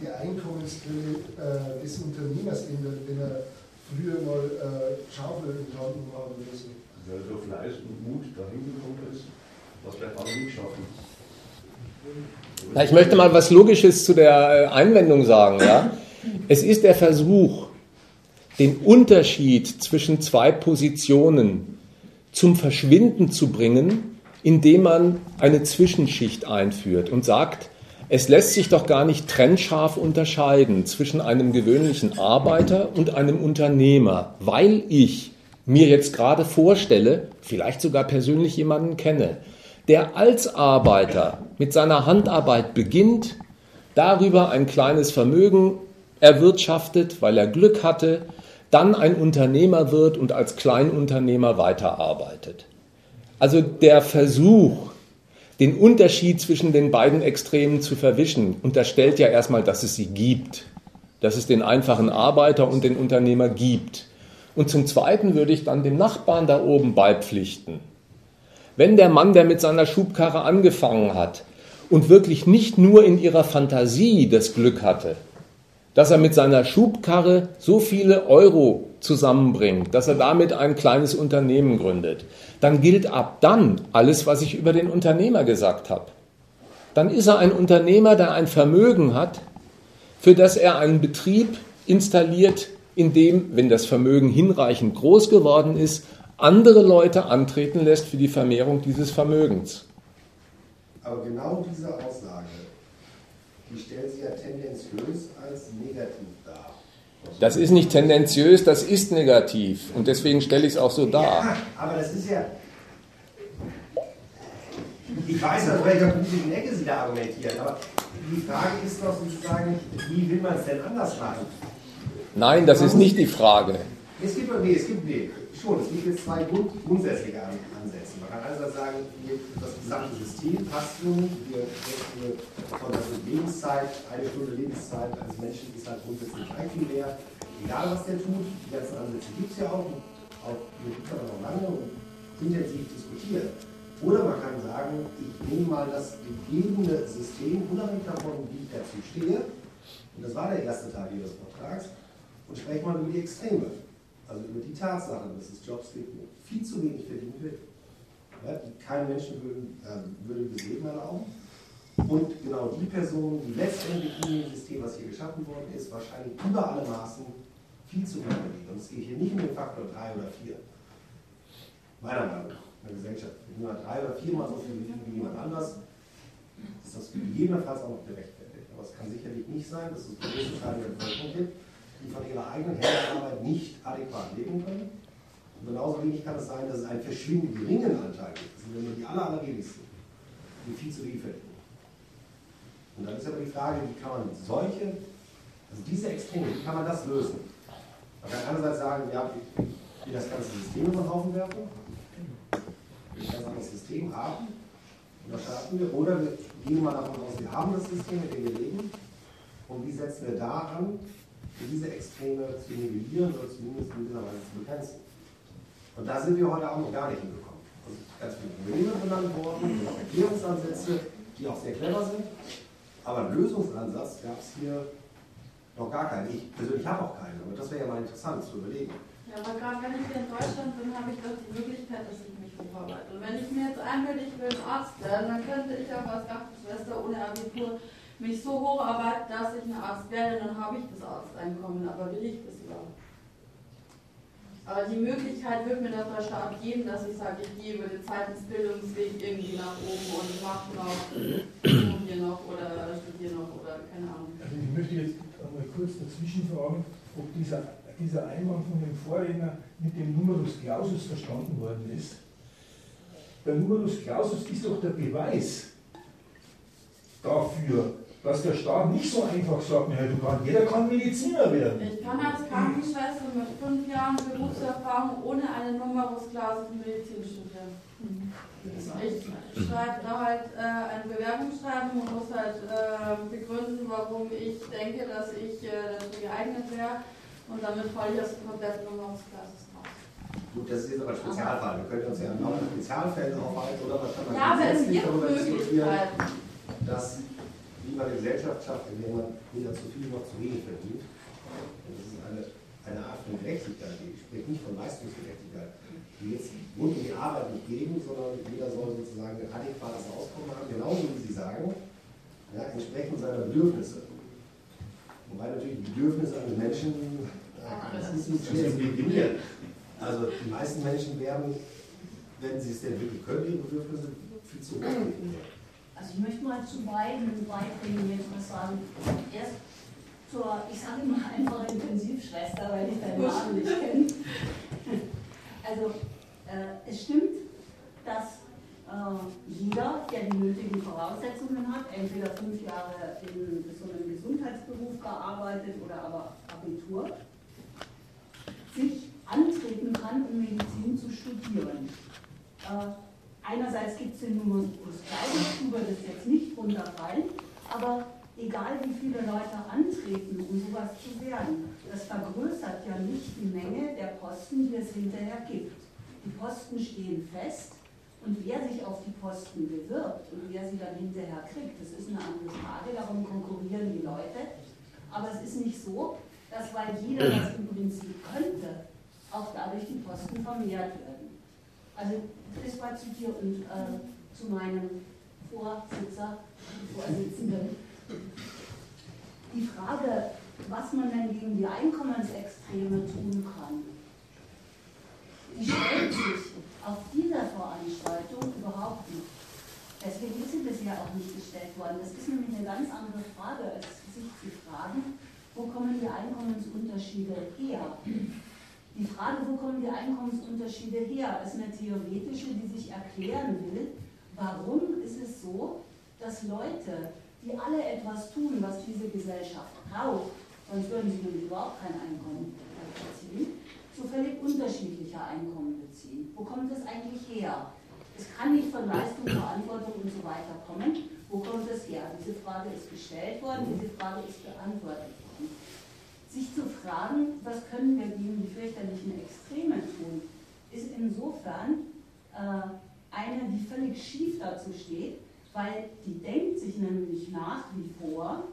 die Einkommensquelle äh, des Unternehmers ändert, wenn er früher mal äh, Schaufel in Taten haben oder so. Weil er durch Fleiß und Mut dahin gekommen ist, was vielleicht andere nicht schaffen. Na, ich möchte mal was Logisches zu der äh, Einwendung sagen. Ja? Es ist der Versuch, den Unterschied zwischen zwei Positionen zum Verschwinden zu bringen, indem man eine Zwischenschicht einführt und sagt, es lässt sich doch gar nicht trennscharf unterscheiden zwischen einem gewöhnlichen Arbeiter und einem Unternehmer, weil ich mir jetzt gerade vorstelle, vielleicht sogar persönlich jemanden kenne, der als Arbeiter mit seiner Handarbeit beginnt, darüber ein kleines Vermögen erwirtschaftet, weil er Glück hatte, dann ein Unternehmer wird und als Kleinunternehmer weiterarbeitet. Also der Versuch, den Unterschied zwischen den beiden Extremen zu verwischen, unterstellt ja erstmal, dass es sie gibt, dass es den einfachen Arbeiter und den Unternehmer gibt. Und zum Zweiten würde ich dann dem Nachbarn da oben beipflichten. Wenn der Mann, der mit seiner Schubkarre angefangen hat und wirklich nicht nur in ihrer Fantasie das Glück hatte, dass er mit seiner Schubkarre so viele Euro zusammenbringt, dass er damit ein kleines Unternehmen gründet, dann gilt ab dann alles, was ich über den Unternehmer gesagt habe. Dann ist er ein Unternehmer, der ein Vermögen hat, für das er einen Betrieb installiert, in dem, wenn das Vermögen hinreichend groß geworden ist, andere Leute antreten lässt für die Vermehrung dieses Vermögens. Aber genau diese Aussage, die stellt sich ja tendenziös als negativ dar. Das ist nicht tendenziös, das ist negativ. Und deswegen stelle ich es auch so dar. Ja, aber das ist ja. Ich weiß, aus welcher politischen Ecke Sie da argumentieren, aber die Frage ist doch sozusagen, wie will man es denn anders machen? Nein, das ist nicht die Frage. Es gibt, nee, es gibt, nee, schon, es gibt jetzt zwei Grund, grundsätzliche Ansätze. Kann einerseits sagen, das gesamte System passt nun, wir rechnen von der Lebenszeit, eine Stunde Lebenszeit eines Menschen ist halt grundsätzlich wert, egal was der tut. Die ganzen Ansätze gibt es ja auch, auch mit kann man noch lange und intensiv diskutieren. Oder man kann sagen, ich nehme mal das gegebene System, unabhängig davon, wie ich dazu stehe, und das war der erste Teil Ihres Vortrags, und spreche mal über die Extreme. Also über die Tatsache, dass es Jobs gibt, wo viel zu wenig verdient wird, die kein Menschenwürdiges äh, Leben erlauben. Und genau die Personen, die letztendlich in dem System, was hier geschaffen worden ist, wahrscheinlich über alle Maßen viel zu hoch verdienen. Und es geht hier nicht um den Faktor 3 oder 4. Meiner Meinung nach, in der Gesellschaft. Wenn jemand drei oder viermal so viel verdient wie jemand anders, ist das gegebenenfalls auch noch gerechtfertigt. Aber es kann sicherlich nicht sein, dass es große Teile der Bevölkerung gibt, die von ihrer eigenen Herrenarbeit nicht adäquat leben können. Und genauso wenig kann es sein, dass es einen verschwindend geringen Anteil gibt. Das sind nur die aller, die viel zu wenig verdienen. Und dann ist aber die Frage, wie kann man solche, also diese Extreme, wie kann man das lösen? Man kann einerseits sagen, ja, wir das ganze System über den Haufen werfen, wir ein ganz anderes System haben, und da starten wir, oder wir gehen mal davon aus, wir haben das System, in dem wir leben, und wie setzen wir da an, diese Extreme zu nivellieren oder zumindest in dieser Weise zu begrenzen. Und da sind wir heute auch noch gar nicht hingekommen. Also ganz viele Probleme benannt worden, auch Erklärungsansätze, die auch sehr clever sind. Aber einen Lösungsansatz gab es hier noch gar keinen. Ich persönlich habe auch keinen, aber das wäre ja mal interessant zu überlegen. Ja, aber gerade wenn ich hier in Deutschland bin, habe ich doch die Möglichkeit, dass ich mich hocharbeite. Und wenn ich mir jetzt einbilde, ich will Arzt werden, dann könnte ich auch als Krankenschwester ohne Abitur mich so hocharbeiten, dass ich ein Arzt werde, dann habe ich das Arzteinkommen. Aber will ich das überhaupt? Aber die Möglichkeit wird mir der Staat geben, dass ich sage, ich gehe über den Zeitungsbildungsweg irgendwie nach oben und mache noch, hier noch oder studiere noch oder keine Ahnung. Also ich möchte jetzt einmal kurz dazwischen fragen, ob dieser, dieser Einwand von dem Vorredner mit dem Numerus Clausus verstanden worden ist. Der Numerus Clausus ist doch der Beweis dafür, dass der Staat nicht so einfach sagt, ja, du kann, jeder kann Mediziner werden. Ich kann als Krankenschwester mit fünf Jahren Berufserfahrung ohne eine Numerus Clausus Medizin studieren. Ich schreibe da halt äh, eine Bewerbungsschreiben und muss halt äh, begründen, warum ich denke, dass ich äh, dazu geeignet wäre. Und damit falle ich aus dem kompletten Numerus Clausus raus. Gut, das ist jetzt aber ein Spezialfall. Wir können uns ja noch in Spezialfällen aufhalten oder was kann man Ja, aber es gibt Möglichkeiten. Dass wie man eine Gesellschaft schafft, in der man weder zu viel noch zu wenig verdient. Und das ist eine, eine Art von Gerechtigkeit. Ich spreche nicht von Leistungsgerechtigkeit, die jetzt rund um die Arbeit nicht geben, sondern jeder soll sozusagen ein adäquates Auskommen haben, genauso wie Sie sagen, ja, entsprechend seiner Bedürfnisse. Wobei natürlich die Bedürfnisse eines Menschen, das ist nicht schwer zu definieren. Also die meisten Menschen werden, wenn sie es denn wirklich können, ihre Bedürfnisse viel zu hoch (clears throat) definieren. Also ich möchte mal zu beiden Beiträgen jetzt was sagen. Erst zur, ich sage immer einfach Intensivschwester, weil ich deinen Namen nicht kenne. Also äh, es stimmt, dass äh, jeder, der die nötigen Voraussetzungen hat, entweder fünf Jahre in so einem Gesundheitsberuf gearbeitet oder aber Abitur, sich antreten kann, um Medizin zu studieren. Äh, Einerseits gibt es den Numerus Clausus, würde das jetzt nicht runterfallen, aber egal wie viele Leute antreten, um sowas zu werden, das vergrößert ja nicht die Menge der Posten, die es hinterher gibt. Die Posten stehen fest und wer sich auf die Posten bewirbt und wer sie dann hinterher kriegt, das ist eine andere Frage, darum konkurrieren die Leute. Aber es ist nicht so, dass weil jeder das im Prinzip könnte, auch dadurch die Posten vermehrt werden. Also das war zu dir und äh, zu meinem Vorsitzer, Vorsitzenden. Die Frage, was man denn gegen die Einkommensextreme tun kann, die stellt sich auf dieser Veranstaltung überhaupt nicht. Deswegen ist sie bisher auch nicht gestellt worden. Das ist nämlich eine ganz andere Frage, als sich zu fragen, wo kommen die Einkommensunterschiede her? Die Frage, wo kommen die Einkommensunterschiede her, ist eine theoretische, die sich erklären will. Warum ist es so, dass Leute, die alle etwas tun, was diese Gesellschaft braucht, sonst würden sie nämlich überhaupt kein Einkommen erzielen, so völlig unterschiedliche Einkommen beziehen. Wo kommt das eigentlich her? Es kann nicht von Leistung, Verantwortung und so weiter kommen. Wo kommt das her? Diese Frage ist gestellt worden, diese Frage ist beantwortet. Sich zu fragen, was können wir gegen die fürchterlichen Extreme tun, ist insofern äh, eine, die völlig schief dazu steht, weil die denkt sich nämlich nach wie vor,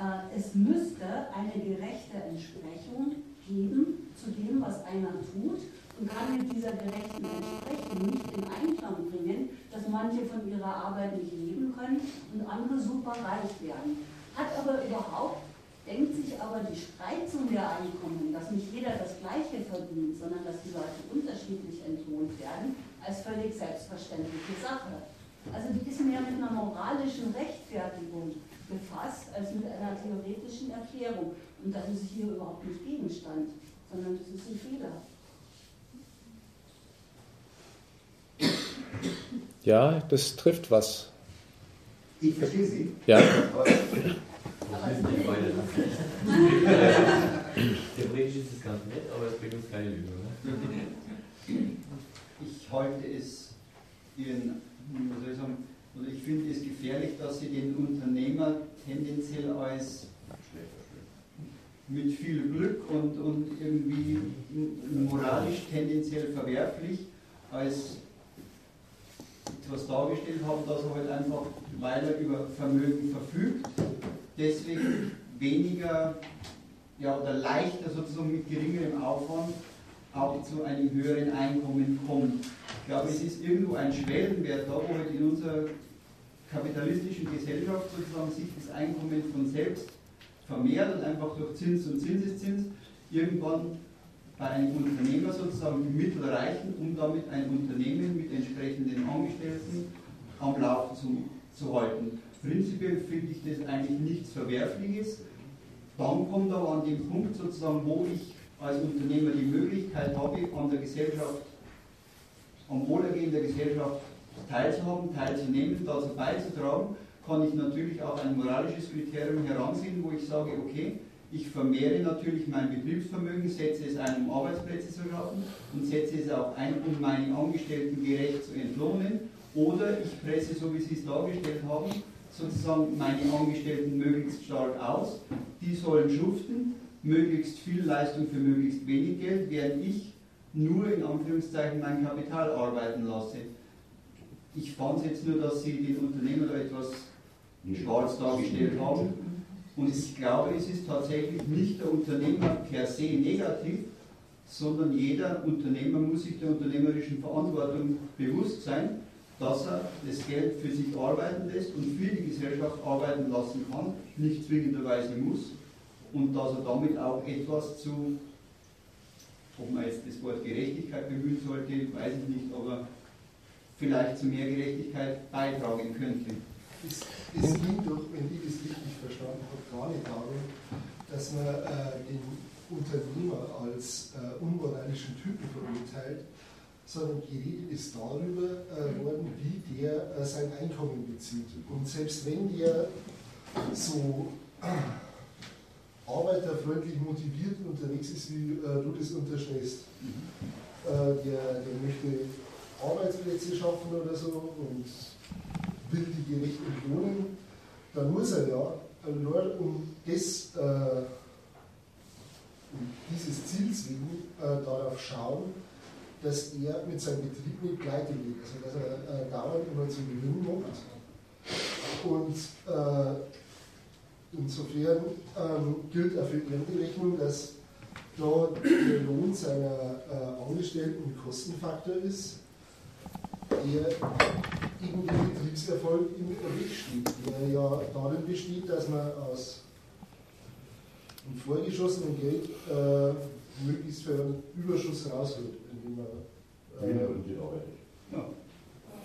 äh, es müsste eine gerechte Entsprechung geben zu dem, was einer tut und kann mit dieser gerechten Entsprechung nicht in Einklang bringen, dass manche von ihrer Arbeit nicht leben können und andere super reich werden. Hat aber überhaupt, denkt sich aber die Spreizung der Einkommen, dass nicht jeder das Gleiche verdient, sondern dass die Leute unterschiedlich entlohnt werden, als völlig selbstverständliche Sache. Also die ist mehr mit einer moralischen Rechtfertigung befasst, als mit einer theoretischen Erklärung. Und das ist hier überhaupt nicht Gegenstand, sondern das ist ein Fehler. Ja, das trifft was. Ich verstehe Sie. Ja. (laughs) Theoretisch ist es ganz nett, aber es bringt uns keine Lösung. Ne? Ich halte es Ihren, soll ich sagen, oder ich finde es gefährlich, dass Sie den Unternehmer tendenziell als mit viel Glück und, und irgendwie moralisch tendenziell verwerflich als etwas dargestellt haben, dass er halt einfach, weil er über Vermögen verfügt, deswegen weniger ja, oder leichter sozusagen mit geringerem Aufwand auch zu einem höheren Einkommen kommt. Ich glaube, es ist irgendwo ein Schwellenwert da, wo halt in unserer kapitalistischen Gesellschaft sozusagen sich das Einkommen von selbst vermehrt und einfach durch Zins und Zinseszins irgendwann bei einem Unternehmer sozusagen die Mittel reichen, um damit ein Unternehmen mit entsprechenden Angestellten am Laufen zu, zu halten. Prinzipiell finde ich das eigentlich nichts Verwerfliches. Dann kommt aber an den Punkt sozusagen, wo ich als Unternehmer die Möglichkeit habe, an der Gesellschaft, am Wohlergehen der Gesellschaft teilzuhaben, teilzunehmen, dazu beizutragen, kann ich natürlich auch ein moralisches Kriterium heranziehen, wo ich sage, okay, ich vermehre natürlich mein Betriebsvermögen, setze es ein, um Arbeitsplätze zu schaffen und setze es auch ein, um meine Angestellten gerecht zu entlohnen. Oder ich presse, so wie Sie es dargestellt haben, sozusagen meine Angestellten möglichst stark aus. Die sollen schuften, möglichst viel Leistung für möglichst wenig Geld, während ich nur in Anführungszeichen mein Kapital arbeiten lasse. Ich fand jetzt nur, dass Sie den Unternehmer da etwas schwarz dargestellt haben. Und ich glaube, es ist tatsächlich nicht der Unternehmer per se negativ, sondern jeder Unternehmer muss sich der unternehmerischen Verantwortung bewusst sein, dass er das Geld für sich arbeiten lässt und für die Gesellschaft arbeiten lassen kann, nicht zwingenderweise muss, und dass er damit auch etwas zu, ob man jetzt das Wort Gerechtigkeit bemühen sollte, weiß ich nicht, aber vielleicht zu mehr Gerechtigkeit beitragen könnte. Es, es ging doch, wenn ich das richtig verstanden habe, gar nicht darum, dass man äh, den Unternehmer als äh, unmoralischen Typen verurteilt, sondern die Rede ist darüber äh, worden, wie der äh, sein Einkommen bezieht. Und selbst wenn der so äh, arbeiterfreundlich motiviert unterwegs ist, wie äh, du das unterstellst, äh, der, der möchte Arbeitsplätze schaffen oder so und will die gerecht entlohnen, dann muss er ja nur um das, äh, um dieses Ziels wegen darauf schauen, dass er mit seinem Betrieb nicht pleite geht, also dass er äh, dauernd immer zu Gewinn macht. Und äh, insofern ähm, gilt auch für die Rechnung, dass da der Lohn seiner äh, Angestellten ein Kostenfaktor ist, der eben den Betriebserfolg im Weg steht, der ja darin besteht, dass man aus dem vorgeschossenen Geld äh, möglichst für einen Überschuss rausholt, man äh, ja.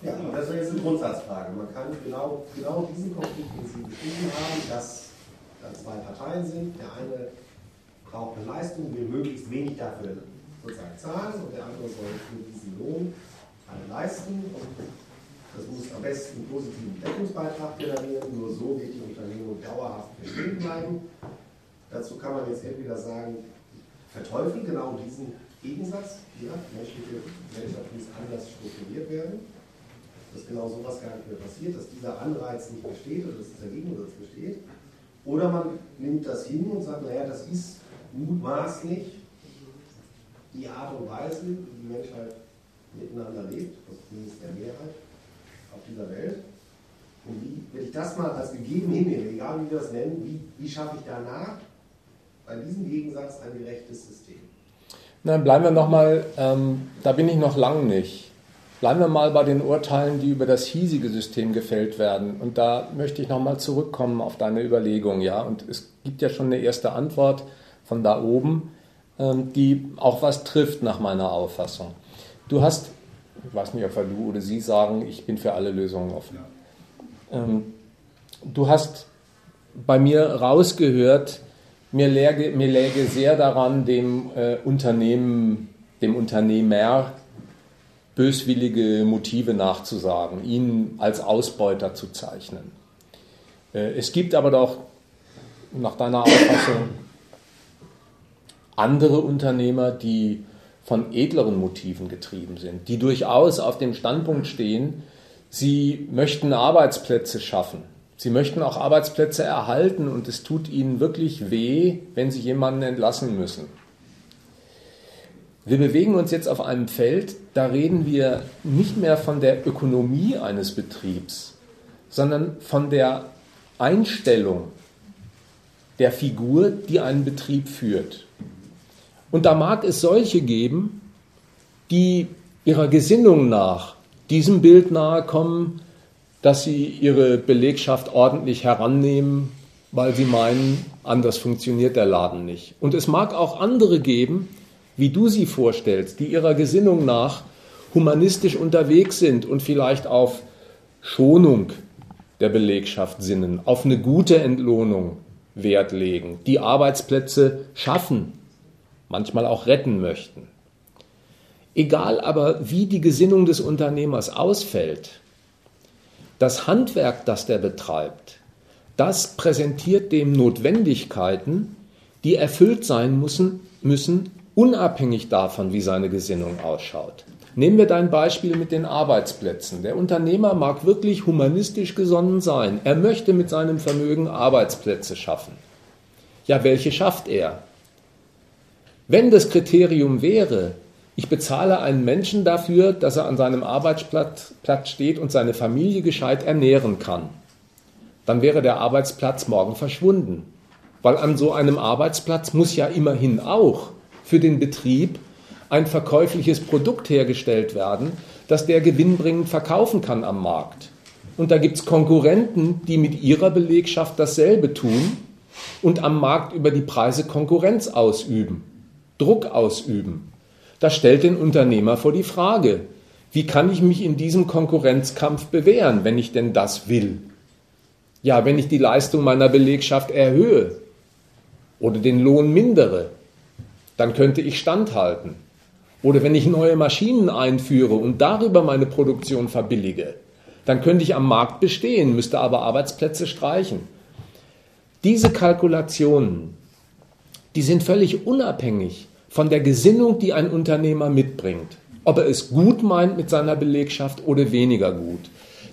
Ja, das ist jetzt eine Grundsatzfrage. Man kann genau, genau diesen Konflikt, den Sie beschrieben haben, dass da zwei Parteien sind. Der eine braucht eine Leistung, will möglichst wenig dafür sozusagen zahlen und der andere soll für diesen Lohn eine leisten. Und das muss am besten einen positiven Deckungsbeitrag generieren. Nur so wird die Unternehmung dauerhaft bestehen bleiben. Dazu kann man jetzt entweder sagen, verteufeln genau diesen Gegensatz, ja, menschliche Gesellschaft muss anders strukturiert werden, dass genau sowas gar nicht mehr passiert, dass dieser Anreiz nicht besteht oder dass dieser Gegensatz besteht. Oder man nimmt das hin und sagt, naja, das ist mutmaßlich die Art und Weise, wie die Menschheit miteinander lebt, also zumindest der Mehrheit auf dieser Welt. Und wie, wenn ich das mal als gegeben hinnehme, egal wie wir das nennen, wie, wie schaffe ich danach bei diesem Gegensatz ein gerechtes System? Nein, bleiben wir nochmal, ähm, da bin ich noch lang nicht. Bleiben wir mal bei den Urteilen, die über das hiesige System gefällt werden. Und da möchte ich nochmal zurückkommen auf deine Überlegung. Ja? Und es gibt ja schon eine erste Antwort von da oben, ähm, die auch was trifft nach meiner Auffassung. Du hast, ich weiß nicht, ob du oder sie sagen, ich bin für alle Lösungen offen. Ähm, du hast bei mir rausgehört, mir läge, mir läge sehr daran, dem äh, Unternehmen, dem Unternehmer böswillige Motive nachzusagen, ihn als Ausbeuter zu zeichnen. Äh, es gibt aber doch nach deiner Auffassung andere Unternehmer, die von edleren Motiven getrieben sind, die durchaus auf dem Standpunkt stehen, sie möchten Arbeitsplätze schaffen. Sie möchten auch Arbeitsplätze erhalten und es tut ihnen wirklich weh, wenn sie jemanden entlassen müssen. Wir bewegen uns jetzt auf einem Feld, da reden wir nicht mehr von der Ökonomie eines Betriebs, sondern von der Einstellung der Figur, die einen Betrieb führt. Und da mag es solche geben, die ihrer Gesinnung nach diesem Bild nahe kommen, dass sie ihre Belegschaft ordentlich herannehmen, weil sie meinen, anders funktioniert der Laden nicht. Und es mag auch andere geben, wie du sie vorstellst, die ihrer Gesinnung nach humanistisch unterwegs sind und vielleicht auf Schonung der Belegschaft sinnen, auf eine gute Entlohnung Wert legen, die Arbeitsplätze schaffen, manchmal auch retten möchten. Egal aber, wie die Gesinnung des Unternehmers ausfällt, das Handwerk, das der betreibt, das präsentiert dem Notwendigkeiten, die erfüllt sein müssen, müssen unabhängig davon, wie seine Gesinnung ausschaut. Nehmen wir dein Beispiel mit den Arbeitsplätzen. Der Unternehmer mag wirklich humanistisch gesonnen sein. Er möchte mit seinem Vermögen Arbeitsplätze schaffen. Ja, welche schafft er? Wenn das Kriterium wäre, ich bezahle einen Menschen dafür, dass er an seinem Arbeitsplatz steht und seine Familie gescheit ernähren kann, dann wäre der Arbeitsplatz morgen verschwunden. Weil an so einem Arbeitsplatz muss ja immerhin auch für den Betrieb ein verkäufliches Produkt hergestellt werden, das der gewinnbringend verkaufen kann am Markt. Und da gibt es Konkurrenten, die mit ihrer Belegschaft dasselbe tun und am Markt über die Preise Konkurrenz ausüben, Druck ausüben. Das stellt den Unternehmer vor die Frage, wie kann ich mich in diesem Konkurrenzkampf bewähren, wenn ich denn das will? Ja, wenn ich die Leistung meiner Belegschaft erhöhe oder den Lohn mindere, dann könnte ich standhalten. Oder wenn ich neue Maschinen einführe und darüber meine Produktion verbillige, dann könnte ich am Markt bestehen, müsste aber Arbeitsplätze streichen. Diese Kalkulationen, die sind völlig unabhängig von der Gesinnung, die ein Unternehmer mitbringt. Ob er es gut meint mit seiner Belegschaft oder weniger gut.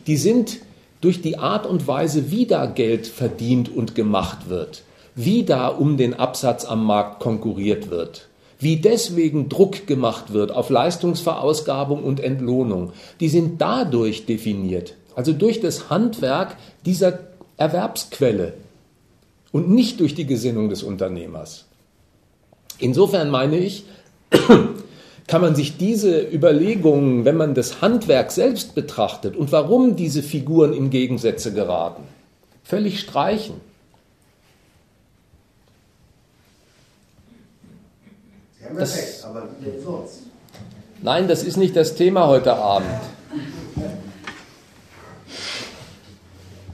Die sind durch die Art und Weise, wie da Geld verdient und gemacht wird, wie da um den Absatz am Markt konkurriert wird, wie deswegen Druck gemacht wird auf Leistungsverausgabung und Entlohnung, die sind dadurch definiert, also durch das Handwerk dieser Erwerbsquelle und nicht durch die Gesinnung des Unternehmers. Insofern meine ich, (clears throat) kann man sich diese Überlegungen, wenn man das Handwerk selbst betrachtet und warum diese Figuren in Gegensätze geraten, völlig streichen. Das, recht, aber wie sonst? Nein, das ist nicht das Thema heute Abend.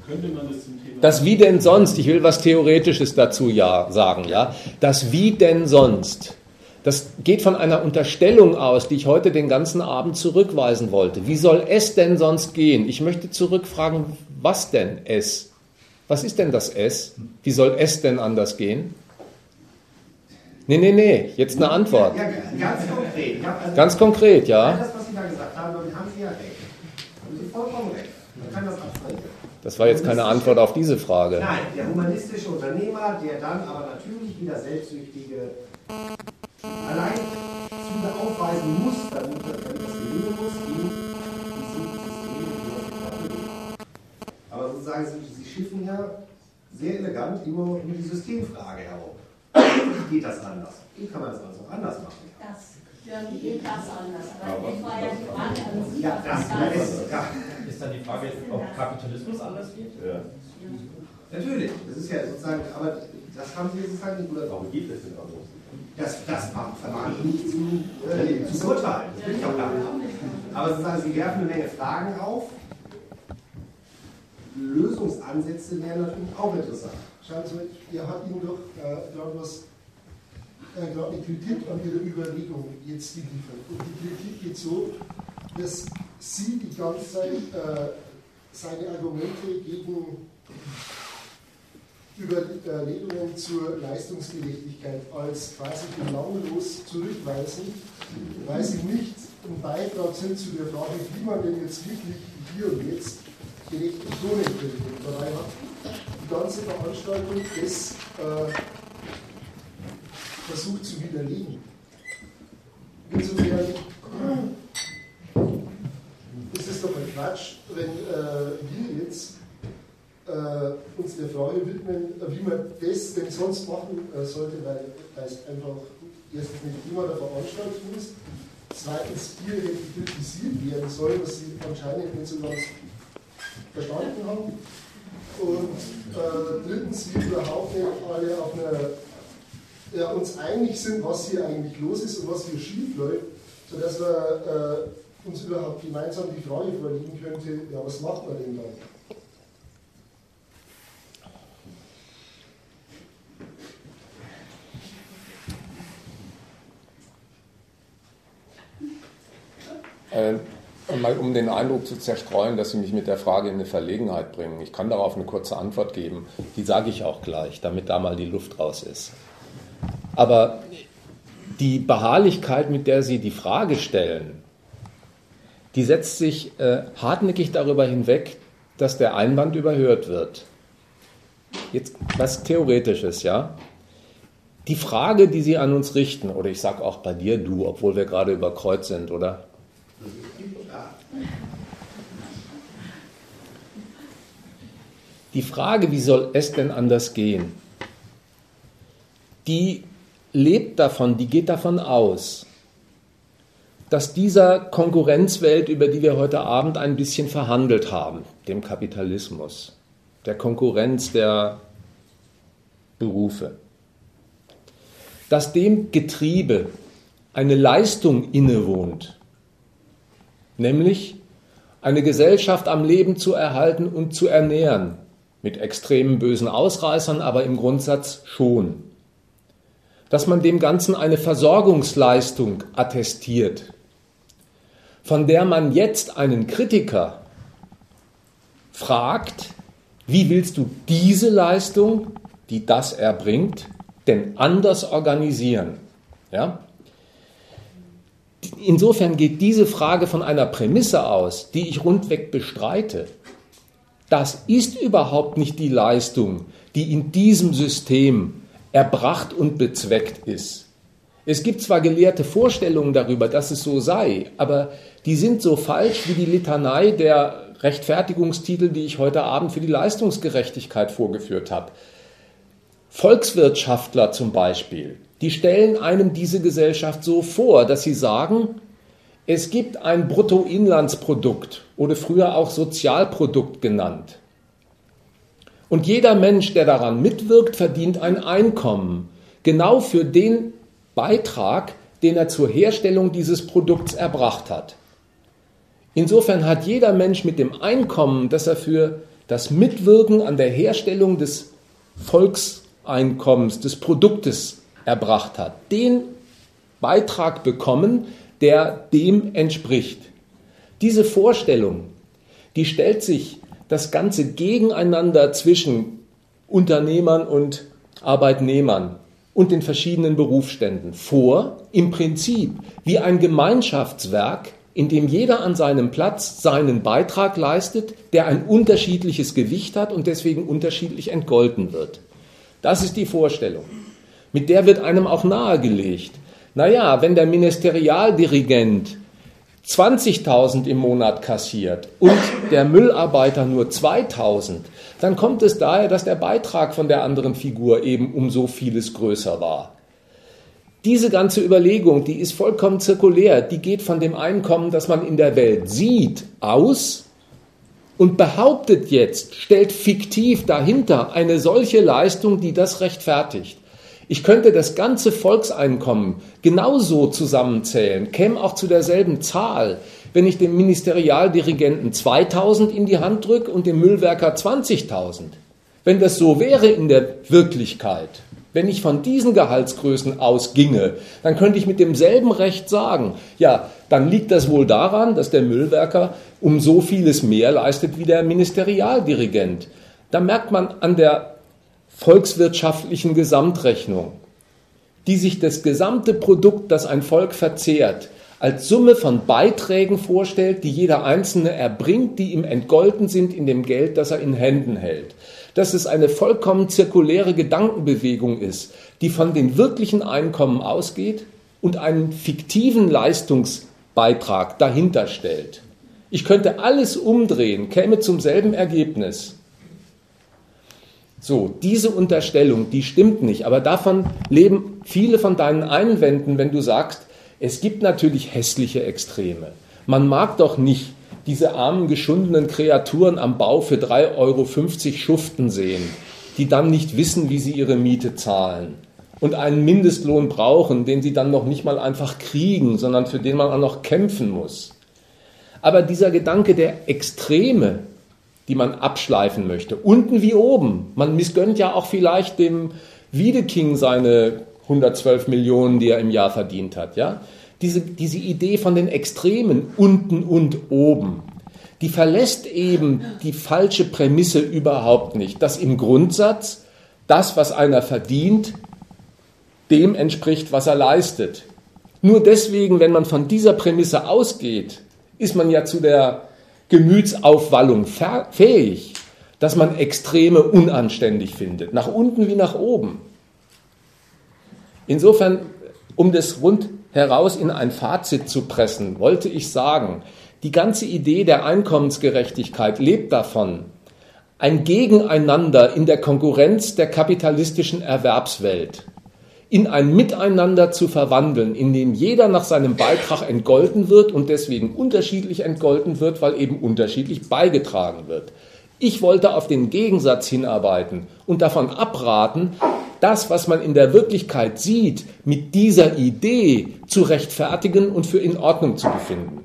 Könnte man das zum Thema Das Wie denn sonst, ich will was Theoretisches dazu ja sagen, ja. Das Wie denn sonst, das geht von einer Unterstellung aus, die ich heute den ganzen Abend zurückweisen wollte. Wie soll es denn sonst gehen? Ich möchte zurückfragen, was denn es? Was ist denn das Es? Wie soll es denn anders gehen? Nee, nee, nee, jetzt eine Antwort. Ja, ganz konkret. Ja, also ganz konkret, ja. Das, was Sie da gesagt haben, damit haben Sie ja recht. Haben Sie vollkommen recht. Man kann das abstreiten. Das war jetzt keine Antwort auf diese Frage. Nein, der humanistische Unternehmer, der dann aber natürlich wieder selbstsüchtige allein Züge aufweisen muss, damit, das gelingen muss, in diesem System, Aber sozusagen, Sie, Sie schiffen ja sehr elegant immer um die Systemfrage herum. Wie geht das anders? Wie kann man das also anders machen? Das, ja, das das ist, ja. ist dann die Frage, ob Kapitalismus anders geht? Ja. Natürlich, das ist ja sozusagen, aber das haben Sie sozusagen nicht oder Warum geht es denn anders? Das, das vermag ich nicht zu, äh, zu beurteilen, das will ich auch gar nicht. Aber sozusagen, Sie werfen eine Menge Fragen auf. Lösungsansätze wären natürlich auch interessant. Schauen Sie, ihr habt Ihnen doch äh, gerade gerade eine Kritik an Ihrer Überlegung jetzt geliefert. Und die Kritik geht so, dass Sie die ganze Zeit äh, seine Argumente gegen Überlegungen zur Leistungsgerechtigkeit als quasi belanglos zurückweisen, weil sie nicht ein Beitrag sind zu der Frage, wie man denn jetzt wirklich hier und jetzt gerechte Lohne kriegt. Und dabei hat die ganze Veranstaltung das äh, versucht zu widerlegen. Insofern ist es doch ein Quatsch, wenn äh, wir jetzt äh, uns der Frage widmen, wie man das denn sonst machen äh, sollte, weil, es einfach erstens nicht Thema der Veranstaltung ist, zweitens hier kritisiert werden soll, was sie anscheinend nicht so ganz verstanden haben. Und äh, drittens, wir überhaupt nicht alle auf einer, ja, uns einig sind, was hier eigentlich los ist und was hier schief läuft, sodass wir äh, uns überhaupt gemeinsam die Frage vorlegen könnte, ja, was macht man denn dann? Äh, mal um den Eindruck zu zerstreuen, dass Sie mich mit der Frage in eine Verlegenheit bringen. Ich kann darauf eine kurze Antwort geben. Die sage ich auch gleich, damit da mal die Luft raus ist. Aber die Beharrlichkeit, mit der Sie die Frage stellen, die setzt sich äh, hartnäckig darüber hinweg, dass der Einwand überhört wird. Jetzt was Theoretisches, ja. Die Frage, die Sie an uns richten, oder ich sage auch bei dir du, obwohl wir gerade über Kreuz sind, oder? Die Frage, wie soll es denn anders gehen, die lebt davon, die geht davon aus, dass dieser Konkurrenzwelt, über die wir heute Abend ein bisschen verhandelt haben, dem Kapitalismus, der Konkurrenz der Berufe, dass dem Getriebe eine Leistung innewohnt, nämlich eine Gesellschaft am Leben zu erhalten und zu ernähren, mit extremen bösen Ausreißern, aber im Grundsatz schon. Dass man dem Ganzen eine Versorgungsleistung attestiert, von der man jetzt einen Kritiker fragt, wie willst du diese Leistung, die das erbringt, denn anders organisieren? Ja? Insofern geht diese Frage von einer Prämisse aus, die ich rundweg bestreite. Das ist überhaupt nicht die Leistung, die in diesem System erbracht und bezweckt ist. Es gibt zwar gelehrte Vorstellungen darüber, dass es so sei, aber die sind so falsch wie die Litanei der Rechtfertigungstitel, die ich heute Abend für die Leistungsgerechtigkeit vorgeführt habe. Volkswirtschaftler zum Beispiel, die stellen einem diese Gesellschaft so vor, dass sie sagen, es gibt ein Bruttoinlandsprodukt oder früher auch Sozialprodukt genannt. Und jeder Mensch, der daran mitwirkt, verdient ein Einkommen, genau für den Beitrag, den er zur Herstellung dieses Produkts erbracht hat. Insofern hat jeder Mensch mit dem Einkommen, das er für das Mitwirken an der Herstellung des Volkseinkommens, des Produktes erbracht hat, den Beitrag bekommen, der dem entspricht. Diese Vorstellung, die stellt sich das ganze Gegeneinander zwischen Unternehmern und Arbeitnehmern und den verschiedenen Berufsständen vor, im Prinzip wie ein Gemeinschaftswerk, in dem jeder an seinem Platz seinen Beitrag leistet, der ein unterschiedliches Gewicht hat und deswegen unterschiedlich entgolten wird. Das ist die Vorstellung. Mit der wird einem auch nahegelegt. Naja, wenn der Ministerialdirigent 20.000 im Monat kassiert und der Müllarbeiter nur 2.000, dann kommt es daher, dass der Beitrag von der anderen Figur eben um so vieles größer war. Diese ganze Überlegung, die ist vollkommen zirkulär, die geht von dem Einkommen, das man in der Welt sieht, aus und behauptet jetzt, stellt fiktiv dahinter eine solche Leistung, die das rechtfertigt. Ich könnte das ganze Volkseinkommen genauso zusammenzählen, käme auch zu derselben Zahl, wenn ich dem Ministerialdirigenten 2000 in die Hand drücke und dem Müllwerker 20.000. Wenn das so wäre in der Wirklichkeit, wenn ich von diesen Gehaltsgrößen ausginge, dann könnte ich mit demselben Recht sagen, ja, dann liegt das wohl daran, dass der Müllwerker um so vieles mehr leistet wie der Ministerialdirigent. Da merkt man an der volkswirtschaftlichen Gesamtrechnung, die sich das gesamte Produkt, das ein Volk verzehrt, als Summe von Beiträgen vorstellt, die jeder Einzelne erbringt, die ihm entgolten sind in dem Geld, das er in Händen hält. Dass es eine vollkommen zirkuläre Gedankenbewegung ist, die von den wirklichen Einkommen ausgeht und einen fiktiven Leistungsbeitrag dahinter stellt. Ich könnte alles umdrehen, käme zum selben Ergebnis. So, diese Unterstellung, die stimmt nicht, aber davon leben viele von deinen Einwänden, wenn du sagst, es gibt natürlich hässliche Extreme. Man mag doch nicht diese armen, geschundenen Kreaturen am Bau für 3,50 Euro schuften sehen, die dann nicht wissen, wie sie ihre Miete zahlen und einen Mindestlohn brauchen, den sie dann noch nicht mal einfach kriegen, sondern für den man auch noch kämpfen muss. Aber dieser Gedanke der Extreme, die man abschleifen möchte. Unten wie oben. Man missgönnt ja auch vielleicht dem Wiedeking seine 112 Millionen, die er im Jahr verdient hat. Ja? Diese, diese Idee von den Extremen unten und oben, die verlässt eben die falsche Prämisse überhaupt nicht, dass im Grundsatz das, was einer verdient, dem entspricht, was er leistet. Nur deswegen, wenn man von dieser Prämisse ausgeht, ist man ja zu der Gemütsaufwallung fähig, dass man Extreme unanständig findet, nach unten wie nach oben. Insofern, um das rundheraus in ein Fazit zu pressen, wollte ich sagen, die ganze Idee der Einkommensgerechtigkeit lebt davon, ein Gegeneinander in der Konkurrenz der kapitalistischen Erwerbswelt in ein Miteinander zu verwandeln, in dem jeder nach seinem Beitrag entgolten wird und deswegen unterschiedlich entgolten wird, weil eben unterschiedlich beigetragen wird. Ich wollte auf den Gegensatz hinarbeiten und davon abraten, das, was man in der Wirklichkeit sieht, mit dieser Idee zu rechtfertigen und für in Ordnung zu befinden.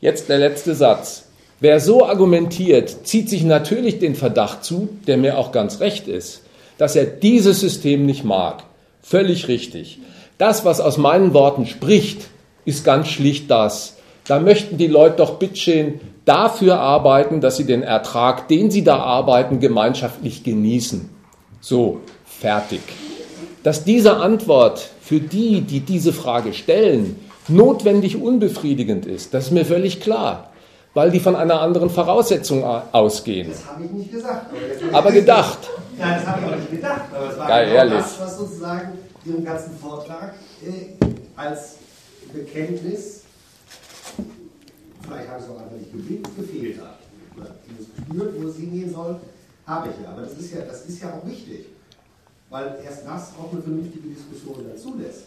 Jetzt der letzte Satz. Wer so argumentiert, zieht sich natürlich den Verdacht zu, der mir auch ganz recht ist, dass er dieses System nicht mag. Völlig richtig. Das, was aus meinen Worten spricht, ist ganz schlicht das. Da möchten die Leute doch bitteschön dafür arbeiten, dass sie den Ertrag, den sie da arbeiten, gemeinschaftlich genießen. So, fertig. Dass diese Antwort für die, die diese Frage stellen, notwendig unbefriedigend ist, das ist mir völlig klar, weil die von einer anderen Voraussetzung ausgehen. Das habe ich nicht gesagt. Aber, aber gedacht. Nein, das habe ich auch nicht gedacht, aber es war Geil, genau ehrlich. das, was sozusagen Ihrem ganzen Vortrag äh, als Bekenntnis, vielleicht habe ich es auch einfach nicht geblickt, gefehlt hat. Dieses gespürt, wo es hingehen soll, habe ich ja. Aber das ist ja, das ist ja auch wichtig, weil erst das auch eine vernünftige Diskussion dann zulässt.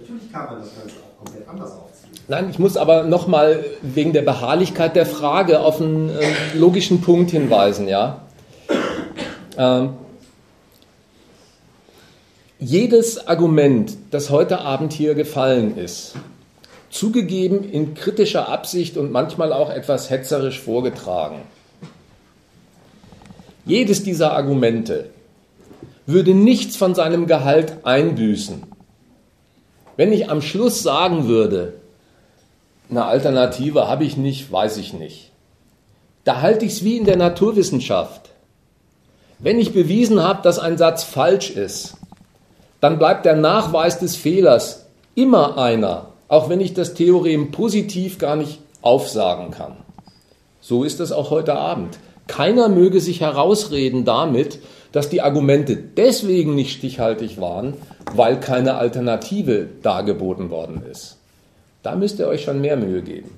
Natürlich kann man das Ganze auch komplett anders aufziehen. Nein, ich muss aber nochmal wegen der Beharrlichkeit der Frage auf einen äh, logischen Punkt hinweisen, ja. Ähm, jedes Argument, das heute Abend hier gefallen ist, zugegeben in kritischer Absicht und manchmal auch etwas hetzerisch vorgetragen, jedes dieser Argumente würde nichts von seinem Gehalt einbüßen. Wenn ich am Schluss sagen würde, eine Alternative habe ich nicht, weiß ich nicht, da halte ich es wie in der Naturwissenschaft. Wenn ich bewiesen habe, dass ein Satz falsch ist, dann bleibt der Nachweis des Fehlers immer einer, auch wenn ich das Theorem positiv gar nicht aufsagen kann. So ist es auch heute Abend. Keiner möge sich herausreden damit, dass die Argumente deswegen nicht stichhaltig waren, weil keine Alternative dargeboten worden ist. Da müsst ihr euch schon mehr Mühe geben.